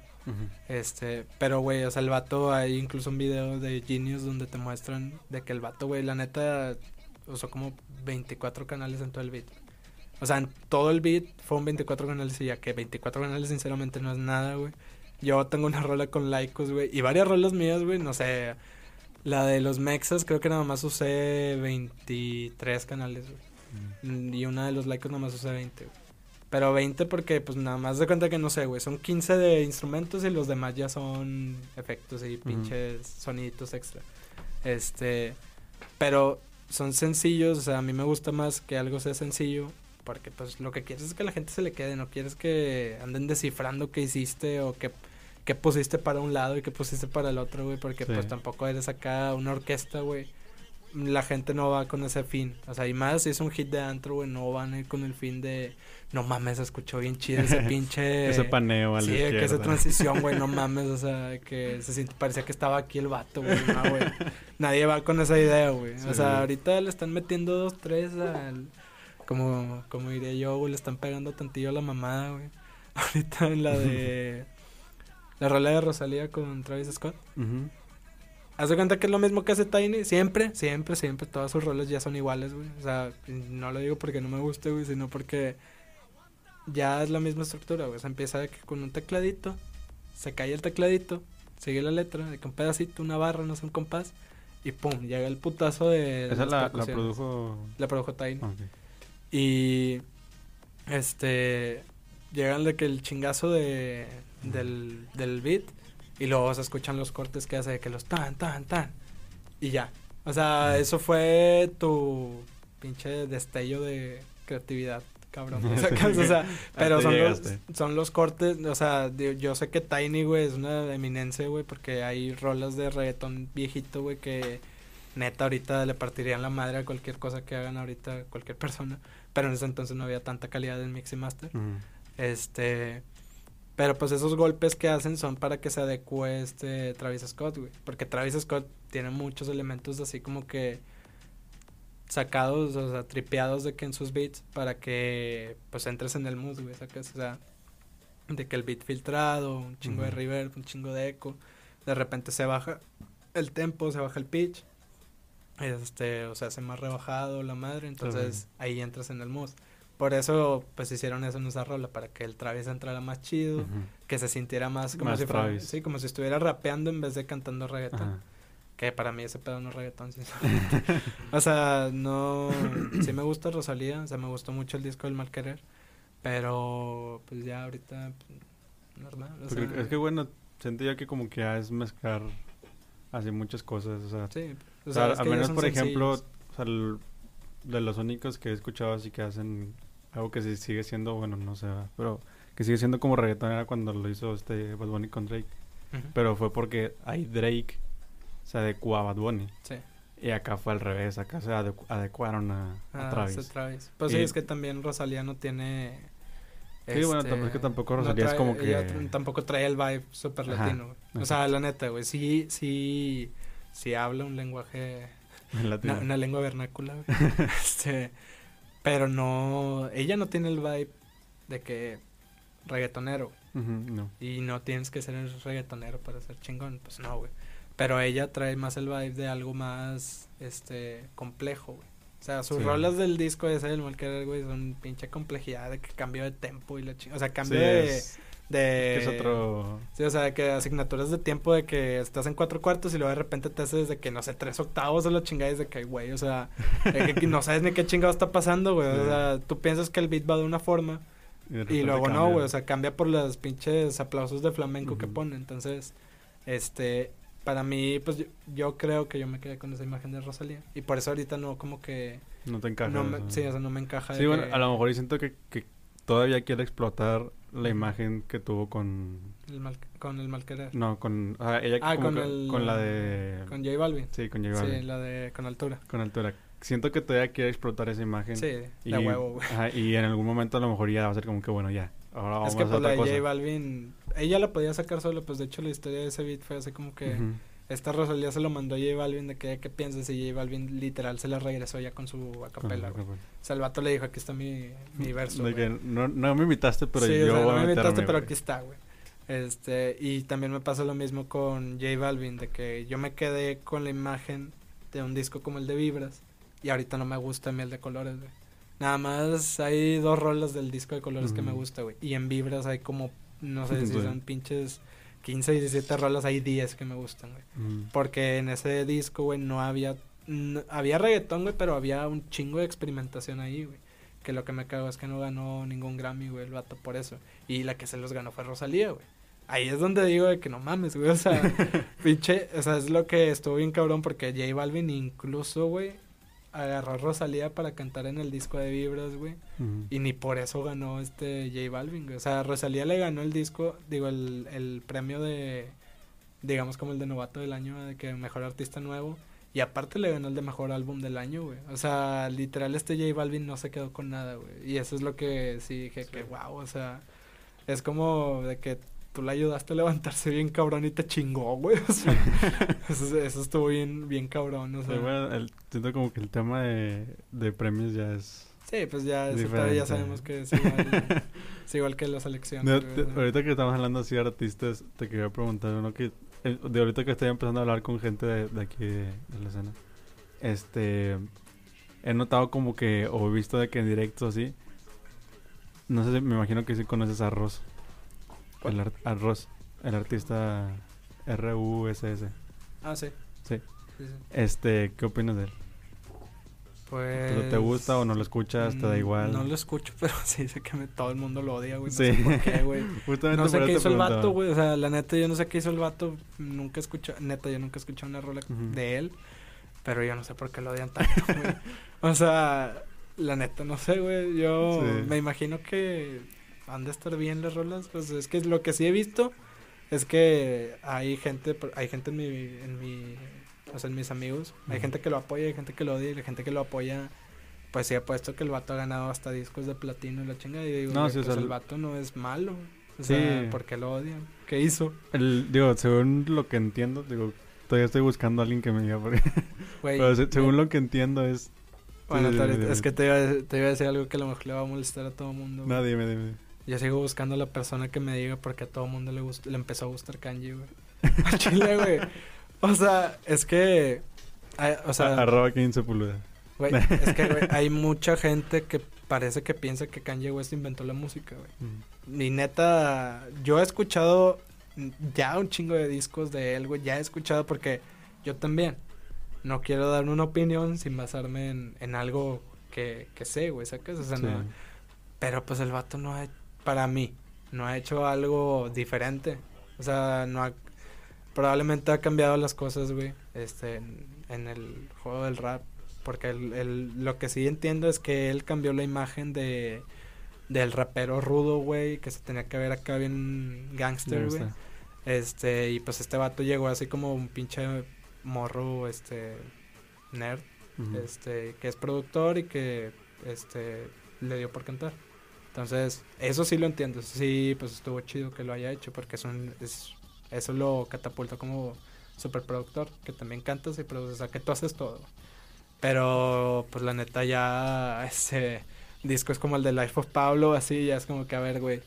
Este, pero güey, o sea, el vato, hay incluso un video de Genius donde te muestran de que el vato, güey, la neta, usó como 24 canales en todo el beat. O sea, en todo el beat fueron 24 canales y ya que 24 canales sinceramente no es nada, güey. Yo tengo una rola con Laicos, güey, y varias rolas mías, güey, no sé. La de los Mexas creo que nada más usé 23 canales, güey. Y una de los Laicos nada más usé 20, güey. Pero 20 porque, pues, nada más de cuenta que no sé, güey. Son 15 de instrumentos y los demás ya son efectos y pinches soniditos extra. Este. Pero son sencillos, o sea, a mí me gusta más que algo sea sencillo. Porque, pues, lo que quieres es que la gente se le quede. No quieres que anden descifrando qué hiciste o qué, qué pusiste para un lado y qué pusiste para el otro, güey. Porque, Sí. pues, tampoco eres acá una orquesta, güey la gente no va con ese fin. O sea, y más si es un hit de antro, güey, no van a ir con el fin de, no mames, se escuchó bien chido ese pinche... Ese paneo a la Sí, que esa izquierda. transición, güey, no mames, o sea, que se siente, parecía que estaba aquí el vato, güey, no, güey. Nadie va con esa idea, güey. Sí. O sea, ahorita le están metiendo dos, tres al... Como, como diría yo, güey, le están pegando tantillo a la mamada, güey. Ahorita en la de... La rola de Rosalía con Travis Scott. Ujú. Haz de cuenta que es lo mismo que hace Tiny, siempre, siempre, siempre, todas sus roles ya son iguales, güey. O sea, no lo digo porque no me guste, güey, sino porque ya es la misma estructura, güey. O sea, empieza con un tecladito, se cae el tecladito, sigue la letra, de que un pedacito, una barra, no sé, un compás, y pum, llega el putazo de... Esa la, produjo... La produjo Tiny. Y este llegan de que el chingazo de del, del beat y luego se escuchan los cortes que hace de que los tan tan tan y ya. O sea, eso fue tu pinche destello de creatividad, cabrón. O sea, que- o sea, pero son los, son los cortes, o sea, yo sé que Tiny, güey, es una eminencia, güey, porque hay rolas de reggaetón viejito, güey, que neta ahorita le partirían la madre a cualquier cosa que hagan ahorita cualquier persona, pero en ese entonces no había tanta calidad en mix y master. Este, pero pues esos golpes que hacen son para que se adecue este Travis Scott, güey, porque Travis Scott tiene muchos elementos así como que sacados, o sea, tripeados de que en sus beats para que pues entres en el mood, güey, sacas, o sea, de que el beat filtrado, un chingo de reverb, un chingo de eco, de repente se baja el tempo, se baja el pitch, este, o sea, se más rebajado la madre, entonces ahí entras en el mood. Por eso, pues hicieron eso en esa rola, para que el Travis entrara más chido, Ujú. que se sintiera más como Más si fuera, Travis. sí, como si estuviera rapeando en vez de cantando reggaetón. Ajá. Que para mí ese pedo no es reggaetón, sinceramente. o sea, no, sí me gusta Rosalía, o sea, me gustó mucho el disco del Mal Querer, pero pues ya ahorita normal, o sea, es que bueno, siento yo que como que ya es mezclar así muchas cosas, o sea, sí, o o sea, sea, es que ya menos por ejemplo, sencillos. o sea, el- de los únicos que he escuchado así que hacen algo que sí sigue siendo, bueno, no sé, pero que sigue siendo como reggaetón era cuando lo hizo este Bad Bunny con Drake, pero fue porque ahí Drake se adecuó a Bad Bunny sí. y acá fue al revés, acá se adecu- adecuaron a, a Ah, Travis. Travis. Pues Y- sí, es que también Rosalía no tiene Sí, bueno, Este, tampoco- es que tampoco no Rosalía es trae- como que- tampoco trae el vibe super Ajá, latino, güey. O sea, la neta, güey, sí, sí, sí habla un lenguaje, una, una lengua vernácula, güey. este, pero no, ella no tiene el vibe de que reggaetonero, no. y no tienes que ser reggaetonero para ser chingón, pues no, güey. Pero ella trae más el vibe de algo más, este, complejo, güey. O sea, sus Sí. rolas del disco ese del Malquerer, güey, son pinche complejidad de que cambio de tempo y la chingada. O sea, cambio Sí, de, es, de... es otro... Sí, o sea, que asignaturas de tiempo de que estás en cuatro cuartos y luego de repente te haces de que, no sé, tres octavos o la chingada de que, güey, o sea, de que no sabes ni qué chingado está pasando, güey. O sea, tú piensas que el beat va de una forma y luego no, güey, o sea, cambia por los pinches aplausos de flamenco que pone. Entonces, este, para mí, pues yo, yo creo que yo me quedé con esa imagen de Rosalía. Y por eso ahorita no, como que, No te encaja. no me, sí, o sea, no me encaja. de Sí, bueno, que a lo mejor y siento que, que todavía quiere explotar la imagen que tuvo con... el mal- con el mal querer. No, con... o sea, ella Ah, con el- con la de... Con J Balvin. Sí, con J Balvin. Sí, la de con altura. Con altura. Siento que todavía quiere explotar esa imagen. Sí, de y, huevo, güey. ajá, y en algún momento a lo mejor ya va a ser como que, bueno, ya. Ahora vamos Es que a hacer pues la otra de cosa. J Balvin, ella la podía sacar solo, pues de hecho la historia de ese beat fue así como que. Esta Rosalía se lo mandó a J Balvin de que qué piensas y J Balvin literal se la regresó ya con su Con acapella, la güey. acapella. O sea, el vato le dijo, aquí está mi, mi verso, que no, no me invitaste, pero sí, yo o sea, voy no me invitaste, meterme, pero aquí está, güey. Este, y también me pasa lo mismo con J Balvin, de que yo me quedé con la imagen de un disco como el de Vibras, y ahorita no me gusta Miel de Colores, güey. Nada más hay dos rolas del disco de colores que me gusta, güey. Y en Vibras hay como, no sé si son pinches 15, 17 rolas, hay 10 que me gustan, güey. Ujú. Porque en ese disco, güey, no había. no- había reggaetón, güey, pero había un chingo de experimentación ahí, güey. Que lo que me cago es que no ganó ningún Grammy, güey, el vato por eso. Y la que se los ganó fue Rosalía, güey. Ahí es donde digo de que no mames, güey. O sea, pinche. O sea, es lo que estuvo bien cabrón porque J Balvin incluso, güey, agarró a Rosalía para cantar en el disco de Vibras, güey. Y ni por eso ganó este J Balvin, güey. O sea, Rosalía le ganó el disco, digo, el, el premio de, digamos, como el de novato del año, de que mejor artista nuevo. Y aparte le ganó el de mejor álbum del año, güey. O sea, literal este J Balvin no se quedó con nada, güey. Y eso es lo que sí dije que, wow, o sea, es como de que tú le ayudaste a levantarse bien cabrón y te chingó, güey. O sea, eso, eso estuvo bien, bien cabrón, o sea. Sí, bueno, el- siento como que el tema de, de premios ya es... Sí, pues ya, ya sabemos que es igual, es igual que la selección. Ahorita que estamos hablando así de artistas, te quería preguntar uno que... De ahorita que estoy empezando a hablar con gente de, de aquí de, de la escena. Este... He notado como que... O he visto de que en directo así... No sé, si- me imagino que sí conoces a Ross. ¿Cuál? El ar- a Ross. El artista R-U-S-S. Ah, sí. Sí. Sí, sí. Este... ¿Qué opinas de él? Pues... ¿Te, gusta o no lo escuchas? ¿Te da mm, igual? No lo escucho, pero sí sé que me- todo el mundo lo odia, güey. No Sí. sé por qué, güey. Justamente No sé por qué hizo el vato, güey. O sea, la neta, yo no sé qué hizo el vato. Nunca escuché, neta, yo nunca escuché una rola de él. Pero yo no sé por qué lo odian tanto, güey. O sea, la neta, no sé, güey. Yo Sí. me imagino que han de estar bien las rolas. Pues es que lo que sí he visto es que hay gente, hay gente en mi, en mi, o sea, en mis amigos. Hay gente que lo apoya, hay gente que lo odia y la gente que lo apoya. Pues sí, ha puesto que el vato ha ganado hasta discos de platino y la chinga. Y digo, No, sí, o pues sea, el vato no es malo. O Sí. sea, ¿por qué lo odian? ¿Qué hizo? El, digo, según lo que entiendo, digo, todavía estoy buscando a alguien que me diga, porque, Güey, pero se- según lo que entiendo es... Bueno, Sí, te- dime, dime. es que te iba, a, te iba a decir algo que a lo mejor le va a molestar a todo el mundo. No, dime, dime. Yo sigo buscando a la persona que me diga porque a todo mundo le, le empezó a gustar Kanji, güey. A Chile, güey. O sea, es que... hay- o sea, A- arroba 15 pulgadas. güey, es que, güey, hay mucha gente que parece que piensa que Kanye West inventó la música, güey. Mm. Y neta, yo he escuchado ya un chingo de discos de él, güey. Ya he escuchado porque yo también no quiero dar una opinión sin basarme en, en algo que, que sé, güey, ¿sacas? O sea, Sí. no, pero pues el vato no ha, para mí, no ha hecho algo diferente. O sea, no ha, probablemente ha cambiado las cosas, güey, este, en, en el juego del rap. Porque el, el- lo que sí entiendo es que él cambió la imagen de del rapero rudo, güey, que se tenía que ver acá bien gangster, güey. Este, y pues este vato llegó así como un pinche morro, este, nerd, este, que es productor y que, este, le dio por cantar. Entonces, eso sí lo entiendo. Sí, pues estuvo chido que lo haya hecho porque es es, eso lo catapulta como superproductor, que también cantas y produces, o sea, que tú haces todo. Pero, pues la neta ya ese disco es como el de Life of Pablo, así, ya es como que, a ver, güey,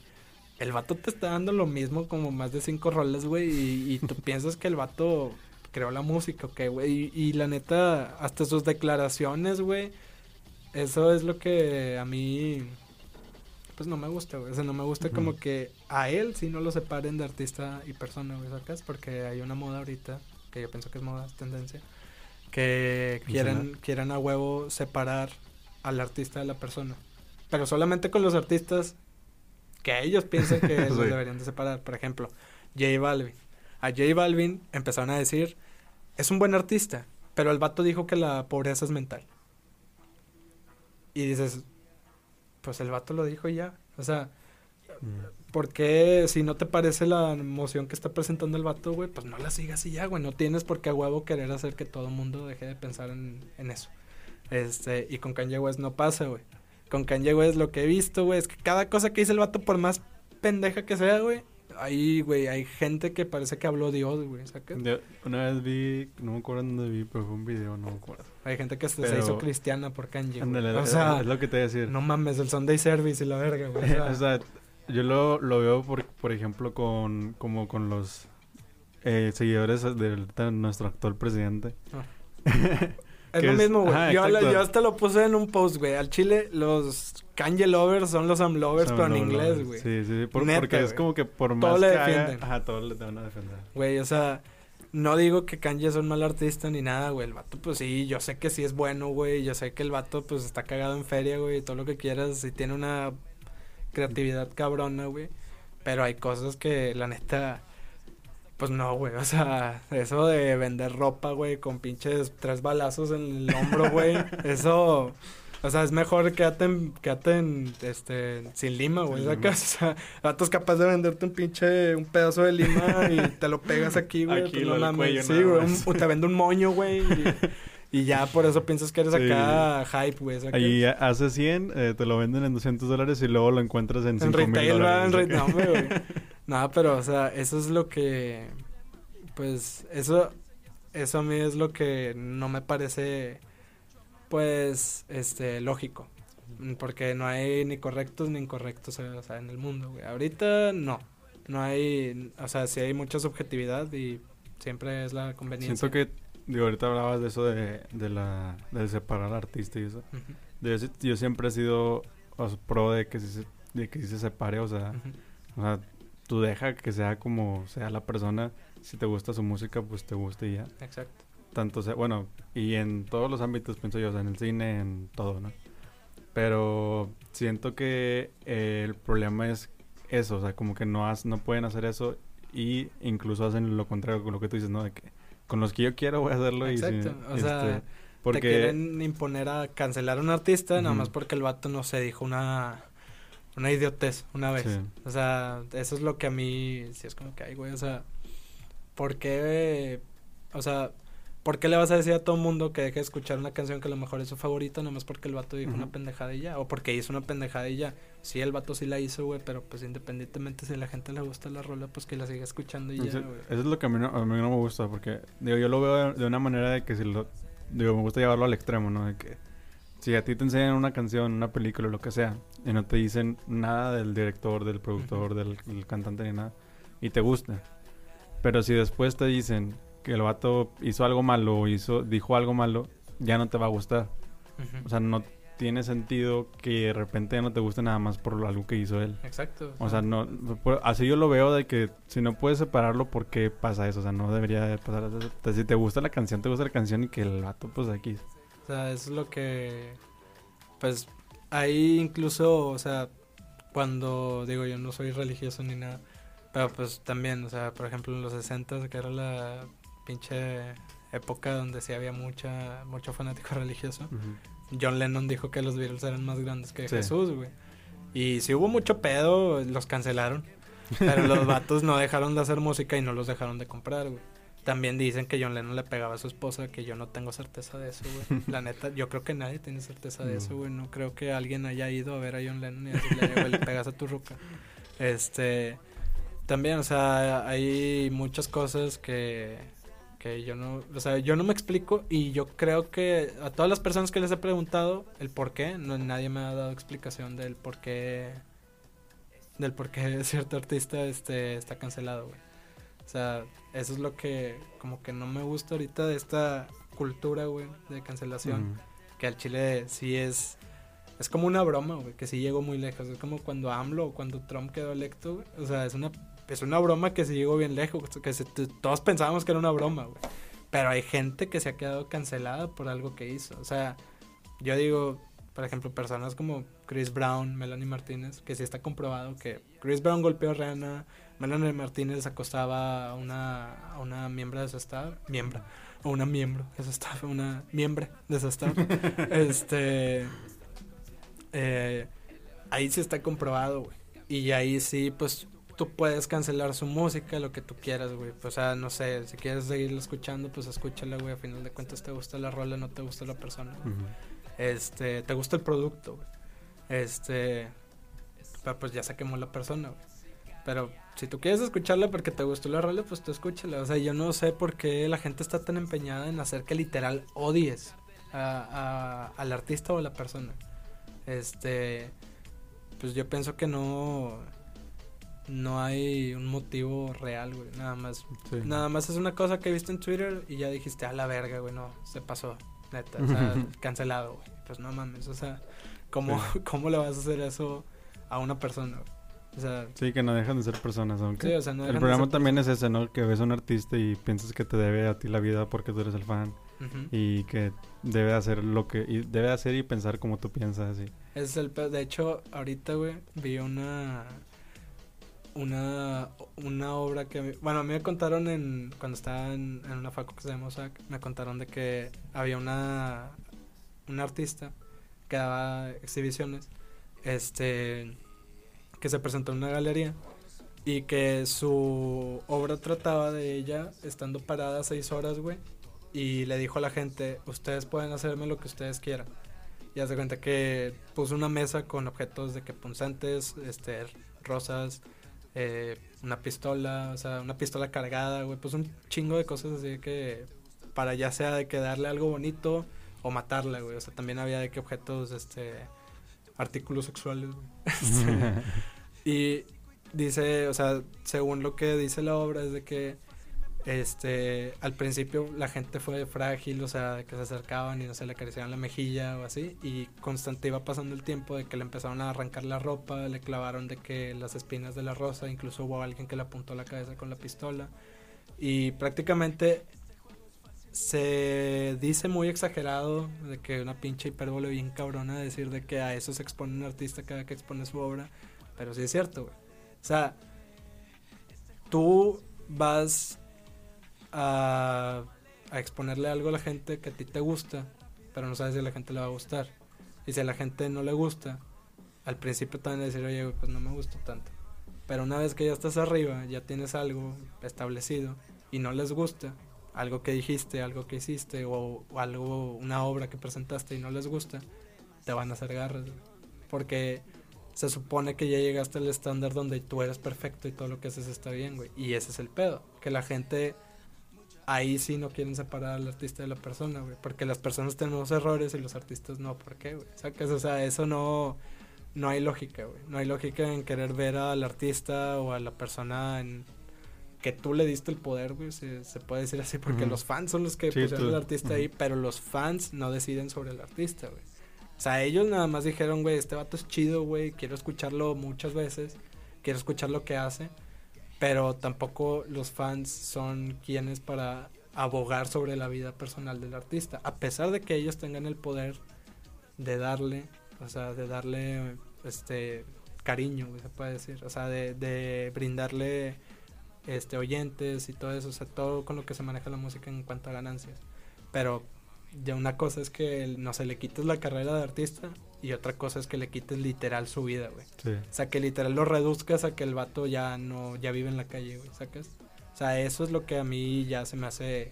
el vato te está dando lo mismo como más de cinco roles, güey, y, tú piensas que el vato creó la música, ok, güey, y, y, la neta, hasta sus declaraciones, güey, eso es lo que a mí pues no me gusta, güey. O sea, no me gusta como que a él sí no lo separen de artista y persona, güey, ¿sacas? Porque hay una moda ahorita, que yo pienso que es moda, es tendencia, que quieren, quieren a huevo separar al artista de la persona. Pero solamente con los artistas que ellos piensan que los deberían de separar. Por ejemplo, J Balvin. A J Balvin empezaron a decir, es un buen artista, pero el vato dijo que la pobreza es mental. Y dices, pues el vato lo dijo ya. O sea, mm. ¿por qué si no te parece la emoción que está presentando el vato, güey? Pues no la sigas y ya, güey. No tienes por qué a huevo querer hacer que todo el mundo deje de pensar en, en eso. Este, y con Kanye West no pasa, güey. Con Kanye West lo que he visto, güey, es que cada cosa que dice el vato, por más pendeja que sea, güey, ahí, güey, hay gente que parece que habló Dios, güey, Una vez vi, no me acuerdo dónde vi, pero fue un video, no me acuerdo. Hay gente que se hizo cristiana por Kanye, o sea, es lo que te voy a decir. No mames, el Sunday Service y la verga, güey. O sea, yo lo, lo veo, por, por ejemplo, con, como con los eh, seguidores de, nuestro actual presidente. Ah. Es lo mismo, güey. Yo, yo, hasta lo puse en un post, güey. Al chile, los Kanye lovers son los Am lovers, pero en inglés, güey. Sí, sí, porque es como que por más todo le defienden. ajá, todo le van a defender. Güey, o sea, no digo que Kanye es un mal artista ni nada, güey. El vato, pues sí, yo sé que sí es bueno, güey. Yo sé que el vato, pues está cagado en feria, güey. Todo lo que quieras. Y tiene una creatividad cabrona, güey. Pero hay cosas que, la neta pues no, güey, o sea, eso de vender ropa, güey, con pinches tres balazos en el hombro, güey, eso, o sea, es mejor que aten, que aten, este, sin lima, güey, O sea, vatos capaz de venderte un pinche, un pedazo de lima y te lo pegas aquí, güey. Aquí pues, no Sí, güey, te vende un moño, güey, y, ya por eso piensas que eres acá hype, güey. Ahí hace 100, eh, te lo venden en 200 dólares y luego lo encuentras en 5 mil dólares. En retail, güey. No, pero, o sea, eso es lo que. Pues, eso. Eso a mí es lo que no me parece. Pues, este, lógico. Porque no hay ni correctos ni incorrectos o sea, en el mundo, güey. Ahorita no. No hay. O sea, sí hay mucha subjetividad y siempre es la conveniencia. Siento que. Digo, ahorita hablabas de eso de, de la. de separar al artista y eso. yo, siempre he sido pro de que se, de que se separe, o sea. O sea, tú deja que sea como sea la persona. Si te gusta su música, pues te gusta y ya. Exacto. Tanto sea, bueno, y en todos los ámbitos pienso yo, o sea, en el cine, en todo, ¿no? Pero siento que eh, el problema es eso, o sea, como que no, has, no pueden hacer eso y incluso hacen lo contrario con lo que tú dices, ¿no? De que con los que yo quiero voy a hacerlo Exacto. y... o sea, este, porque... te quieren imponer a cancelar a un artista nada más porque el vato no se dijo una una idiotez una vez. O sea, eso es lo que a mí sí es como que, ay, güey, o sea, ¿por qué, o sea, ¿por qué le vas a decir a todo mundo que deje de escuchar una canción que a lo mejor es su favorita nomás porque el vato dijo una pendejada y ya? O porque hizo una pendejada y ya. Sí, el vato sí la hizo, güey, pero pues independientemente si a la gente le gusta la rola, pues que la siga escuchando y ya, güey. Eso es lo que a mí, no, a mí no me gusta, porque, digo, yo lo veo de, una manera de que si lo, digo, me gusta llevarlo al extremo, ¿no? De que si a ti te enseñan una canción, una película, lo que sea, y no te dicen nada del director, del productor, del, cantante ni nada, y te gusta. Pero si después te dicen que el vato hizo algo malo o hizo, dijo algo malo, ya no te va a gustar. O sea, no tiene sentido que de repente ya no te guste nada más por algo que hizo él. Exacto. O sea, no, así yo lo veo de que si no puedes separarlo, ¿por qué pasa eso? O sea, no debería pasar eso. Si te gusta la canción, te gusta la canción y que el vato pues aquí o sea, es lo que, pues, ahí incluso, o sea, cuando, digo, yo no soy religioso ni nada, pero pues también, o sea, por ejemplo, en los 60 que era la pinche época donde sí había mucha, mucho fanático religioso, John Lennon dijo que los Beatles eran más grandes que Jesús, güey. Y si hubo mucho pedo, los cancelaron. Pero los vatos no dejaron de hacer música y no los dejaron de comprar, güey. También dicen que John Lennon le pegaba a su esposa, que yo no tengo certeza de eso, güey. La neta, yo creo que nadie tiene certeza de eso, güey. No creo que alguien haya ido a ver a John Lennon y decirle, güey, le pegas a tu ruca. Este, también, o sea, hay muchas cosas que, que yo no, o sea, yo no me explico y yo creo que a todas las personas que les he preguntado el por qué, no, nadie me ha dado explicación del por qué, del por qué cierto artista este, está cancelado, güey. O sea, eso es lo que como que no me gusta ahorita de esta cultura, güey, de cancelación. Que al Chile sí es... Es como una broma, güey, que sí llegó muy lejos. Es como cuando AMLO o cuando Trump quedó electo, güey. O sea, es una, es una broma que sí llegó bien lejos. Que todos pensábamos que era una broma, güey. Pero hay gente que se ha quedado cancelada por algo que hizo. O sea, yo digo, por ejemplo, personas como Chris Brown, Melanie Martínez, que sí está comprobado que Chris Brown golpeó a Rihanna, Melanie Martínez acostaba a una, a una miembro de su estado, miembro, o una miembro de su estado, una miembro de su estado. este, eh, ahí sí está comprobado, güey. Y ahí sí, pues tú puedes cancelar su música, lo que tú quieras, güey. o sea, no sé, si quieres seguirla escuchando, pues escúchala, güey. A final de cuentas te gusta la rola, no te gusta la persona. Este, te gusta el producto, güey. Este, pues ya se quemó la persona, güey. Pero si tú quieres escucharla porque te gustó la rola, pues tú escúchala. O sea, yo no sé por qué la gente está tan empeñada en hacer que literal odies a, al artista o a la persona. Este, pues yo pienso que no, no hay un motivo real, güey. Nada más, nada más es una cosa que viste en Twitter y ya dijiste a la verga, güey. No, se pasó, neta, o sea, cancelado, güey. Pues no mames, o sea, ¿cómo, ¿cómo le vas a hacer eso a una persona? Güey? Sí, que no dejan de ser personas, aunque el programa también es ese, ¿no? Que ves a un artista y piensas que te debe a ti la vida porque tú eres el fan y que debe hacer lo que y debe hacer y pensar como tú piensas, sí. Es el de hecho, ahorita, güey, vi una una una obra que bueno, a mí me contaron en cuando estaba en, una facu que se llama me contaron de que había una una artista que daba exhibiciones este que se presentó en una galería y que su obra trataba de ella estando parada seis horas, güey, y le dijo a la gente, ustedes pueden hacerme lo que ustedes quieran. Y hace cuenta que puso una mesa con objetos de que punzantes, este, rosas, eh, una pistola, o sea, una pistola cargada, güey, pues un chingo de cosas así que para ya sea de que darle algo bonito o matarla, güey, o sea, también había de que objetos, este, artículos sexuales. y dice, o sea, según lo que dice la obra es de que este al principio la gente fue frágil, o sea, que se acercaban y no se le acariciaban la mejilla o así y constante iba pasando el tiempo de que le empezaron a arrancar la ropa, le clavaron de que las espinas de la rosa, incluso hubo alguien que le apuntó la cabeza con la pistola y prácticamente se dice muy exagerado de que una pinche hipérbole bien cabrona decir de que a eso se expone un artista cada que expone su obra, pero sí es cierto, güey. O sea, tú vas a, exponerle algo a la gente que a ti te gusta, pero no sabes si a la gente le va a gustar. Y si a la gente no le gusta, al principio a decir, oye, pues no me gustó tanto. Pero una vez que ya estás arriba, ya tienes algo establecido y no les gusta, algo que dijiste, algo que hiciste o, algo, una obra que presentaste y no les gusta, te van a hacer garras. Porque se supone que ya llegaste al estándar donde tú eres perfecto y todo lo que haces está bien, güey. Y ese es el pedo. Que la gente ahí sí no quieren separar al artista de la persona, güey. Porque las personas tenemos errores y los artistas no. ¿Por qué, güey? O sea, eso no, no hay lógica, güey. No hay lógica en querer ver al artista o a la persona en que tú le diste el poder, güey, se, puede decir así, porque los fans son los que pusieron al artista ahí, pero los fans no deciden sobre el artista, güey. O sea, ellos nada más dijeron, güey, este vato es chido, güey, quiero escucharlo muchas veces, quiero escuchar lo que hace, pero tampoco los fans son quienes para abogar sobre la vida personal del artista, a pesar de que ellos tengan el poder de darle, o sea, de darle, este, cariño, se puede decir, o sea, de, de brindarle este, oyentes y todo eso, o sea, todo con lo que se maneja la música en cuanto a ganancias. Pero ya una cosa es que no se le quites la carrera de artista y otra cosa es que le quites literal su vida, güey. O sea, que literal lo reduzcas a que el vato ya no, ya vive en la calle, güey, ¿sacas? O sea, eso es lo que a mí ya se me hace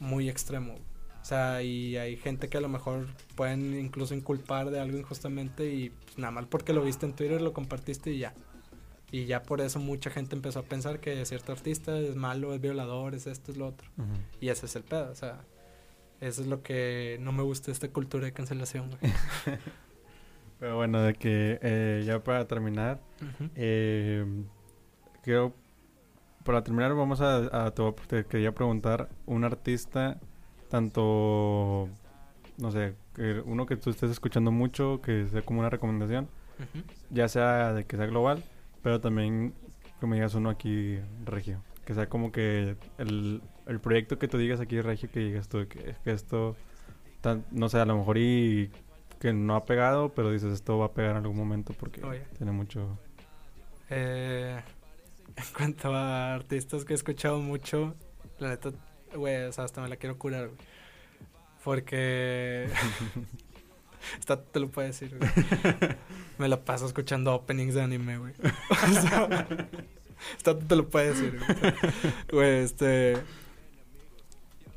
muy extremo. O sea, y hay gente que a lo mejor pueden incluso inculpar de algo injustamente y pues, nada mal porque lo viste en Twitter, lo compartiste y ya. Y ya por eso mucha gente empezó a pensar que cierto artista es malo, es violador, es esto, es lo otro. Y ese es el pedo, o sea, eso es lo que no me gusta de esta cultura de cancelación, güey. Pero bueno, de que eh, ya para terminar, eh, quiero, para terminar vamos a, a te, quería preguntar, un artista, tanto, no sé, que uno que tú estés escuchando mucho, que sea como una recomendación, ya sea de que sea global, pero también que me digas uno aquí regio. Que sea como que el, el proyecto que tú digas aquí regio, que digas tú que, que esto, no sé, a lo mejor y que no ha pegado, pero dices esto va a pegar en algún momento porque tiene mucho... Eh, en cuanto a artistas que he escuchado mucho, la neta, güey, o sea, hasta me la quiero curar, güey. Porque... Esta te lo puedo decir, güey. Me la paso escuchando openings de anime, güey. esta te lo puedo decir, güey. Güey, este...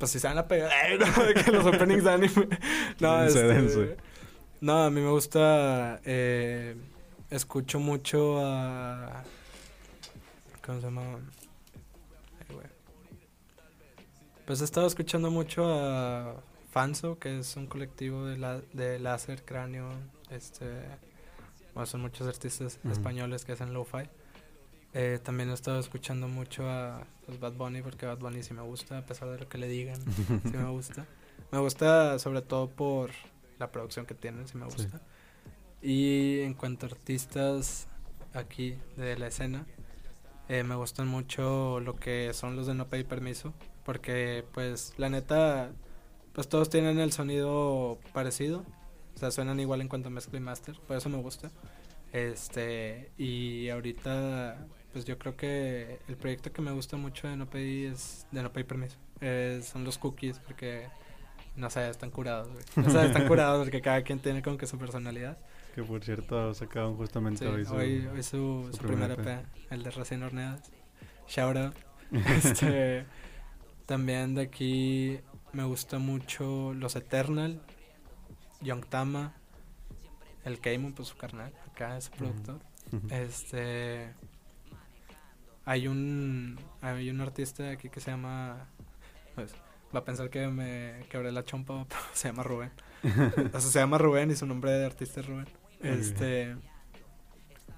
Pues si se van a pegar... no, que los openings de anime... No, este... No, a mí me gusta... Eh, escucho mucho a... ¿Cómo se llama? Ay, güey. Pues he estado escuchando mucho a Fanso, que es un colectivo de, la, de láser, cráneo, este, bueno, son muchos artistas españoles que hacen lo-fi. Eh, también he estado escuchando mucho a pues, Bad Bunny, porque Bad Bunny sí me gusta, a pesar de lo que le digan, sí me gusta. Me gusta sobre todo por la producción que tienen, sí me gusta. Y en cuanto a artistas aquí de la escena, eh, me gustan mucho lo que son los de No Pedir Permiso, porque pues la neta pues todos tienen el sonido parecido. O sea, suenan igual en cuanto a mezcla y master. Por eso me gusta. Este, y ahorita, pues yo creo que el proyecto que me gusta mucho de No Pedir es de No Pedir Permiso. son los cookies, porque, no sé, están curados, güey. O sea, están curados porque cada quien tiene como que su personalidad. Que por cierto sacaron justamente hoy su, hoy, su, su, primera EP, el de recién horneadas. Shout out. este, también de aquí me gusta mucho Los Eternal, Young Tama, el Keimon, pues su carnal, acá es productor. Este hay un hay un artista aquí que se llama pues va a pensar que me quebré la chompa, pero se llama Rubén. o sea, se llama Rubén y su nombre de artista es Rubén. Este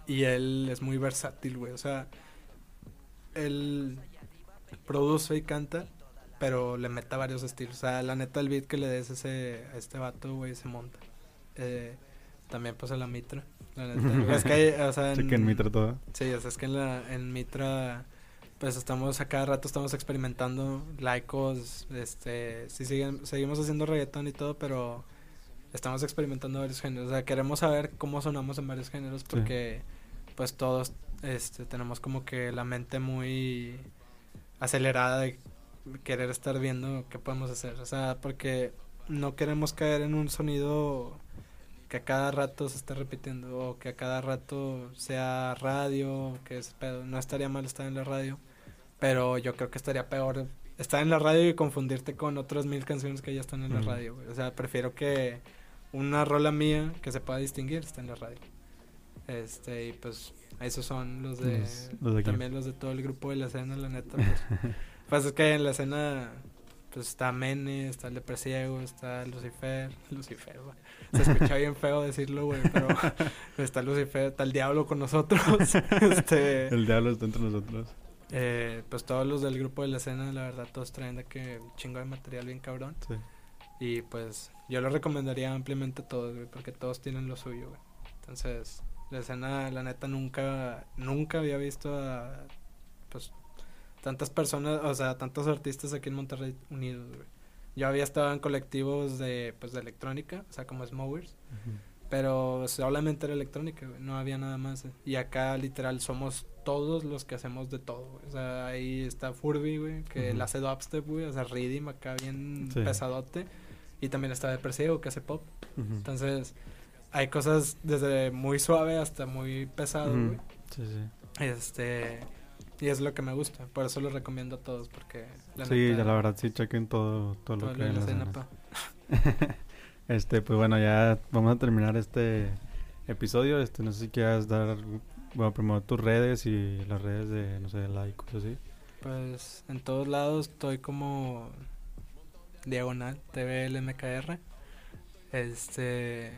y él es muy versátil, güey, o sea, él produce y canta pero le meta varios estilos. O sea, la neta, el beat que le des ese, a este vato, güey, se monta. Eh, también, pues, a la Mitra. La neta. es que hay, o sea, en, en Mitra todo. Sí, o sea, es que en, la, en Mitra, pues, estamos a cada rato estamos experimentando laicos, este, sí siguen, seguimos haciendo reggaetón y todo, pero estamos experimentando varios géneros. O sea, queremos saber cómo sonamos en varios géneros porque, pues, todos, este, tenemos como que la mente muy acelerada de querer estar viendo qué podemos hacer. O sea, porque no queremos caer en un sonido que a cada rato se esté repitiendo o que a cada rato sea radio, que es pedo. No estaría mal estar en la radio, pero yo creo que estaría peor estar en la radio y confundirte con otras mil canciones que ya están en la radio. O sea, prefiero que una rola mía que se pueda distinguir esté en la radio. Este, y pues esos son los de, también los de todo el grupo de la escena, la neta. Pues, Pues es que en la escena pues está Mene, está el Depresiego, está Lucifer, Lucifer, güey. Se escucha bien feo decirlo, güey, pero está Lucifer, está el diablo con nosotros. este, el diablo está entre nosotros. Eh, pues todos los del grupo de la escena, la verdad, todos traen de que un chingo de material bien cabrón. Sí. Y pues yo lo recomendaría ampliamente a todos, güey, porque todos tienen lo suyo, güey. Entonces, la escena, la neta, nunca, nunca había visto a, pues, tantas personas, o sea, tantos artistas aquí en Monterrey unidos, güey. Yo había estado en colectivos de, pues, de electrónica, o sea, como Smowers, pero solamente era electrónica, güey, no había nada más. Y acá, literal, somos todos los que hacemos de todo, güey. O sea, ahí está Furby, güey, que uh hace dubstep, güey, o sea, Redeem acá bien pesadote. Y también está Depresivo, que hace pop. Entonces, hay cosas desde muy suave hasta muy pesado, güey. Sí, sí. Este Y es lo que me gusta, por eso lo recomiendo a todos, porque... sí, ya la verdad sí chequen todo, todo, lo que en la Este, pues bueno, ya vamos a terminar este episodio. Este, no sé si quieras dar, bueno, primero tus redes y las redes de, no sé, laicos así. Pues en todos lados estoy como diagonal, TVLMKR. Este,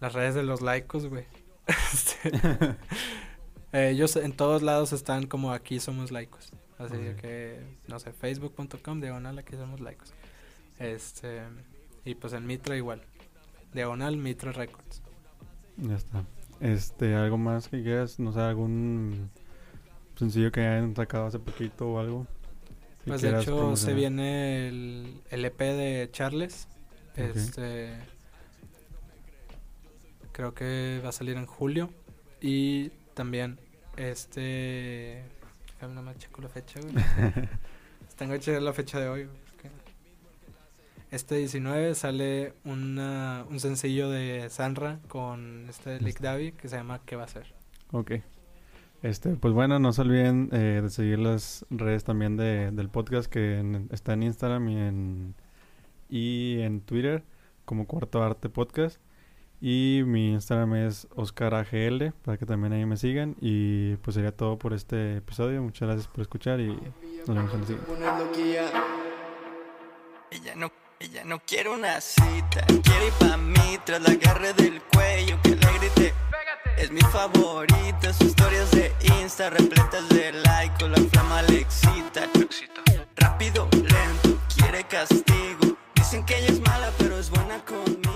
las redes de los laicos, güey. Este, eh, ellos en todos lados están como aquí somos laicos. Así que, no sé, facebook.com, diagonal, aquí somos laicos. Este, y pues en Mitra igual. Diagonal Mitra Records. Ya está. Este, algo más que quieras, no sé, algún sencillo que hayan sacado hace poquito o algo. pues de hecho se viene el, el, EP de Charles. Este creo que va a salir en julio y también este no me checo la fecha, güey. Tengo que la fecha de hoy. Este 19 sale una, un sencillo de Sanra con este Lick Davi que se llama ¿Qué va a ser? Ok. Este, pues bueno, no se olviden eh, de seguir las redes también de, del podcast que está en Instagram y en, y en Twitter como Cuarto Arte Podcast. Y mi Instagram es OscarAGL, para que también ahí me sigan. Y pues sería todo por este episodio. Muchas gracias por escuchar y nos vemos en el siguiente. Ella no, ella no quiere una cita, quiere ir pa' mí tras la agarre del cuello que le grite. Es mi favorita, sus historias de Insta repletas de like, con la flama le excita. Rápido, lento, quiere castigo. Dicen que ella es mala, pero es buena conmigo.